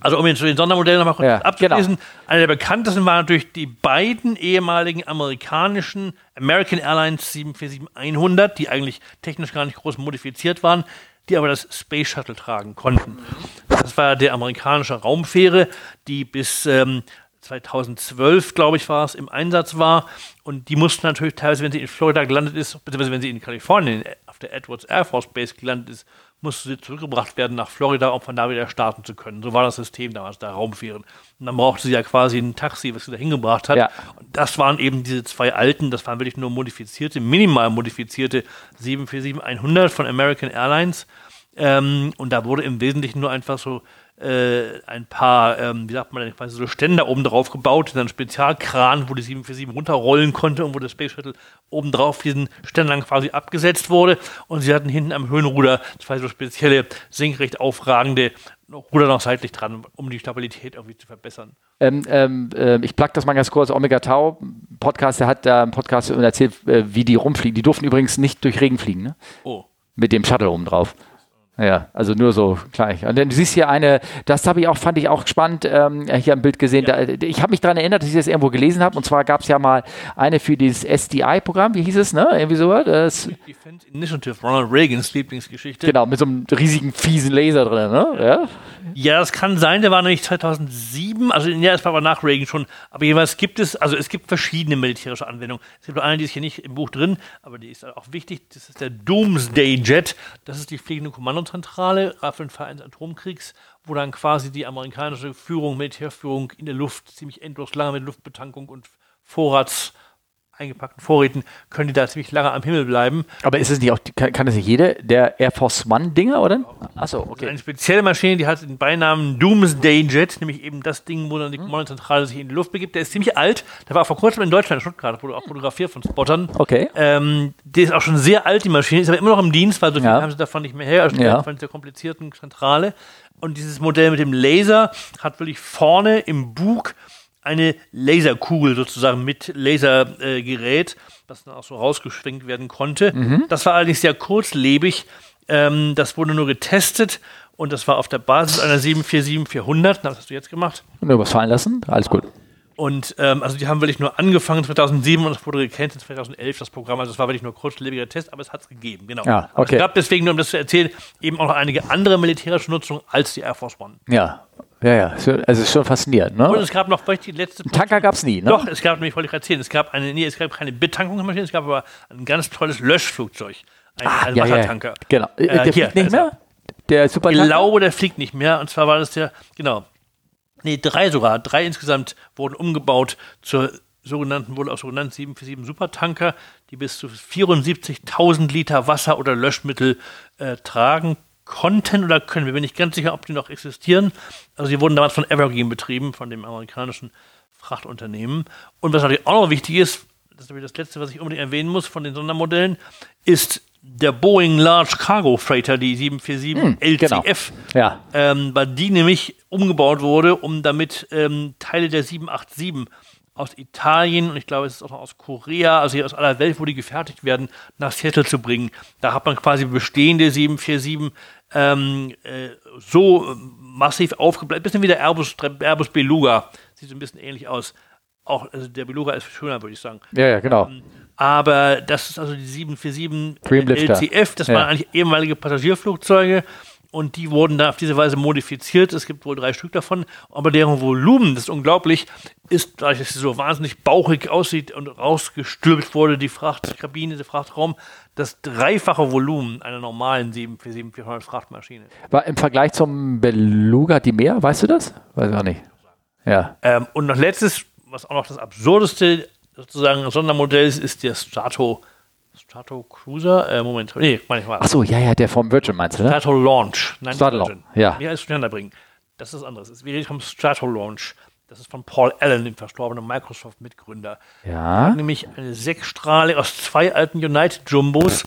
also um jetzt zu den Sondermodellen nochmal kurz ja, abzuschließen, genau. einer der bekanntesten waren natürlich die beiden ehemaligen amerikanischen American Airlines 747-100, die eigentlich technisch gar nicht groß modifiziert waren, die aber das Space Shuttle tragen konnten. Das war der amerikanische Raumfähre, die bis ähm, 2012, glaube ich, war es, im Einsatz war. Und die mussten natürlich teilweise, wenn sie in Florida gelandet ist, beziehungsweise wenn sie in Kalifornien auf der Edwards Air Force Base gelandet ist, musste sie zurückgebracht werden nach Florida, um von da wieder starten zu können. So war das System damals, da Raumfähren. Und dann brauchte sie ja quasi ein Taxi, was sie da hingebracht hat. Ja. Und das waren eben diese zwei alten, das waren wirklich nur modifizierte, minimal modifizierte 747-100 von American Airlines. Ähm, und da wurde im Wesentlichen nur einfach so äh, ein paar, ähm, wie sagt man denn, quasi so Ständer oben drauf gebaut, dann ein Spezialkran, wo die 747 runterrollen konnte und wo der Space Shuttle oben drauf diesen Ständern quasi abgesetzt wurde. Und sie hatten hinten am Höhenruder zwei so spezielle senkrecht aufragende Ruder noch seitlich dran, um die Stabilität irgendwie zu verbessern. Ähm, ähm, äh, ich plug das mal ganz kurz. Omega Tau Podcast, der hat da einen Podcast erzählt, äh, wie die rumfliegen. Die durften übrigens nicht durch Regen fliegen, ne? Oh. Mit dem Shuttle oben drauf. Ja, also nur so gleich. Und dann du siehst hier eine, das habe ich auch, fand ich auch spannend, ähm, hier am Bild gesehen. Ja. Da, ich habe mich daran erinnert, dass ich das irgendwo gelesen habe. Und zwar gab es ja mal eine für dieses SDI-Programm, wie hieß es, ne? Irgendwie sowas. Das Defense Initiative, Ronald Reagans Lieblingsgeschichte. Genau, mit so einem riesigen, fiesen Laser drin, ne? Ja, ja das kann sein, der war nämlich 2007, also ja, es war aber nach Reagan schon. Aber jeweils gibt es, also es gibt verschiedene militärische Anwendungen. Es gibt eine, die ist hier nicht im Buch drin, aber die ist auch wichtig. Das ist der Doomsday Jet. Das ist die fliegende Kommando Kommandozentrale Raffenfall eines Atomkriegs, wo dann quasi die amerikanische Führung, Militärführung in der Luft ziemlich endlos lange mit Luftbetankung und Vorrats eingepackten Vorräten können die da ziemlich lange am Himmel bleiben. Aber ist es nicht auch, kann, kann das nicht jede der Air Force One-Dinger, oder? Achso, okay. Eine spezielle Maschine, die hat den Beinamen Doomsday Jet, nämlich eben das Ding, wo dann die Kommandozentrale sich in die Luft begibt. Der ist ziemlich alt. Der war vor kurzem in Deutschland, in Stuttgart, wurde auch fotografiert von Spottern. Okay. Ähm, der ist auch schon sehr alt, die Maschine, ist aber immer noch im Dienst, weil so viel ja. haben sie davon nicht mehr her, also ja. von der komplizierten Zentrale. Und dieses Modell mit dem Laser hat wirklich vorne im Bug eine Laserkugel sozusagen mit Lasergerät, das dann auch so rausgeschwenkt werden konnte. Mhm. Das war allerdings sehr kurzlebig. Ähm, das wurde nur getestet und das war auf der Basis einer 747-400. Das hast du jetzt gemacht. Nur was fallen lassen? Alles gut. Und ähm, also die haben wirklich nur angefangen 2007 und das wurde gecancelt 2011, das Programm. Also es war wirklich nur kurzlebiger Test, aber es hat es gegeben, genau. Ja, okay. es gab deswegen, nur um das zu erzählen, eben auch noch einige andere militärische Nutzungen als die Air Force One. Ja, ja, ja, also es ist schon faszinierend. Ne? Und es gab noch die letzte. Tanker gab es nie, ne? Doch, es gab nämlich, wollte ich erzählen, es gab eine, nee, es gab keine Betankungsmaschine, es gab aber ein ganz tolles Löschflugzeug. Ein, ah, ein ja, Wassertanker. Ja, genau. Äh, der hier, fliegt nicht mehr? Der Supertanker? Ich glaube, der fliegt nicht mehr. Und zwar war das der, genau. Nee, drei sogar. Drei insgesamt wurden umgebaut zur sogenannten, wohl auch sogenannten 747 Supertanker, die bis zu 74.000 Liter Wasser oder Löschmittel äh, tragen konnten oder können. Wir sind nicht ganz sicher, ob die noch existieren. Also sie wurden damals von Evergreen betrieben, von dem amerikanischen Frachtunternehmen. Und was natürlich auch noch wichtig ist, das ist das letzte, was ich unbedingt erwähnen muss von den Sondermodellen, ist der Boeing Large Cargo Freighter, die 747 hm, LCF, genau. ja. ähm, weil die nämlich umgebaut wurde, um damit ähm, Teile der 787 aus Italien und ich glaube, es ist auch noch aus Korea, also hier aus aller Welt, wo die gefertigt werden, nach Seattle zu bringen. Da hat man quasi bestehende 747 ähm, äh, so massiv aufgebläht, bisschen wie der Airbus, Airbus Beluga, sieht so ein bisschen ähnlich aus. Auch also der Beluga ist schöner, würde ich sagen. Ja, ja, genau. Ähm, aber das ist also die 747 LCF, das ja. waren eigentlich ehemalige Passagierflugzeuge und die wurden da auf diese Weise modifiziert. Es gibt wohl drei Stück davon, aber deren Volumen, das ist unglaublich, ist, dadurch, dass sie so wahnsinnig bauchig aussieht und rausgestülpt wurde, die Frachtkabine, der Frachtraum, das dreifache Volumen einer normalen 747-400 Frachtmaschine. War im Vergleich zum Beluga die mehr, weißt du das? Weiß ich auch nicht. Ja. Ähm, und noch letztes, was auch noch das absurdeste sozusagen Sondermodell ist, ist der Strato Strato Cruiser, äh, Moment, nee, meine ich mal. Ach so, ja, ja, der vom Virgin meinst du, ne? Strato Launch. Nein, Strato Launch, ja. Wie heißt durcheinander bringen? Das ist anderes. Wir reden vom Strato Launch. Das ist von Paul Allen, dem verstorbenen Microsoft-Mitgründer. Ja. hat nämlich eine Sechsstrahle aus zwei alten United-Jumbos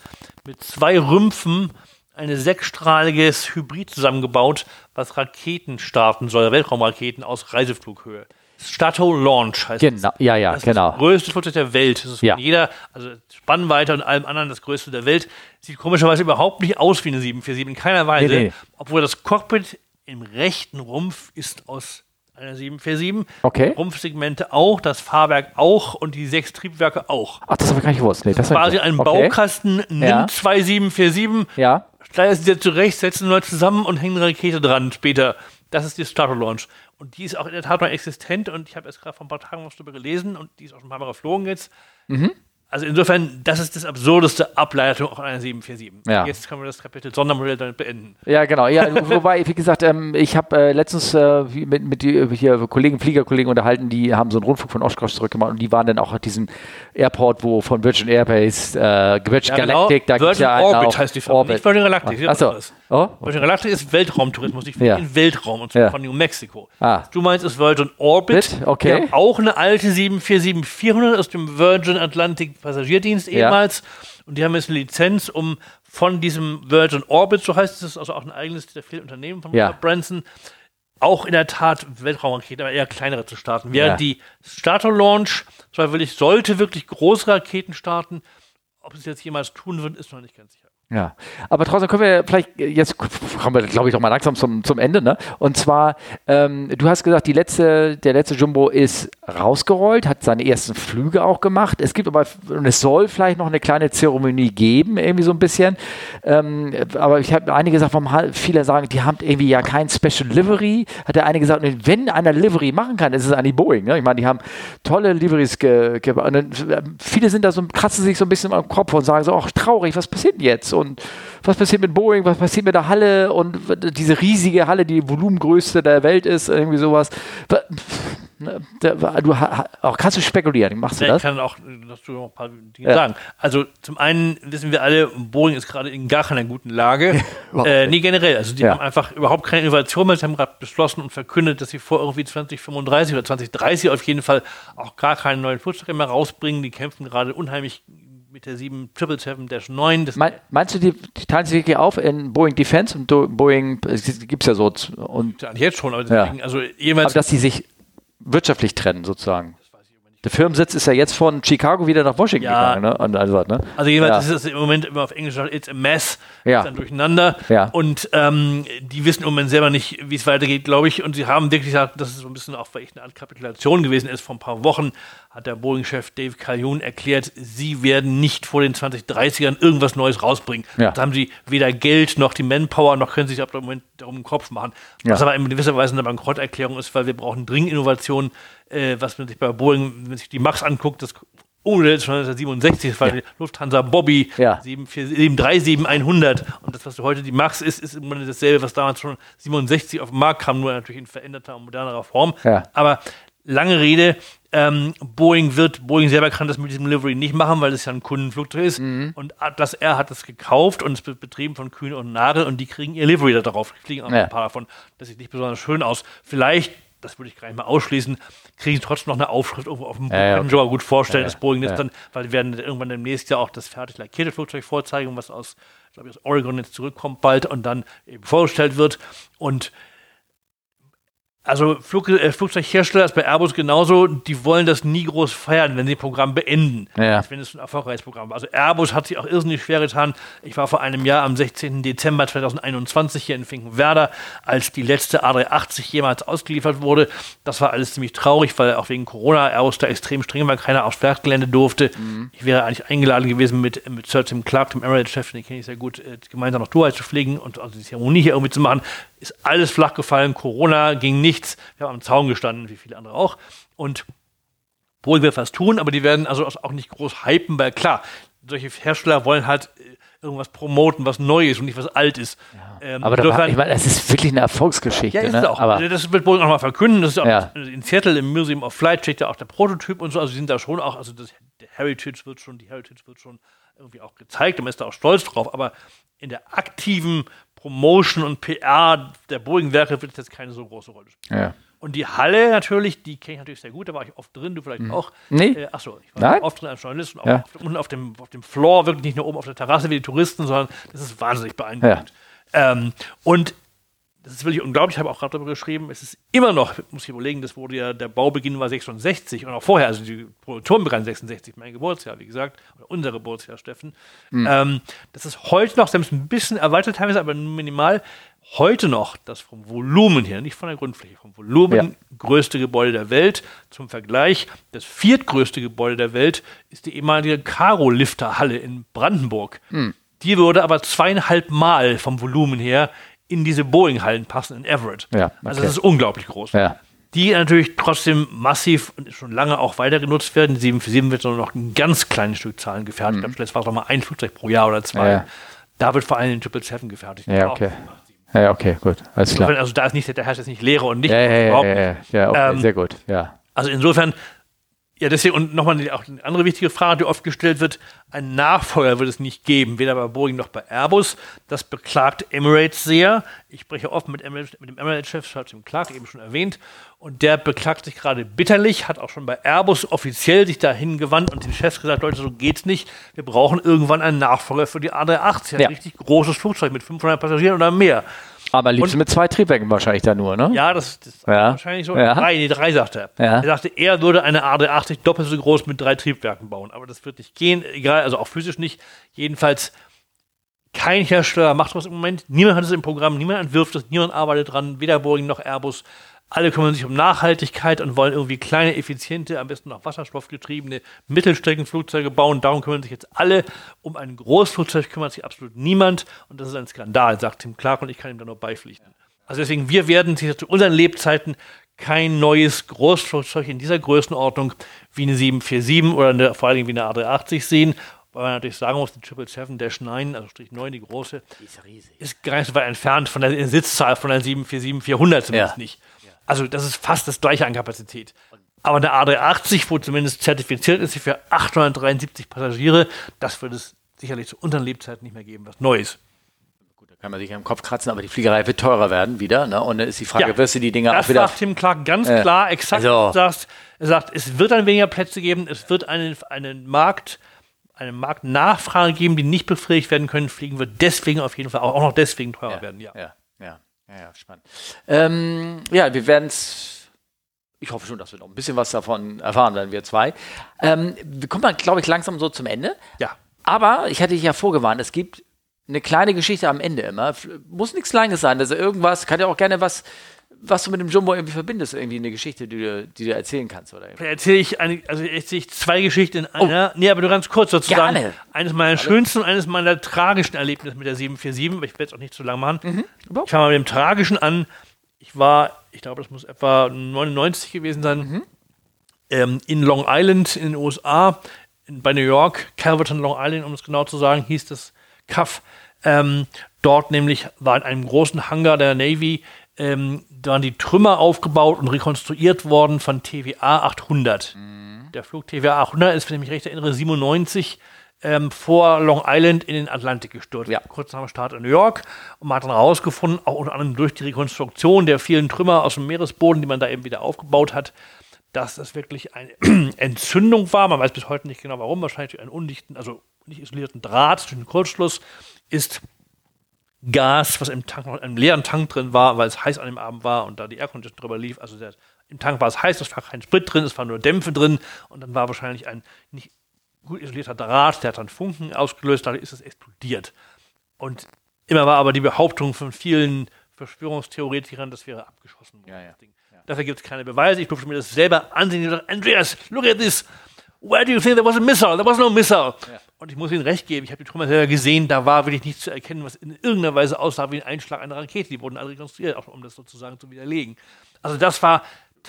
mit zwei Rümpfen ein sechsstrahliges Hybrid zusammengebaut, was Raketen starten soll, Weltraumraketen aus Reiseflughöhe. Stato Launch heißt genau, das. Ja, ja, das genau. das größte Flugzeug der Welt. Das ist von jeder, also Spannweite und allem anderen das größte der Welt. Sieht komischerweise überhaupt nicht aus wie eine 747, in keiner Weise. Nee, nee. Obwohl das Cockpit im rechten Rumpf ist aus einer 747. Okay. Rumpfsegmente auch, das Fahrwerk auch und die sechs Triebwerke auch. Ach, das habe ich gar nicht gewusst. Nee, das ist quasi ein okay. Baukasten, nimmt ja. zwei 747, ja. steuert sie zurecht, setzt sie neu zusammen und hängt eine Rakete dran später. Das ist die Starter Launch. Und die ist auch in der Tat noch existent und ich habe erst gerade vor ein paar Tagen was darüber gelesen und die ist auch schon ein paar Mal geflogen jetzt. Mhm. Also insofern, das ist das absurdeste Ableitung auch einer 747. Ja. Jetzt können wir das Kapitel Sondermodell damit beenden. Ja, genau. Ja, wobei, wie gesagt, ähm, ich habe äh, letztens äh, mit, mit die, hier Kollegen, Fliegerkollegen unterhalten, die haben so einen Rundflug von Oshkosh zurückgemacht und die waren dann auch at diesem Airport, wo von Virgin Airbase, äh, Virgin ja, genau. Galactic, da gibt es ja Orbit auch, heißt die Firma, Orbit. nicht Virgin Galactic. Achso. Oh? Virgin Galactic ist Weltraumtourismus, ich ja. in Weltraum und zwar ja. von New Mexico. Ah. Du meinst, es Virgin Orbit. Bit? Okay. Auch eine alte 747-400 aus dem Virgin Atlantic Passagierdienst ehemals. Und die haben jetzt eine Lizenz, um von diesem Virgin Orbit, so heißt es, also auch ein eigenes Unternehmen von ja. Branson, auch in der Tat Weltraumraketen, aber eher kleinere zu starten. Während ja. die Starter Launch zwar wirklich, sollte wirklich große Raketen starten, ob es jetzt jemals tun wird, ist noch nicht ganz sicher. Ja, aber trotzdem können wir vielleicht, jetzt kommen wir, glaube ich, doch mal langsam zum, zum Ende, ne? Und zwar, ähm, du hast gesagt, die letzte, der letzte Jumbo ist rausgerollt, hat seine ersten Flüge auch gemacht. Es gibt aber, und es soll vielleicht noch eine kleine Zeremonie geben, irgendwie so ein bisschen. Ähm, aber ich habe einige gesagt, warum viele sagen, die haben irgendwie ja kein Special Livery. Hat der eine gesagt, wenn einer Livery machen kann, ist es eigentlich Boeing. Ne? Ich meine, die haben tolle Liveries ge, ge Viele sind da so, kratzen sich so ein bisschen am Kopf und sagen so, ach, traurig, was passiert denn jetzt? Und was passiert mit Boeing, was passiert mit der Halle und diese riesige Halle, die volumengrößte der Welt ist, irgendwie sowas. Ne, du auch kannst du spekulieren, machst du das? Ich kann auch dazu noch ein paar Dinge ja. sagen. Also zum einen wissen wir alle, Boeing ist gerade in gar keiner guten Lage. äh, nee, generell. Also die ja. haben einfach überhaupt keine Innovation mehr. Sie haben gerade beschlossen und verkündet, dass sie vor irgendwie 2035 oder 2030 auf jeden Fall auch gar keine neuen Flugzeuge mehr rausbringen. Die kämpfen gerade unheimlich mit der 777-9. meinst du, die, die teilen sich wirklich auf in Boeing Defense und Boeing, gibt es ja so. Und, jetzt schon, aber deswegen, ja. also jeweils. Aber dass die sich wirtschaftlich trennen, sozusagen. Der Firmensitz ist ja jetzt von Chicago wieder nach Washington ja. gegangen. Ne? Und also, ne? also jedenfalls ja. ist es im Moment immer auf Englisch it's a mess, ja. ist dann durcheinander. Ja. Und ähm, die wissen im Moment selber nicht, wie es weitergeht, glaube ich. Und sie haben wirklich gesagt, dass es so ein bisschen auch vielleicht eine Art Kapitulation gewesen ist. Vor ein paar Wochen hat der Boeing-Chef Dave Calhoun erklärt, sie werden nicht vor den 2030ern irgendwas Neues rausbringen. Ja. Da haben sie weder Geld noch die Manpower, noch können sie sich ab dem Moment darum den Kopf machen. Was aber in gewisser Weise eine Bankrotterklärung ist, weil wir brauchen dringend Innovationen äh, was man sich bei Boeing, wenn man sich die Max anguckt, das ohne jetzt schon 1967, das war ja. die Lufthansa Bobby ja. 737-100 und das, was heute die Max ist, ist immer dasselbe, was damals schon 67 auf den Markt kam, nur natürlich in veränderter und modernerer Form. Ja. Aber lange Rede, ähm, Boeing wird, Boeing selber kann das mit diesem Livery nicht machen, weil es ja ein Kundenflugzeug ist. Mhm. Und Atlas Air hat das gekauft und es wird betrieben von Kühne und Nagel und die kriegen ihr Livery da drauf. Die fliegen auch ja. ein paar davon. Das sieht nicht besonders schön aus. Vielleicht das würde ich gar nicht mal ausschließen, kriegen sie trotzdem noch eine Aufschrift irgendwo auf dem ja, ja, Kann ich mir gut vorstellen, ja, dass Boeing das dann, weil wir werden irgendwann im nächsten Jahr auch das fertig lackierte Flugzeug vorzeigen, was aus, glaube ich, aus Oregon jetzt zurückkommt bald und dann eben vorgestellt wird. Und also Flug, äh, Flugzeughersteller ist bei Airbus genauso, die wollen das nie groß feiern, wenn sie ein Programm beenden. Ja. Wenn es ein erfolgreiches Programm war. Also Airbus hat sich auch irrsinnig schwer getan. Ich war vor einem Jahr am 16. Dezember 2021 hier in Finkenwerder, als die letzte A380 jemals ausgeliefert wurde. Das war alles ziemlich traurig, weil auch wegen Corona Airbus da extrem streng war, keiner aufs Werkgelände durfte. Mhm. Ich wäre eigentlich eingeladen gewesen mit, mit Sir Tim Clark, dem Emirates-Chef, den kenne ich sehr gut, äh, gemeinsam nach Dubai zu fliegen und also die Zeremonie hier irgendwie zu machen ist alles flach gefallen, Corona ging nichts. Wir haben am Zaun gestanden, wie viele andere auch. Und Boeing wird was tun, aber die werden also auch nicht groß hypen, weil klar, solche Hersteller wollen halt äh, irgendwas promoten, was Neues und nicht was Altes. Ja. Ähm, aber war, ich meine, es ist wirklich eine Erfolgsgeschichte. Ja, ist ne? auch. Aber also das wird Boeing auch mal verkünden. Das ist auch ja. in Seattle im Museum of Flight steht ja auch der Prototyp und so. Also sie sind da schon auch, also das, der Heritage wird schon, die Heritage wird schon irgendwie auch gezeigt und man ist da auch stolz drauf. Aber in der aktiven Promotion und PR der Boeing-Werke wird jetzt keine so große Rolle spielen. Ja. Und die Halle natürlich, die kenne ich natürlich sehr gut, da war ich oft drin, du vielleicht mhm. auch. Nee. Äh, achso, ich war Nein? oft drin als Journalist und auch ja. auf, unten auf dem, auf dem Floor, wirklich nicht nur oben auf der Terrasse wie die Touristen, sondern das ist wahnsinnig beeindruckend. Ja. Ähm, und das ist wirklich unglaublich, ich habe auch gerade darüber geschrieben, es ist immer noch, muss ich überlegen, das wurde ja, der Baubeginn war 66 und auch vorher, also die Produktion begann 66, mein Geburtsjahr, wie gesagt, oder unser Geburtsjahr, Steffen. Mhm. Ähm, das ist heute noch, selbst ein bisschen erweitert teilweise, aber minimal, heute noch das vom Volumen her, nicht von der Grundfläche, vom Volumen ja. größte Gebäude der Welt. Zum Vergleich, das viertgrößte Gebäude der Welt ist die ehemalige Karo-Lifter-Halle in Brandenburg. Mhm. Die würde aber zweieinhalb Mal vom Volumen her in diese Boeing-Hallen passen in Everett. Ja, okay. Also das ist unglaublich groß. Ja. Die natürlich trotzdem massiv und schon lange auch weiter genutzt werden. Die 747 wird nur noch ein ganz kleines Stück Zahlen gefertigt. Mhm. Ich glaube, zuletzt war es noch mal ein Flugzeug pro Jahr oder zwei. Ja. Da wird vor allem den 777 gefertigt. Ja, okay. Ja, okay, gut. Alles klar. Also da ist nicht, der herrscht jetzt nicht Leere und nicht. Ja, ja, ja, ja, ja, okay, ähm, sehr gut, ja. Also insofern ja, deswegen, und nochmal auch eine andere wichtige Frage, die oft gestellt wird, ein Nachfolger wird es nicht geben, weder bei Boeing noch bei Airbus. Das beklagt Emirates sehr. Ich spreche oft mit, Emirates, mit dem Emirates-Chef, Charles Clark, eben schon erwähnt, und der beklagt sich gerade bitterlich, hat auch schon bei Airbus offiziell sich dahin gewandt und den Chefs gesagt, Leute, so geht's nicht. Wir brauchen irgendwann einen Nachfolger für die A380, ein ja. richtig großes Flugzeug mit 500 Passagieren oder mehr. Aber liebst du mit zwei Triebwerken wahrscheinlich da nur, ne? Ja, das, das ist ja. wahrscheinlich so. Ja. Drei, nee, drei sagte er. Ja. Er sagte, er würde eine A380 doppelt so groß mit drei Triebwerken bauen. Aber das wird nicht gehen, egal, also auch physisch nicht. Jedenfalls Kein Hersteller macht was im Moment. Niemand hat es im Programm, niemand entwirft es, niemand arbeitet dran, weder Boeing noch Airbus. Alle kümmern sich um Nachhaltigkeit und wollen irgendwie kleine, effiziente, am besten noch wasserstoffgetriebene Mittelstreckenflugzeuge bauen. Darum kümmern sich jetzt alle. Um ein Großflugzeug kümmert sich absolut niemand. Und das ist ein Skandal, sagt Tim Clark, und ich kann ihm da nur beipflichten. Also deswegen, wir werden zu unseren Lebzeiten kein neues Großflugzeug in dieser Größenordnung wie eine 747 oder eine, vor allem wie eine A380 sehen. Weil man natürlich sagen muss, die 777-9, also Strich 9, die große, die ist, riesig. ist gar nicht so weit entfernt von der Sitzzahl von der 747-400 zumindest ja. nicht. Also das ist fast das gleiche an Kapazität. Aber eine A380, wo zumindest zertifiziert ist, für 873 Passagiere, das wird es sicherlich zu unseren Lebzeiten nicht mehr geben, was Neues kann man sich im Kopf kratzen, aber die Fliegerei wird teurer werden wieder. Ne? Und dann ist die Frage, ja, wirst du die Dinger auch wieder. Das sagt Tim Clark ganz äh, klar, exakt. Also. Sagt, er sagt, es wird dann weniger Plätze geben, es wird einen, einen Markt, eine Marktnachfrage geben, die nicht befriedigt werden können. Fliegen wird deswegen auf jeden Fall auch, auch noch deswegen teurer ja, werden. Ja, ja, ja, ja, spannend. Ähm, ja, wir werden es. Ich hoffe schon, dass wir noch ein bisschen was davon erfahren werden, wir zwei. Ähm, wir kommen, glaube ich, langsam so zum Ende. Ja. Aber ich hatte dich ja vorgewarnt, es gibt eine kleine Geschichte am Ende immer. Muss nichts Kleines sein. Also irgendwas, kann ja auch gerne was, was du mit dem Jumbo irgendwie verbindest, irgendwie eine Geschichte, die du, die du erzählen kannst, oder? Erzähle ich eine, also erzähle ich zwei Geschichten in einer. Oh. Nee, aber nur ganz kurz sozusagen. Gerne. Eines meiner Alle. schönsten und eines meiner tragischen Erlebnisse mit der 747, aber ich werde es auch nicht zu lang machen. Mhm. Ich fange mal mit dem Tragischen an. Ich war, ich glaube, das muss etwa 99 gewesen sein, mhm. ähm, in Long Island in den USA, in, bei New York, Calverton, Long Island, um es genau zu sagen, hieß das Kaff. Ähm, dort nämlich war in einem großen Hangar der Navy ähm, waren die Trümmer aufgebaut und rekonstruiert worden von TVA 800. Mhm. Der Flug TVA 800 ist, wenn ich mich recht erinnere, 97 ähm, vor Long Island in den Atlantik gestürzt. Ja. Kurz nach dem Start in New York. Und man hat dann herausgefunden, auch unter anderem durch die Rekonstruktion der vielen Trümmer aus dem Meeresboden, die man da eben wieder aufgebaut hat, dass das wirklich eine Entzündung war. Man weiß bis heute nicht genau warum. Wahrscheinlich durch einen undichten, also nicht isolierten Draht, durch den Kurzschluss ist Gas, was im Tank einem leeren Tank drin war, weil es heiß an dem Abend war und da die Aircondition drüber lief. Also der, im Tank war es heiß, es war kein Sprit drin, es waren nur Dämpfe drin und dann war wahrscheinlich ein nicht gut isolierter Draht, der hat dann Funken ausgelöst, dadurch ist es explodiert. Und immer war aber die Behauptung von vielen Verschwörungstheoretikern, das wäre abgeschossen worden. Ja, ja. Dafür gibt es keine Beweise. Ich durfte mir das selber ansehen. Ich dachte, Andreas, look at this. Where do you think there was a missile? There was no missile. Ja. Und ich muss Ihnen recht geben, ich habe die Trümmer selber gesehen, da war wirklich nichts zu erkennen, was in irgendeiner Weise aussah wie ein Einschlag einer Rakete. Die wurden alle rekonstruiert, auch um das sozusagen zu widerlegen. Also das war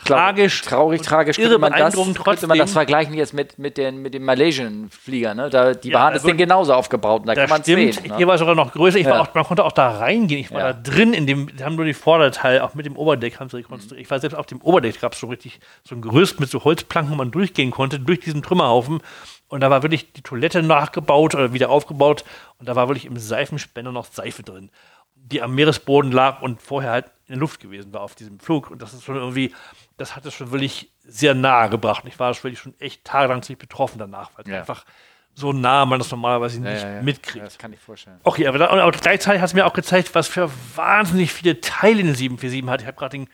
tragisch. Traurig, tragisch. Irre man das, könnte man das vergleichen jetzt mit, mit, den, mit dem Malaysian Flieger. Ne? Da, die ja, haben also, das Ding genauso aufgebaut. Da kann man sehen. Ne? Hier war es sogar noch größer. Ja. Auch, man konnte auch da reingehen. Ich war ja. da drin in dem, die haben nur die Vorderteil, auch mit dem Oberdeck haben sie rekonstruiert. Mhm. Ich war selbst auf dem Oberdeck, gab es so richtig so ein Gerüst mit so Holzplanken, wo man durchgehen konnte, durch diesen Trümmerhaufen. Und da war wirklich die Toilette nachgebaut oder wieder aufgebaut. Und da war wirklich im Seifenspender noch Seife drin, die am Meeresboden lag und vorher halt in der Luft gewesen war auf diesem Flug. Und das ist schon irgendwie, das hat es schon wirklich sehr nahe gebracht. Und ich war wirklich schon echt tagelang ziemlich betroffen danach, weil ja. einfach so nah man das normalerweise nicht ja, ja, mitkriegt. das kann ich vorstellen. Okay, aber, da, aber gleichzeitig hat es mir auch gezeigt, was für wahnsinnig viele Teile in 747 hat. Ich habe gerade den,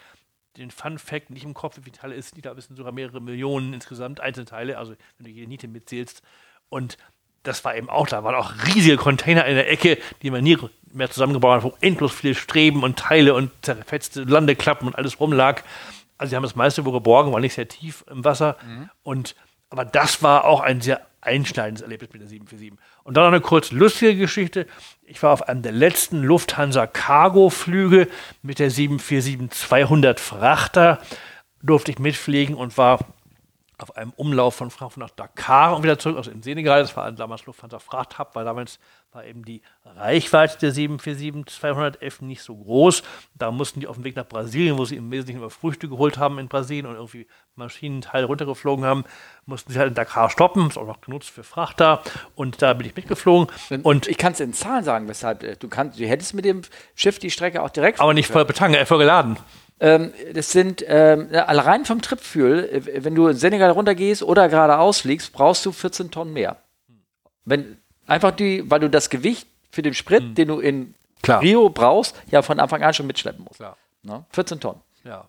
den Fun Fact nicht im Kopf, wie viele Teile es sind. Da sind sogar mehrere Millionen insgesamt Einzelteile, also wenn du jede Niete mitzählst. Und das war eben auch, da waren auch riesige Container in der Ecke, die man nie mehr zusammengebaut hat, wo endlos viele Streben und Teile und zerfetzte Landeklappen und alles rumlag. Also sie haben das meiste wo geborgen, war nicht sehr tief im Wasser. Mhm. Und aber das war auch ein sehr einschneidendes Erlebnis mit der 747. Und dann noch eine kurz lustige Geschichte. Ich war auf einem der letzten Lufthansa Cargo-Flüge mit der 747-200 Frachter, durfte ich mitfliegen und war auf einem Umlauf von Frankfurt nach Dakar und wieder zurück, also in Senegal. Das war damals Lufthansa Frachthub, weil damals war eben die Reichweite der 747-211 nicht so groß. Da mussten die auf dem Weg nach Brasilien, wo sie im Wesentlichen immer Früchte geholt haben in Brasilien und irgendwie Maschinenteile runtergeflogen haben, mussten sie halt in Dakar stoppen. Das ist auch noch genutzt für Frachter. Und da bin ich mitgeflogen. Und ich kann es in Zahlen sagen, weshalb äh, du kannst, du hättest mit dem Schiff die Strecke auch direkt. Aber nicht voll betankt, er voll geladen. Ähm, das sind ähm, allein vom Tripfuel, äh, wenn du in Senegal runtergehst oder geradeaus fliegst, brauchst du 14 Tonnen mehr. Wenn einfach die, weil du das Gewicht für den Sprit, mhm. den du in Klar. Rio brauchst, ja von Anfang an schon mitschleppen musst. Klar. Ne? 14 Tonnen. Ja.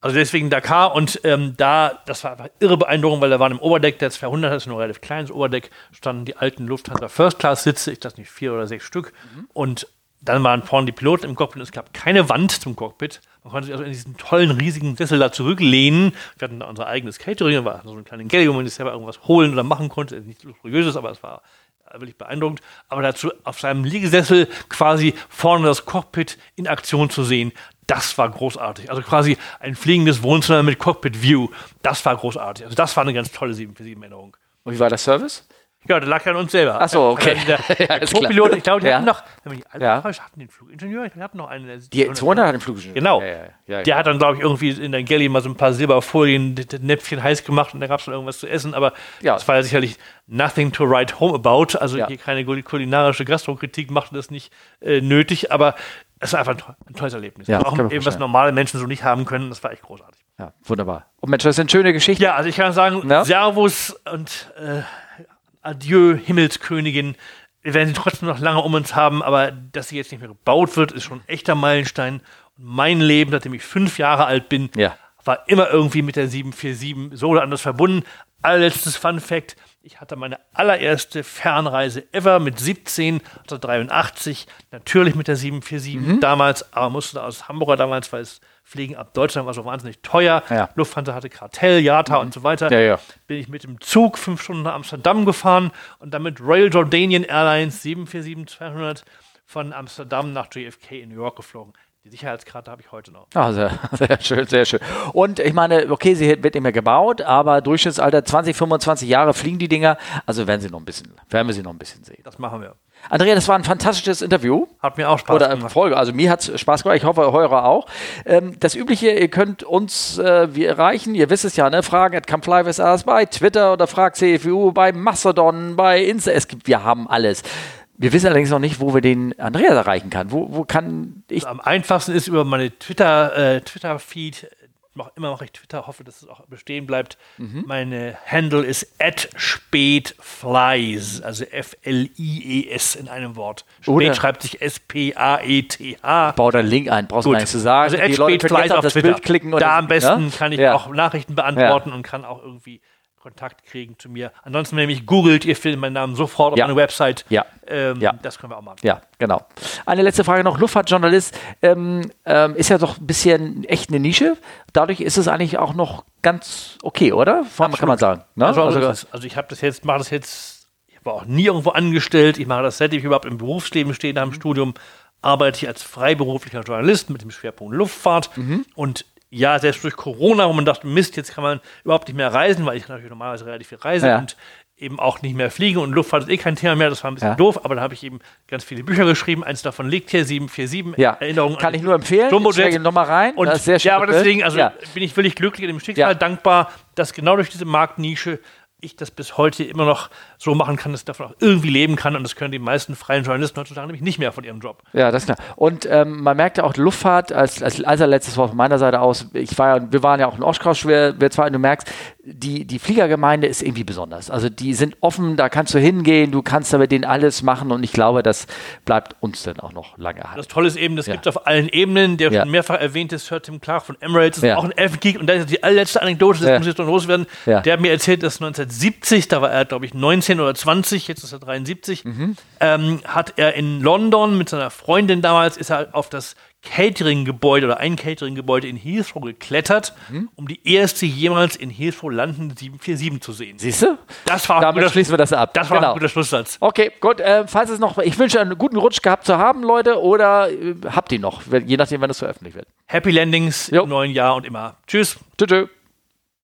Also deswegen Dakar und ähm, da, das war einfach irre beeindruckend, weil da waren im Oberdeck der 200, das ist ein relativ kleines Oberdeck, standen die alten Lufthansa First Class Sitze, ich weiß nicht, vier oder sechs Stück. Mhm. Und dann waren vorne die Piloten im Cockpit und es gab keine Wand zum Cockpit. Man konnte sich also in diesen tollen, riesigen Sessel da zurücklehnen. Wir hatten da unser eigenes Catering, war so ein kleiner Galley, wo man sich selber irgendwas holen oder machen konnte. Nichts luxuriöses, aber es war wirklich beeindruckend. Aber dazu auf seinem Liegesessel quasi vorne das Cockpit in Aktion zu sehen, das war großartig. Also quasi ein fliegendes Wohnzimmer mit Cockpit-View. Das war großartig. Also das war eine ganz tolle 747-Erinnerung. Und wie war der Service? Ja, der lag ja an uns selber. Ach so, okay. Also der, der ja, Co-Pilot, ich glaube, die ja. hatten noch, wenn ich alle ja. hatten den Flugingenieur, ich hatten noch einen. Der die 200 hat den Flugingenieur. Genau. Ja, der hat dann, glaube ich, irgendwie in der Galley mal so ein paar Silberfolien, Näpfchen heiß gemacht und da gab es dann irgendwas zu essen, aber das war ja sicherlich nothing to write home about. Also hier keine kulinarische Gastrokritik machte das nicht äh, nötig, aber es war einfach ein, ein tolles Erlebnis. Ja, auch eben, was normale Menschen so nicht haben können, das war echt großartig. Ja, wunderbar. Und Mensch, das sind schöne Geschichten. Ja, also ich kann sagen, Servus und äh, Adieu, Himmelskönigin. Wir werden sie trotzdem noch lange um uns haben, aber dass sie jetzt nicht mehr gebaut wird, ist schon ein echter Meilenstein. Und mein Leben, seitdem ich fünf Jahre alt bin, ja. war immer irgendwie mit der 747 so oder anders verbunden. Allerletztes Fun Fact: Ich hatte meine allererste Fernreise ever mit 17, also 83, natürlich mit der 747 mhm. damals, aber musste aus Hamburger damals, weil es Fliegen ab Deutschland war so wahnsinnig teuer. Ja. Lufthansa hatte Kartell, JATA mhm. und so weiter. Ja, ja. Bin ich mit dem Zug fünf Stunden nach Amsterdam gefahren und dann mit Royal Jordanian Airlines 747-200 von Amsterdam nach JFK in New York geflogen. Die Sicherheitskarte habe ich heute noch. Ah, sehr, sehr schön, sehr schön. Und ich meine, okay, sie wird nicht mehr gebaut, aber Durchschnittsalter 20, 25 Jahre fliegen die Dinger. Also werden sie noch ein bisschen, werden wir sie noch ein bisschen sehen. Das machen wir. Andrea, das war ein fantastisches Interview. Hat mir auch Spaß Oder gemacht. Folge. Also mir hat es Spaß gemacht. Ich hoffe, eure auch. Ähm, das Übliche, ihr könnt uns äh, wir erreichen. Ihr wisst es ja, ne? Fragen at Come with us bei Twitter oder Frag CFU, bei Mastodon, bei Insta. Es gibt, wir haben alles. Wir wissen allerdings noch nicht, wo wir den Andreas erreichen kann. Wo, wo kann ich. Also am einfachsten ist über meine Twitter, äh, Twitter-Feed. Mach, immer mache ich Twitter, hoffe, dass es auch bestehen bleibt. Mhm. Meine Handle ist spätflies, also F-L-I-E-S in einem Wort. Spät Oder schreibt sich S-P-A-E-T-H. Bau da einen Link ein, brauchst du gar nichts zu sagen. Also spätflies auf das Twitter. Bild klicken. da am besten ja? kann ich ja. auch Nachrichten beantworten Ja. und kann auch irgendwie Kontakt kriegen zu mir. Ansonsten, wenn ihr mich googelt, ihr findet meinen Namen sofort auf Ja. meiner Website. Ja. Ähm, Ja. Das können wir auch machen. Ja, genau. Eine letzte Frage noch. Luftfahrtjournalist ähm, ähm, ist ja doch ein bisschen echt eine Nische. Dadurch ist es eigentlich auch noch ganz okay, oder? Kann, kann man sagen. Ne? Also, Also, also, also ich habe das jetzt, mache das jetzt, ich war auch nie irgendwo angestellt. Ich mache das, seit ich überhaupt im Berufsleben stehe nach dem Studium, arbeite ich als freiberuflicher Journalist mit dem Schwerpunkt Luftfahrt. Und ja, selbst durch Corona, wo man dachte, Mist, jetzt kann man überhaupt nicht mehr reisen, weil ich natürlich normalerweise relativ viel reise Ja. und eben auch nicht mehr fliege und Luftfahrt ist eh kein Thema mehr, das war ein bisschen Ja. doof, aber da habe ich eben ganz viele Bücher geschrieben, eins davon liegt hier, 747, ja, Erinnerungen kann an ich nur empfehlen. Jumbojet. Nochmal rein. Und das ist sehr schön. ja, aber deswegen, also ja. bin ich wirklich glücklich in dem Schicksal, dankbar, dass genau durch diese Marktnische ich das bis heute immer noch so machen kann, dass ich davon auch irgendwie leben kann. Und das können die meisten freien Journalisten heutzutage nämlich nicht mehr von ihrem Job. Ja, das ist klar. Und ähm, man merkt ja auch Luftfahrt, als, als allerletztes Wort von meiner Seite aus, ich war ja, wir waren ja auch in Oshkosh, wir, wir zwei, und du merkst, die, die Fliegergemeinde ist irgendwie besonders. Also die sind offen, da kannst du hingehen, du kannst da mit denen alles machen und ich glaube, das bleibt uns dann auch noch lange erhalten. Das Tolle ist eben, das Ja. gibt es auf allen Ebenen. Der Ja. schon mehrfach erwähnte Sir Tim Clark von Emirates ist Ja. auch ein F-Geek. Und da ist die allerletzte Anekdote, das muss jetzt noch loswerden. Der hat mir erzählt, dass 1970, da war er, glaube ich, 19 oder 20, jetzt ist er 73, Mhm. ähm, hat er in London mit seiner Freundin damals, ist er auf das Catering-Gebäude oder ein Catering-Gebäude in Heathrow geklettert, Mhm. um die erste jemals in Heathrow landende 747 zu sehen. Siehst du? Das war Damit guter- schließen wir das ab. Das war Genau. ein guter Schlusssatz. Okay, gut. Äh, falls es noch, ich wünsche einen guten Rutsch gehabt zu haben, Leute, oder äh, habt ihr noch, je nachdem, wann es veröffentlicht wird. Happy Landings Jo. im neuen Jahr und immer. Tschüss. tschüss.